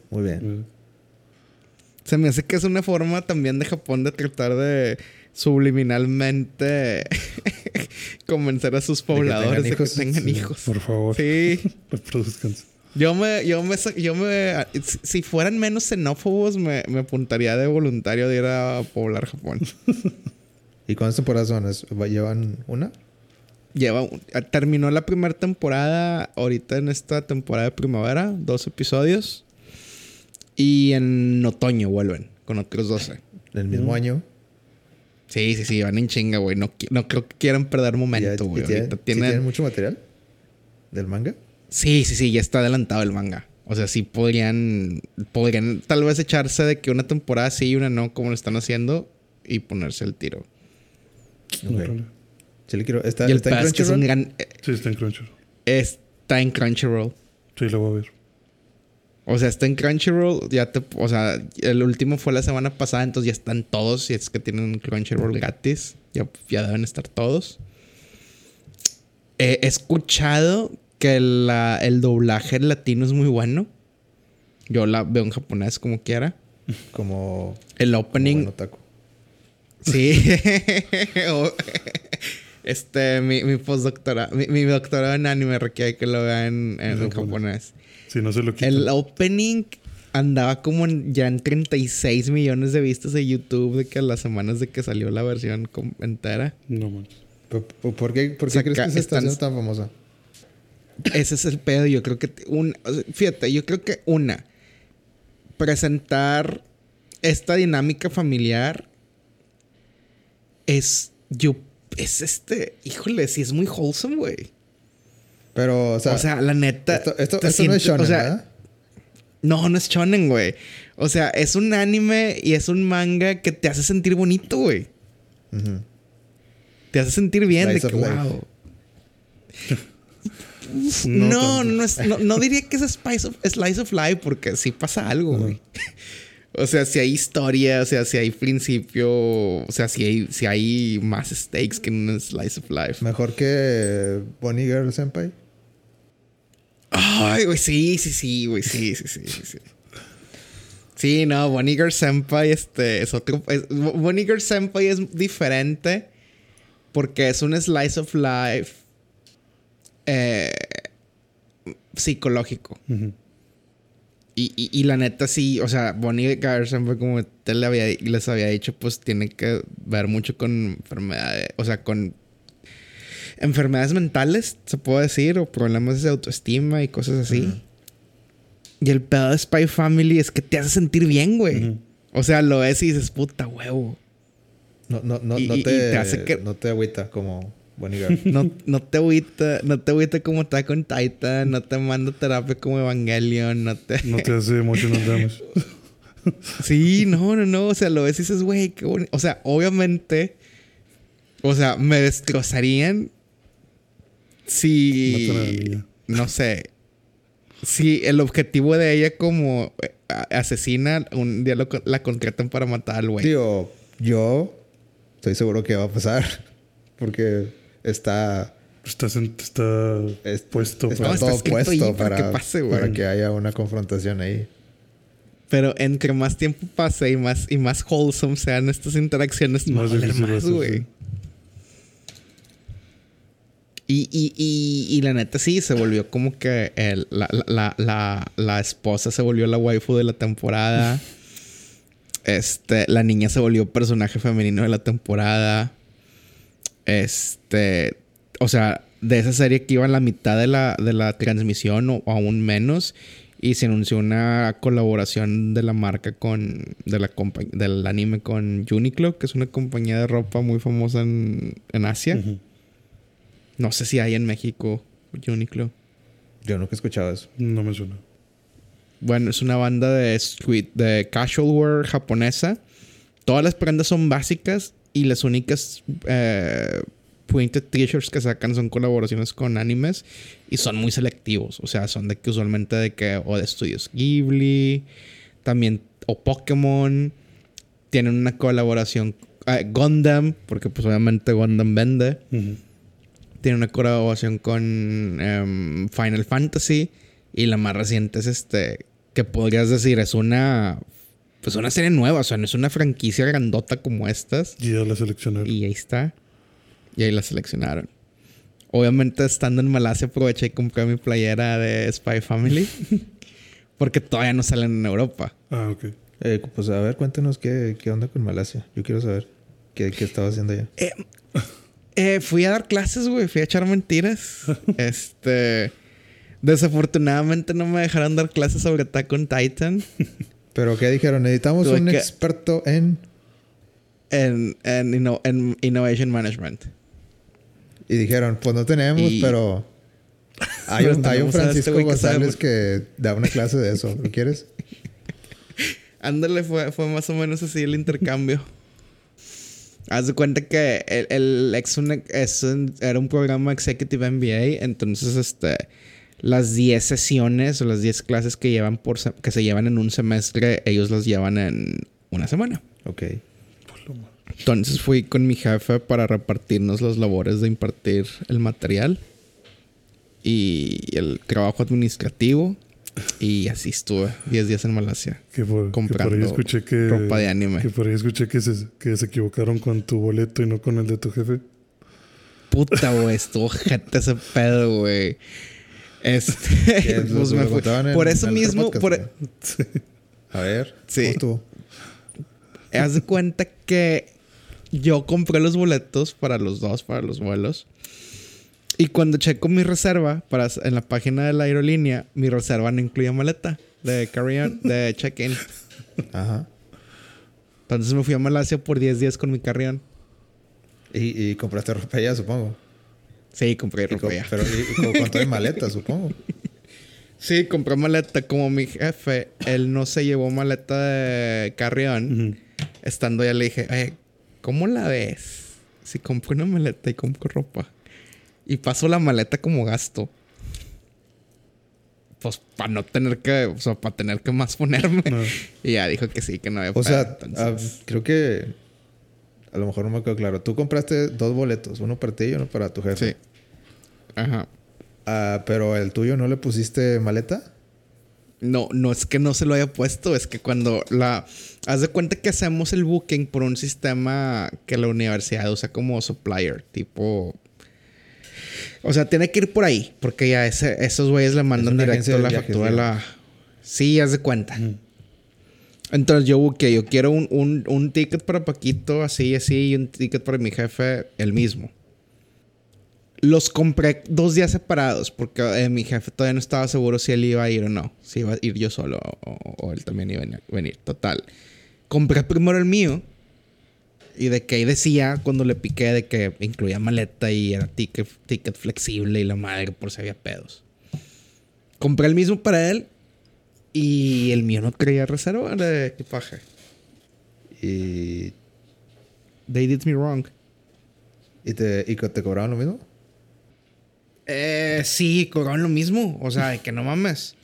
muy bien. Se me hace que es una forma también de Japón de tratar de subliminalmente convencer a sus que tengan pobladores de que tengan Sí, hijos. Por favor, Sí. reproduzcanse. Yo me, yo me, yo me, si- fueran menos xenófobos, me, me apuntaría de voluntario de ir a poblar Japón. ¿Y cuántas temporadas son? ¿Es- va- ¿Llevan una? Lleva, un- terminó la primera temporada ahorita en esta temporada de primavera, dos episodios. Y en otoño vuelven con otros 12. ¿El mismo año? Sí, sí, sí, van en chinga, güey. No, no creo que quieran perder ¿Y ya- momento, güey. sí tienen mucho material? ¿Del manga? Sí, sí, sí, ya está adelantado el manga. O sea, sí podrían, podrían tal vez echarse de que una temporada sí y una no, como lo están haciendo, y ponerse el tiro. Ok. Órale. Sí le quiero... ¿Está, y el está en que es un Crunchyroll? gran... eh, Sí, está en Crunchyroll. Está en Crunchyroll. Sí, lo voy a ver. O sea, está en Crunchyroll. Ya te... O sea, el último fue la semana pasada, entonces ya están todos. Y es que tienen Crunchyroll gratis. Ya, ya deben estar todos. He escuchado que la- el doblaje en latino es muy bueno. Yo la veo en japonés como quiera. Como... El como opening... otaku. Sí. O- este, mi, mi postdoctorado, mi, mi doctorado en anime requiere que lo vea en, en En japonés. Si no se lo quitan. El opening andaba como en- ya en 36 millones de vistas de YouTube de que a las semanas de que salió la versión entera. No manches. ¿Por, por- qué, por qué Saca- crees que está están- tan famosa? Ese es el pedo. Yo creo que un, sea, fíjate, yo creo que una presentar esta dinámica familiar es yo es este, híjole, sí es muy wholesome, güey. Pero, o O sea... sea, la neta. esto esto, no es shonen, o sea, ¿verdad? No, no es shonen, güey. O sea, es un anime y es un manga que te hace sentir bonito, güey. Te hace sentir bien de que, wow. No No, tanto. no, es- no, no diría que es Spice of- Slice of Life porque sí pasa algo, güey. O sea, si hay historia, o sea, si hay principio, o sea, si hay, si hay más stakes que en un Slice of Life. Mejor que Bonnie Girl Senpai. Ay, güey, sí, sí, sí, güey, sí, sí, sí, sí, sí. Sí, no, Bonnie Girl Senpai este, es otro... es- Bonnie Girl Senpai es diferente porque es un slice of life eh, psicológico. Y, y, y la neta sí, o sea, Bonnie Girl Senpai como te le había, les había dicho, pues tiene que ver mucho con enfermedades, o sea, con enfermedades mentales, se puede decir, o problemas de autoestima y cosas así. Y el pedo de Spy Family es que te hace sentir bien, güey. O sea, lo ves y dices, puta huevo. No, no, no, Y- no y- te, y te hace que- no te agüita como. No, no te agüita, no te agüita como está con Titan, no te manda terapia como Evangelion, no te... No te hace emotional damage. Sí, no, no, no. O sea, lo ves y dices, güey, qué bonito. O sea, obviamente, o sea, me destrozarían si, no sé, si el objetivo de ella como eh, asesina, un día lo la contratan para matar al güey. Digo, yo estoy seguro que va a pasar. Porque está, Está, está es- puesto está para... todo puesto para para, que pase, güey. para que haya una confrontación ahí. Pero entre más tiempo pase y más, y más wholesome sean estas interacciones, Más más, güey. Y, y, y, y la neta sí, se volvió como que el- la, la, la, la esposa se volvió la waifu de la temporada. Este, la niña se volvió personaje femenino de la temporada. Este, o sea, de esa serie que iba en la mitad de la, de la transmisión o, aún menos. Y se anunció una colaboración de la marca con. De la del anime con Uniqlo, que es una compañía de ropa muy famosa en, en Asia. No sé si hay en México Uniqlo. Yo nunca he escuchado eso. No me suena. Bueno, es una banda de street, de casual wear japonesa. Todas las prendas son básicas y las únicas eh, Pointed t-shirts que sacan son colaboraciones con animes y son muy selectivos. O sea, son de que usualmente de que o de estudios Ghibli, también o Pokémon. Tienen una colaboración eh, Gundam, porque pues obviamente Gundam vende. Tiene una colaboración con em, Final Fantasy y la más reciente es este que podrías decir es una pues una serie nueva, o sea, no es una franquicia grandota como estas. Y ya la seleccionaron. Y ahí está. Y ahí la seleccionaron. Obviamente, estando en Malasia, aproveché y compré mi playera de Spy Family. porque todavía no salen en Europa. Ah, ok. Eh, pues a ver, cuéntanos qué, qué, onda con Malasia. Yo quiero saber qué, qué estaba haciendo allá. Eh, eh, fui a dar clases, güey. Fui a echar mentiras. este. Desafortunadamente no me dejaron dar clases sobre Attack on Titan. ¿Pero qué dijeron? Necesitamos un experto en... En, en Innovation Management. Y dijeron, pues no tenemos, pero hay un, hay un este Francisco González que da una clase de eso. ¿Lo quieres? Ándale, fue, fue más o menos así el intercambio. Haz de cuenta que el, el ex era un programa Executive MBA, entonces este las 10 sesiones o las 10 clases que llevan por que se llevan en un semestre, ellos las llevan en una semana. Ok. Entonces fui con mi jefe para repartirnos las labores de impartir el material y el trabajo administrativo. Y así estuve 10 días en Malasia. Que por, comprando ahí escuché que, ropa de anime. Que por ahí escuché que se, que se equivocaron con tu boleto y no con el de tu jefe. Puta, güey. Estuvo gente ese pedo, güey. Este. pues me fui. Por eso mismo. por... A ver. Sí. ¿cómo Haz de cuenta que yo compré los boletos para los dos, para los vuelos. Y cuando checo mi reserva para, en la página de la aerolínea, mi reserva no incluía maleta de carry-on, de check-in. Ajá. Entonces me fui a Malasia por 10 días con mi carry-on. ¿Y, ¿Y, compraste ropa allá, supongo? Sí, compré ropa allá. Pero y, toda maleta, supongo. Sí, compré maleta. Como mi jefe, él no se llevó maleta de carry-on. Estando allá le dije, Oye, ¿cómo la ves? Si compro una maleta y compro ropa. Y paso la maleta como gasto. Pues para no tener que, o sea, para tener que más ponerme. Y ya dijo que sí, que no había O sea, ah, creo que a lo mejor no me quedó claro. Tú compraste dos boletos, uno para ti y uno para tu jefe. Sí. Ajá. Ah, pero el tuyo no le pusiste maleta? No, no es que no se lo haya puesto, es que cuando la... Haz de cuenta que hacemos el booking por un sistema que la universidad usa como supplier, tipo... O sea, tiene que ir por ahí, porque ya esos güeyes le mandan directo la factura a la... Sí, haz de cuenta. Entonces yo busqué, yo quiero un, un, un, ticket para Paquito, así, así, y un ticket para mi jefe, el mismo. Los compré dos días separados porque eh, mi jefe todavía no estaba seguro si él iba a ir o no. Si iba a ir yo solo o, él también iba a venir. Total. Compré primero el mío. Y de que ahí decía cuando le piqué de que incluía maleta y era ticket, ticket flexible y la madre por si había pedos. Compré el mismo para él y el mío no quería reserva de equipaje. Y. They did me wrong. ¿Y te, y te cobraban lo mismo? Eh, sí, cobraban lo mismo. O sea, que no mames.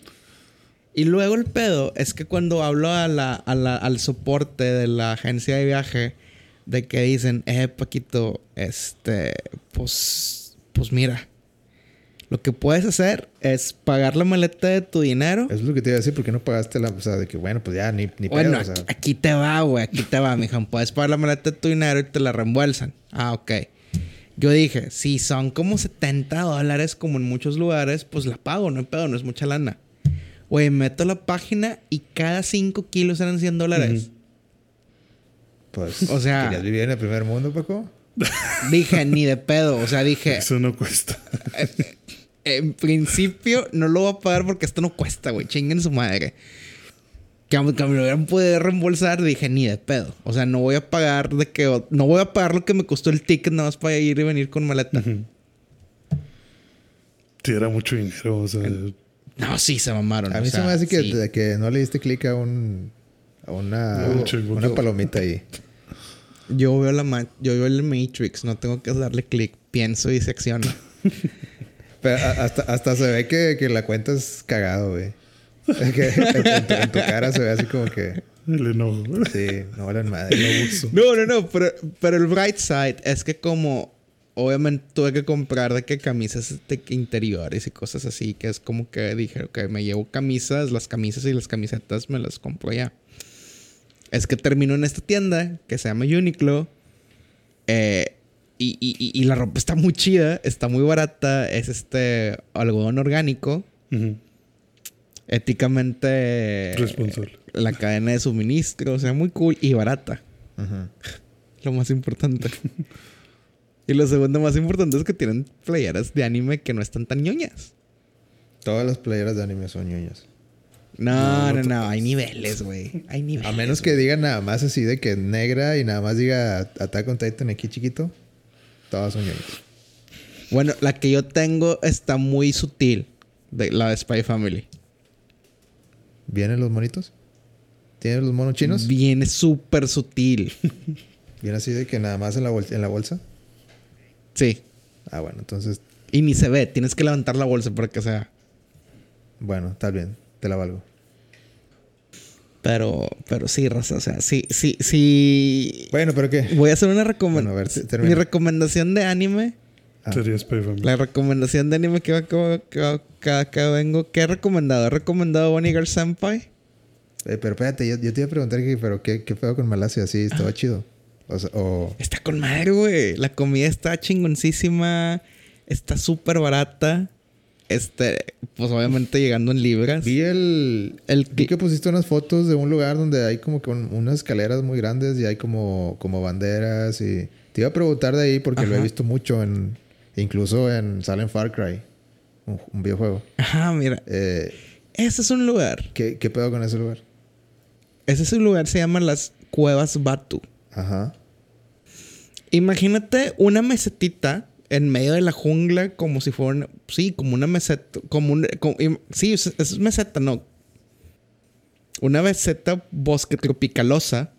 Y luego el pedo es que cuando hablo a la, al soporte de la agencia de viaje, de que dicen, eh, Paquito, este, pues, pues mira, lo que puedes hacer es pagar la maleta de tu dinero. Eso es lo que te iba a decir, porque no pagaste la, o sea, de que bueno, pues ya ni, ni bueno, aquí te va, güey, aquí te va, mijo. Puedes pagar la maleta de tu dinero y te la reembolsan. Ah, ok. Yo dije, si son como 70 dólares como en muchos lugares, pues la pago, no hay pedo, no es mucha lana. Güey, meto la página y cada 5 kilos eran 100 dólares. Pues, O sea- ¿querías vivir en el primer mundo, Paco? Dije, ni de pedo. O sea, dije, Eso no cuesta. En principio no lo voy a pagar porque esto no cuesta, güey. Chinguen su madre. Que, aunque me lo hubieran podido reembolsar, dije, ni de pedo. O sea, no voy a pagar de que... No voy a pagar lo que me costó el ticket nada más para ir y venir con maleta. Sí, era mucho dinero. O sea, No, sí, se mamaron. A o mí sea, se me hace que, sí. de que no le diste clic a un... A una, palomita ahí. Yo veo la ma- yo veo el Matrix, no tengo que darle clic, pienso y se acciona. Pero hasta, hasta se ve que, que la cuenta es cagado, güey. Que en, tu, en tu cara se ve así como que... el enojo. Sí, no valen madre. No, no, no, pero, pero el bright side es que como obviamente tuve que comprar de que camisas de que interiores y cosas así, que es como que dije, ok, me llevo camisas, las camisas y las camisetas me las compro ya. Es que termino en esta tienda que se llama Uniqlo. eh, y, y- y- la ropa está muy chida, está muy barata, es este algodón orgánico, éticamente Responsable. la cadena de suministro, o sea, muy cool y barata. Lo más importante. y lo segundo más importante es que tienen playeras de anime que no están tan ñoñas. Todas las playeras de anime son ñoñas. No, no, no, hay niveles, güey. Hay niveles. A menos que digan nada más así de que negra y nada más diga Attack on Titan aquí chiquito. Son ñoñas. Bueno, la que yo tengo está muy sutil. De, la de Spy Family. ¿Vienen los monitos? ¿Tienen los monos chinos? Viene súper sutil. Viene así de que nada más en la, bol- en la bolsa. Sí. Ah, bueno, entonces, Y ni se ve. Tienes que levantar la bolsa para que sea. bueno, está bien. Te la valgo. Pero, pero sí, raza. O sea, sí, sí, sí. Bueno, pero ¿qué? Voy a hacer una Bueno, a recomendación. termina. Mi recomendación de anime. Ah. Sería Spy Family. La recomendación de anime que, que, que, que- que vengo. ¿Qué he recomendado? ¿He recomendado Bonnie Girl Senpai? Eh, pero espérate, yo, yo te iba a preguntar pero ¿qué, qué pedo con Malasia? Sí, estaba chido. O sea, o... Está con madre, güey. La comida está chingoncísima. Está súper barata. Este, pues obviamente llegando en libras. Vi el... El Vi que pusiste unas fotos de un lugar donde hay como que un- unas escaleras muy grandes y hay como, como banderas y... Te iba a preguntar de ahí porque lo he visto mucho en... Incluso en Salen Far Cry. Un, un videojuego. Ajá, mira. Eh, Ese es un lugar. ¿qué, ¿Qué pedo con ese lugar? Ese es un lugar, se llama las Cuevas Batu. Ajá. Imagínate una mesetita en medio de la jungla, como si fuera una- sí, como una meseta, como un, como- sí, es, es meseta, no. Una meseta bosque tropicalosa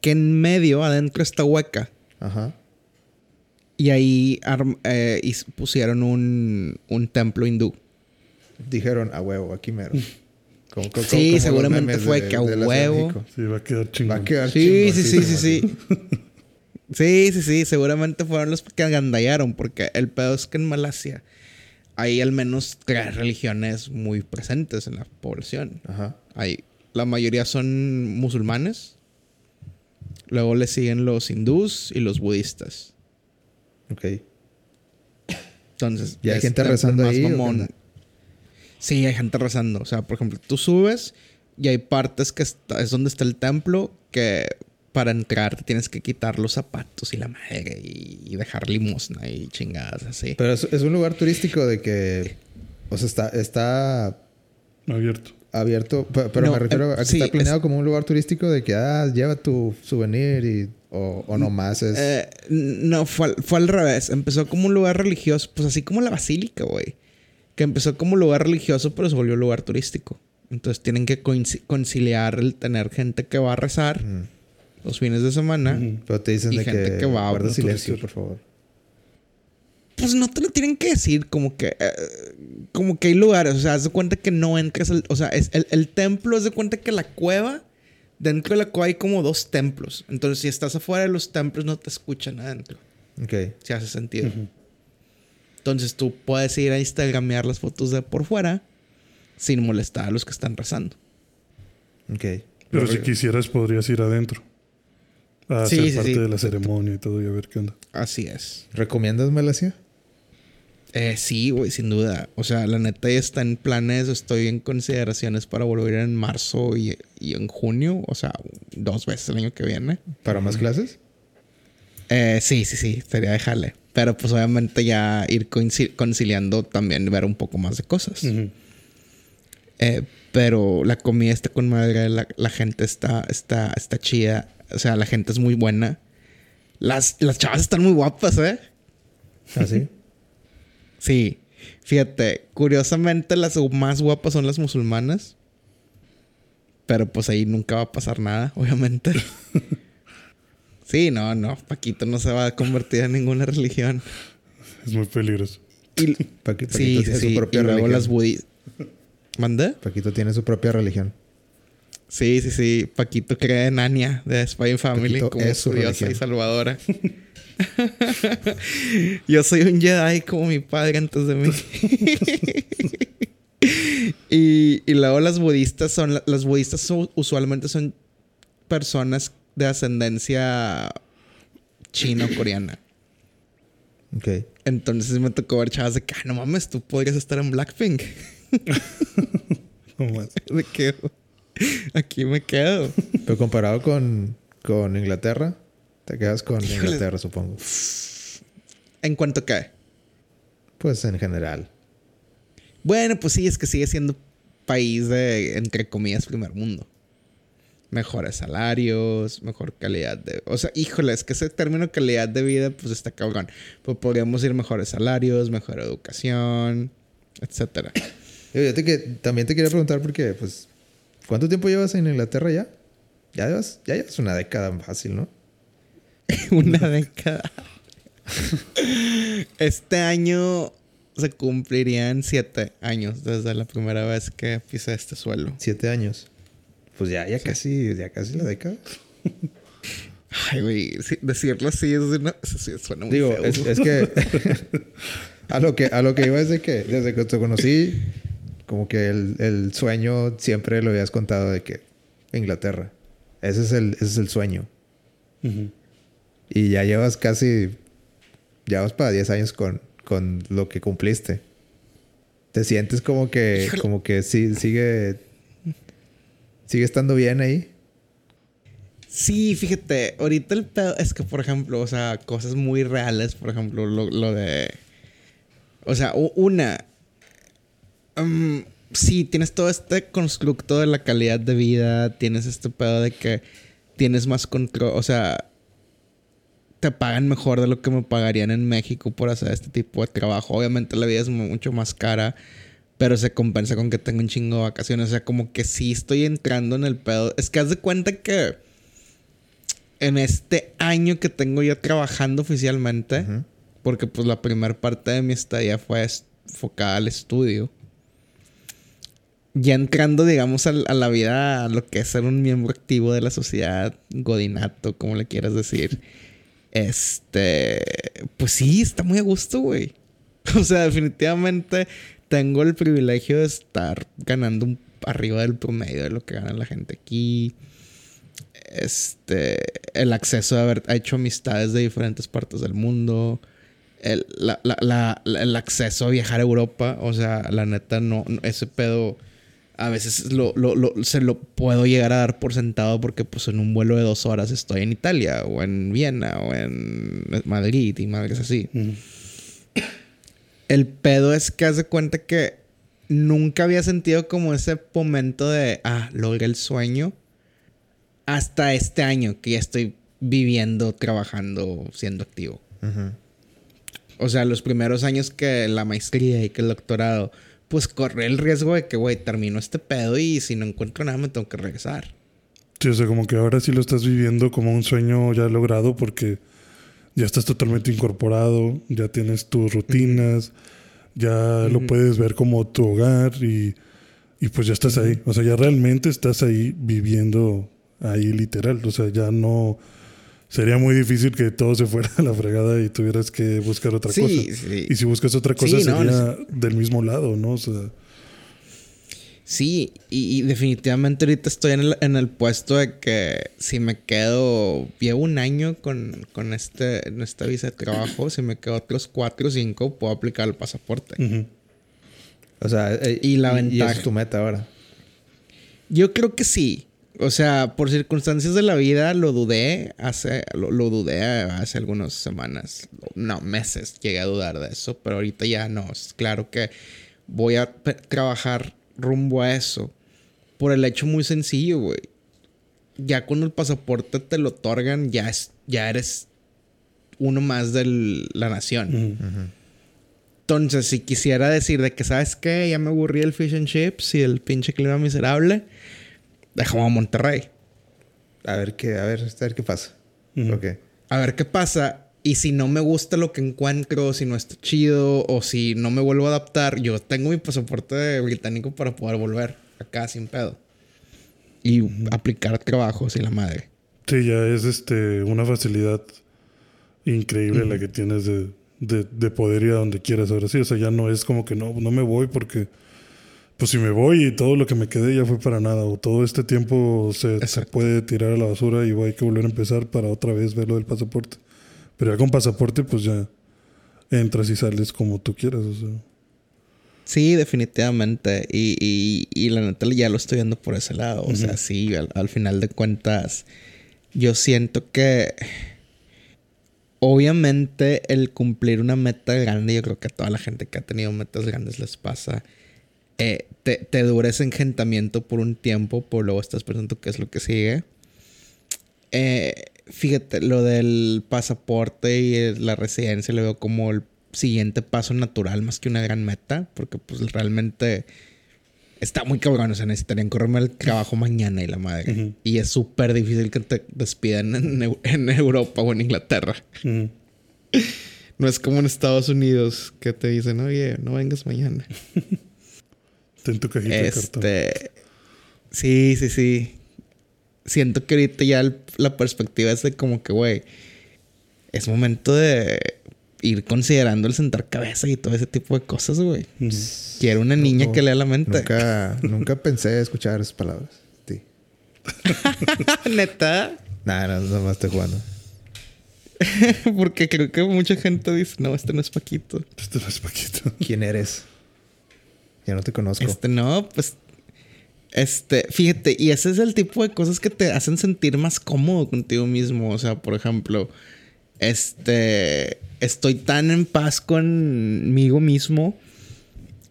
que en medio, adentro está hueca. Ajá. Y ahí arm- eh, y pusieron un, un templo hindú. Dijeron a huevo, aquí mero. Como- como- Sí, como seguramente fue de- que a huevo. Sí, va a quedar chingón. Va a quedar Sí, sí, sí, sí, sí. Sí, sí, sí. Seguramente fueron los que agandallaron. Porque el pedo es que en Malasia hay al menos tres religiones muy presentes en la población. Ajá. Hay, la mayoría son musulmanes. Luego le siguen los hindús y los budistas. Ok. Entonces, ¿Y hay gente rezando más ahí? Sí, hay gente rezando. O sea, por ejemplo, tú subes y hay partes que está- es donde está el templo que para entrar te tienes que quitar los zapatos y la madre y, y dejar limosna y chingadas así. Pero es, es un lugar turístico de que... O sea, está, está Abierto. abierto. pe- Pero No, me refiero eh, a que sí, está planeado es- como un lugar turístico de que, ah, lleva tu souvenir y... O, o nomás es... Eh, no, fue al, fue al revés. Empezó como un lugar religioso, pues así como la basílica, güey. Que empezó como un lugar religioso, pero se volvió un lugar turístico. Entonces tienen que conciliar el tener gente que va a rezar Mm. Los fines de semana. Ujú. Pero te dicen y de gente que, que va a guarda silencio, por favor. Pues no te lo tienen que decir, como que. eh, como que hay lugares, o sea, haz de cuenta que no entras. al- o sea, es el, el templo, haz de cuenta que la cueva. Dentro de la cueva hay como dos templos. Entonces, si estás afuera de los templos, no te escuchan adentro. Ok. Si hace sentido. Entonces, tú puedes ir a Instagramear las fotos de por fuera sin molestar a los que están rezando. Ok. Pero si quisieras, podrías ir adentro. A Sí, ser sí, parte sí. de la ceremonia y todo y a ver qué onda. Así es. ¿Recomiendas Malasia? Eh, sí, güey, sin duda. O sea, la neta ya está en planes, estoy en consideraciones para volver en marzo y, y en junio. O sea, dos veces el año que viene. ¿Para más clases? Eh, sí, sí, sí, sería dejarle. Pero pues obviamente ya ir conci- conciliando también ver un poco más de cosas. Eh, pero la comida está con madre, la, la gente está, está, está chida. O sea, la gente es muy buena. Las, las chavas están muy guapas, ¿eh? ¿Así? Sí. Fíjate, curiosamente las más guapas son las musulmanas. Pero pues ahí nunca va a pasar nada, obviamente. sí, no, no. Paquito no se va a convertir en ninguna religión. Es muy peligroso. Y, Paqui- Paquito sí, tiene sí. su propia Y luego religión. las budistas. ¿Mandé? Paquito tiene su propia religión. Sí, sí, sí. Paquito cree en Anya de Spy Family Paquito como es su su diosa religión. y salvadora. Yo soy un Jedi como mi padre antes de mí. y, y luego las budistas son... Las budistas son- usualmente son personas de ascendencia chino-coreana. Ok. Entonces me tocó ver chavas de que, "Ah, no mames, tú podrías estar en Blackpink. No más. De que aquí me quedo. Pero comparado con, con Inglaterra, te quedas con. Inglaterra, supongo. ¿En cuanto a qué? Pues en general. Bueno, pues sí, es que sigue siendo país de, entre comillas, primer mundo. Mejores salarios, mejor calidad de... O sea, híjole, es que ese término calidad de vida, pues está cabrón. Pues podríamos ir mejores salarios, mejor educación, etcétera. Yo, yo te también te quería preguntar porque, pues, ¿cuánto tiempo llevas en Inglaterra ya? Ya llevas, ya llevas una década fácil, ¿no? Una década. Este año se cumplirían siete años desde la primera vez que pisé este suelo. Siete años. Pues ya, ya casi, ya casi la década. Ay, güey, decirlo así es una- sí, suena muy Digo, feo. es, es que a lo que a lo que iba es de que desde que te conocí, como que el, el sueño siempre lo habías contado de que Inglaterra. Ese es el, ese es el sueño. Y ya llevas casi. Ya vas para 10 años con, con lo que cumpliste. Te sientes como que. Híjole. Como que sí, sigue. Sigue estando bien ahí. Sí, fíjate, ahorita el pedo es que, por ejemplo, o sea, cosas muy reales, por ejemplo, lo, lo de. O sea, una. Sí, tienes todo este constructo de la calidad de vida, tienes este pedo de que tienes más control, o sea, te pagan mejor de lo que me pagarían en México por hacer este tipo de trabajo. Obviamente la vida es mu- mucho más cara, pero se compensa con que tengo un chingo de vacaciones. O sea, como que sí estoy entrando en el pedo. Es que haz de cuenta que en este año que tengo ya trabajando oficialmente, porque pues la primera parte de mi estadía fue enfocada al estudio. Ya entrando, digamos, a, la vida, a lo que es ser un miembro activo de la sociedad, godinato, como le quieras decir. Este, pues sí, está muy a gusto, güey. O sea, definitivamente tengo el privilegio de estar ganando arriba del promedio de lo que gana la gente aquí. Este, el acceso de haber hecho amistades de diferentes partes del mundo. El, la- el acceso a viajar a Europa. O sea, la neta, no, no- ese pedo a veces lo, lo- lo- se lo puedo llegar a dar por sentado porque pues en un vuelo de dos horas estoy en Italia o en Viena o en Madrid y madres así. El pedo es que haz de cuenta que nunca había sentido como ese momento de, ah, logré el sueño. Hasta este año que ya estoy viviendo, trabajando, siendo activo. O sea, los primeros años que la maestría y que el doctorado, pues corrí el riesgo de que, güey, termino este pedo y si no encuentro nada me tengo que regresar. Sí, o sea, como que ahora sí lo estás viviendo como un sueño ya logrado porque ya estás totalmente incorporado, ya tienes tus rutinas, ya lo puedes ver como tu hogar y, y pues ya estás ahí. O sea, ya realmente estás ahí viviendo ahí literal. O sea, ya no... Sería muy difícil que todo se fuera a la fregada y tuvieras que buscar otra Sí, cosa. sí. Y si buscas otra cosa Sí, no, sería del mismo lado, ¿no? O sea, Sí, y, definitivamente ahorita estoy en el, en el, puesto de que si me quedo, llevo un año con, con este, en esta visa de trabajo, si me quedo otros cuatro o cinco, puedo aplicar el pasaporte. O sea, eh, y la ventaja. es tu meta ahora. Yo creo que sí. O sea, por circunstancias de la vida lo dudé hace, lo, dudé hace algunas semanas, no, meses llegué a dudar de eso, pero ahorita ya no. Es claro que voy a trabajar rumbo a eso por el hecho muy sencillo, güey. Ya cuando el pasaporte te lo otorgan, ya, es, ya eres uno más de la nación. Entonces, si quisiera decir de que, ¿sabes qué? Ya me aburrí el fish and chips y el pinche clima miserable dejamos a Monterrey. A ver qué, a ver, a ver qué pasa. A ver qué pasa. Y si no me gusta lo que encuentro, si no está chido, o si no me vuelvo a adaptar, yo tengo mi pasaporte británico para poder volver acá sin pedo. Y aplicar trabajos y la madre. Sí, ya es este una facilidad increíble la que tienes de, de, poder ir a donde quieras ahora sí. O sea, ya no es como que no, no me voy porque pues si me voy y todo lo que me quedé ya fue para nada, o todo este tiempo se, puede tirar a la basura y hay que volver a empezar para otra vez ver lo del pasaporte. Pero ya con pasaporte, pues ya entras y sales como tú quieras. O sea. Sí, definitivamente. Y, y, la neta ya lo estoy viendo por ese lado. O sea, sí, al, final de cuentas, yo siento que obviamente el cumplir una meta grande, yo creo que a toda la gente que ha tenido metas grandes les pasa eh, te, te, dura ese engentamiento por un tiempo, por luego estás pensando qué es lo que sigue. Eh, fíjate, lo del pasaporte y la residencia lo veo como el siguiente paso natural más que una gran meta, porque pues realmente está muy cabrón, o sea, necesitarían correrme el trabajo mañana y la madre. Y es súper difícil que te despidan en, Europa o en Inglaterra. No es como en Estados Unidos que te dicen, oye, no vengas mañana. en tu cajita este, Sí, sí, sí. Siento que ahorita ya la perspectiva es de como que, güey, es momento de ir considerando el sentar cabeza y todo ese tipo de cosas, güey. Quiero una niña que lea la mente. Nunca, nunca pensé escuchar esas palabras. Sí. ¿Neta? Nada, no, más estoy jugando. Porque creo que mucha gente dice, no, este no es Paquito. Este no es Paquito. ¿Quién eres? Ya no te conozco. Este, no, pues. Este, fíjate, y ese es el tipo de cosas que te hacen sentir más cómodo contigo mismo. O sea, por ejemplo, este. Estoy tan en paz conmigo mismo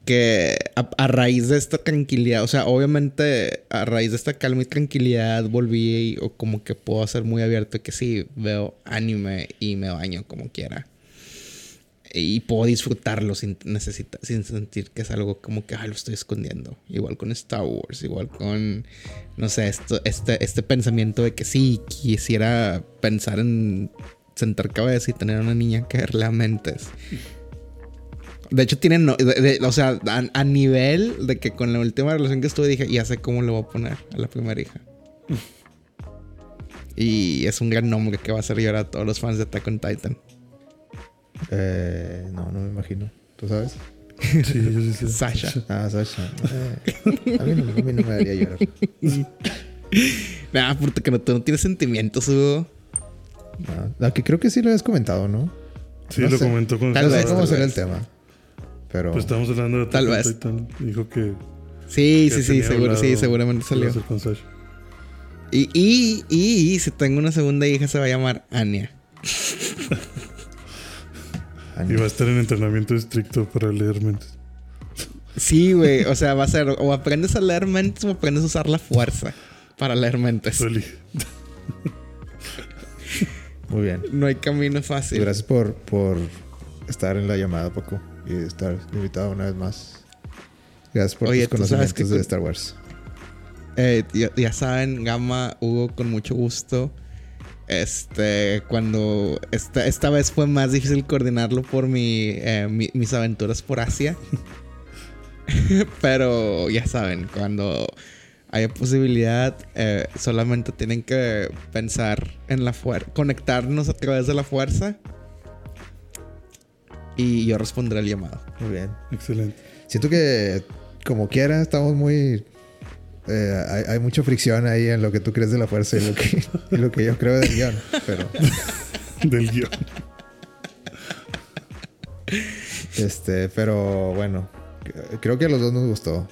que a, raíz de esta tranquilidad, o sea, obviamente a raíz de esta calma y tranquilidad volví o como que puedo ser muy abierto que sí, veo anime y me baño como quiera y puedo disfrutarlo sin, necesitar, sin sentir que es algo como que lo estoy escondiendo. Igual con Star Wars, igual con, no sé, esto, este, este pensamiento de que sí, quisiera pensar en sentar cabeza y tener una niña que la mentes. De hecho, tienen, o sea, a, nivel de que con la última relación que estuve dije, ya sé cómo le voy a poner a la primera hija. y es un gran nombre que va a hacer llorar a todos los fans de Attack on Titan. Eh, no, no me imagino. ¿Tú sabes? Sí, sí, sí. Sasha. Ah, Sasha. Eh, a, mí no, a, mí no, me daría llorar. Nah, porque no, tú no tienes sentimientos, Hugo. No, que creo que sí lo habías comentado, ¿no? Sí, lo comentó con Tal vez. cómo será el tema. Pero... Pues estamos hablando de Tal vez. Dijo que... Sí, sí, sí, seguro, sí, seguramente salió. Y, y, y, y si tengo una segunda hija se va a llamar Anya. Y va a estar en entrenamiento estricto para leer mentes. Sí, güey. O sea, va a ser o aprendes a leer mentes o aprendes a usar la fuerza para leer mentes. Muy bien. No hay camino fácil. Gracias por, por estar en la llamada, Paco. Y estar invitado una vez más. Gracias por tus conocimientos de Star Wars. Eh, ya, ya, saben, Gama, Hugo, con mucho gusto. Este, cuando esta, esta vez fue más difícil coordinarlo por mi, eh, mis aventuras por Asia. Pero ya saben, cuando haya posibilidad, eh, solamente tienen que pensar en la fuerza, conectarnos a través de la fuerza. Y yo responderé al llamado. Muy bien. Excelente. Siento que como quiera, estamos muy. Eh, hay, hay mucha fricción ahí en lo que tú crees de la fuerza y lo que, y lo que yo creo del guion. Pero, Del guion. este, pero bueno, creo que a los dos nos gustó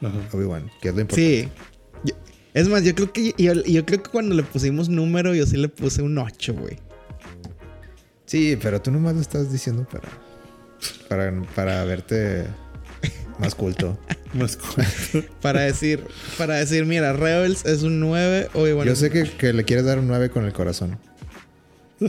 Ajá. Obi-Wan, que es lo importante. Sí. Yo- es más, yo creo que yo, yo creo que cuando le pusimos número, yo sí le puse un 8, güey. Sí, pero tú nomás lo estás diciendo para, para, para verte más culto. Más corto. Para decir, para decir, mira, Rebels es un 9. Oye, bueno. Yo sé que, que le quieres dar un 9 con el corazón.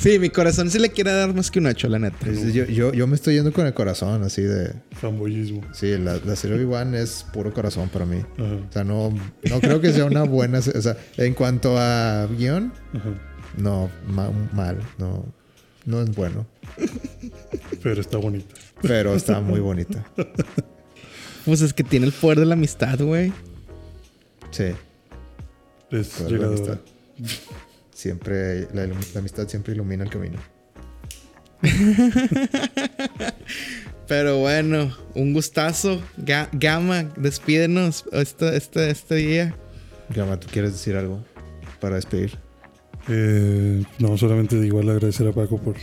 Sí, mi corazón sí le quiere dar más que un 8, la neta. Yo, yo, yo me estoy yendo con el corazón, así de... Fanboyismo. Sí, la, la serie Obi-Wan es puro corazón para mí. Ajá. O sea, no, no creo que sea una buena... O sea, en cuanto a guion, Ajá. no, ma- mal. No, no es bueno. Pero está bonita. Pero está muy bonita. Pues es que tiene el poder de la amistad, güey. Sí. Es la amistad. Siempre... La, amistad siempre ilumina el camino. Pero bueno, un gustazo. Ga- Gama, despídenos este, este, este día. Gama, ¿tú quieres decir algo para despedir? Eh, no, solamente igual agradecer a Paco por,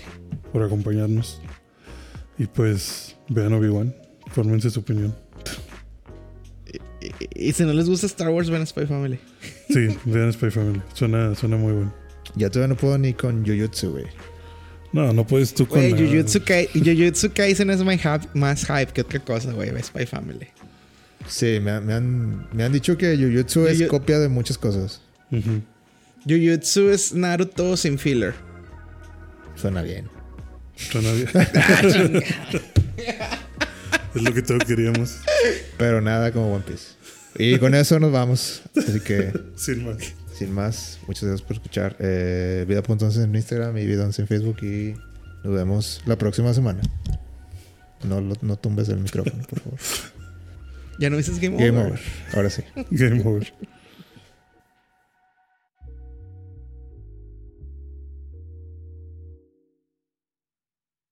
por acompañarnos. Y pues vean Obi-Wan. Fórmense su opinión. Y, y si no les gusta Star Wars, ven a Spy Family. Sí, vean Spy Family. Suena, suena muy bueno. Ya todavía no puedo ni con Jujutsu, güey. No, no puedes tú con. Güey, Jujutsu, Kai- Jujutsu Kaisen es my hype- más hype que otra cosa, güey. Ve Spy Family. Sí, me, me han, me han dicho que Jujutsu es copia de muchas cosas. Ujú. Jujutsu es Naruto sin filler. Suena bien. Bien. es lo que todos queríamos. Pero nada como One Piece. Y con eso nos vamos. Así que, Sin más. sin más, muchas gracias por escuchar. Eh, Vida.11 en Instagram y Vida11 en Facebook. Y nos vemos la próxima semana. No, lo- no tumbes el micrófono, por favor. Ya no dices Game Over. Game over. Ahora sí. Game over.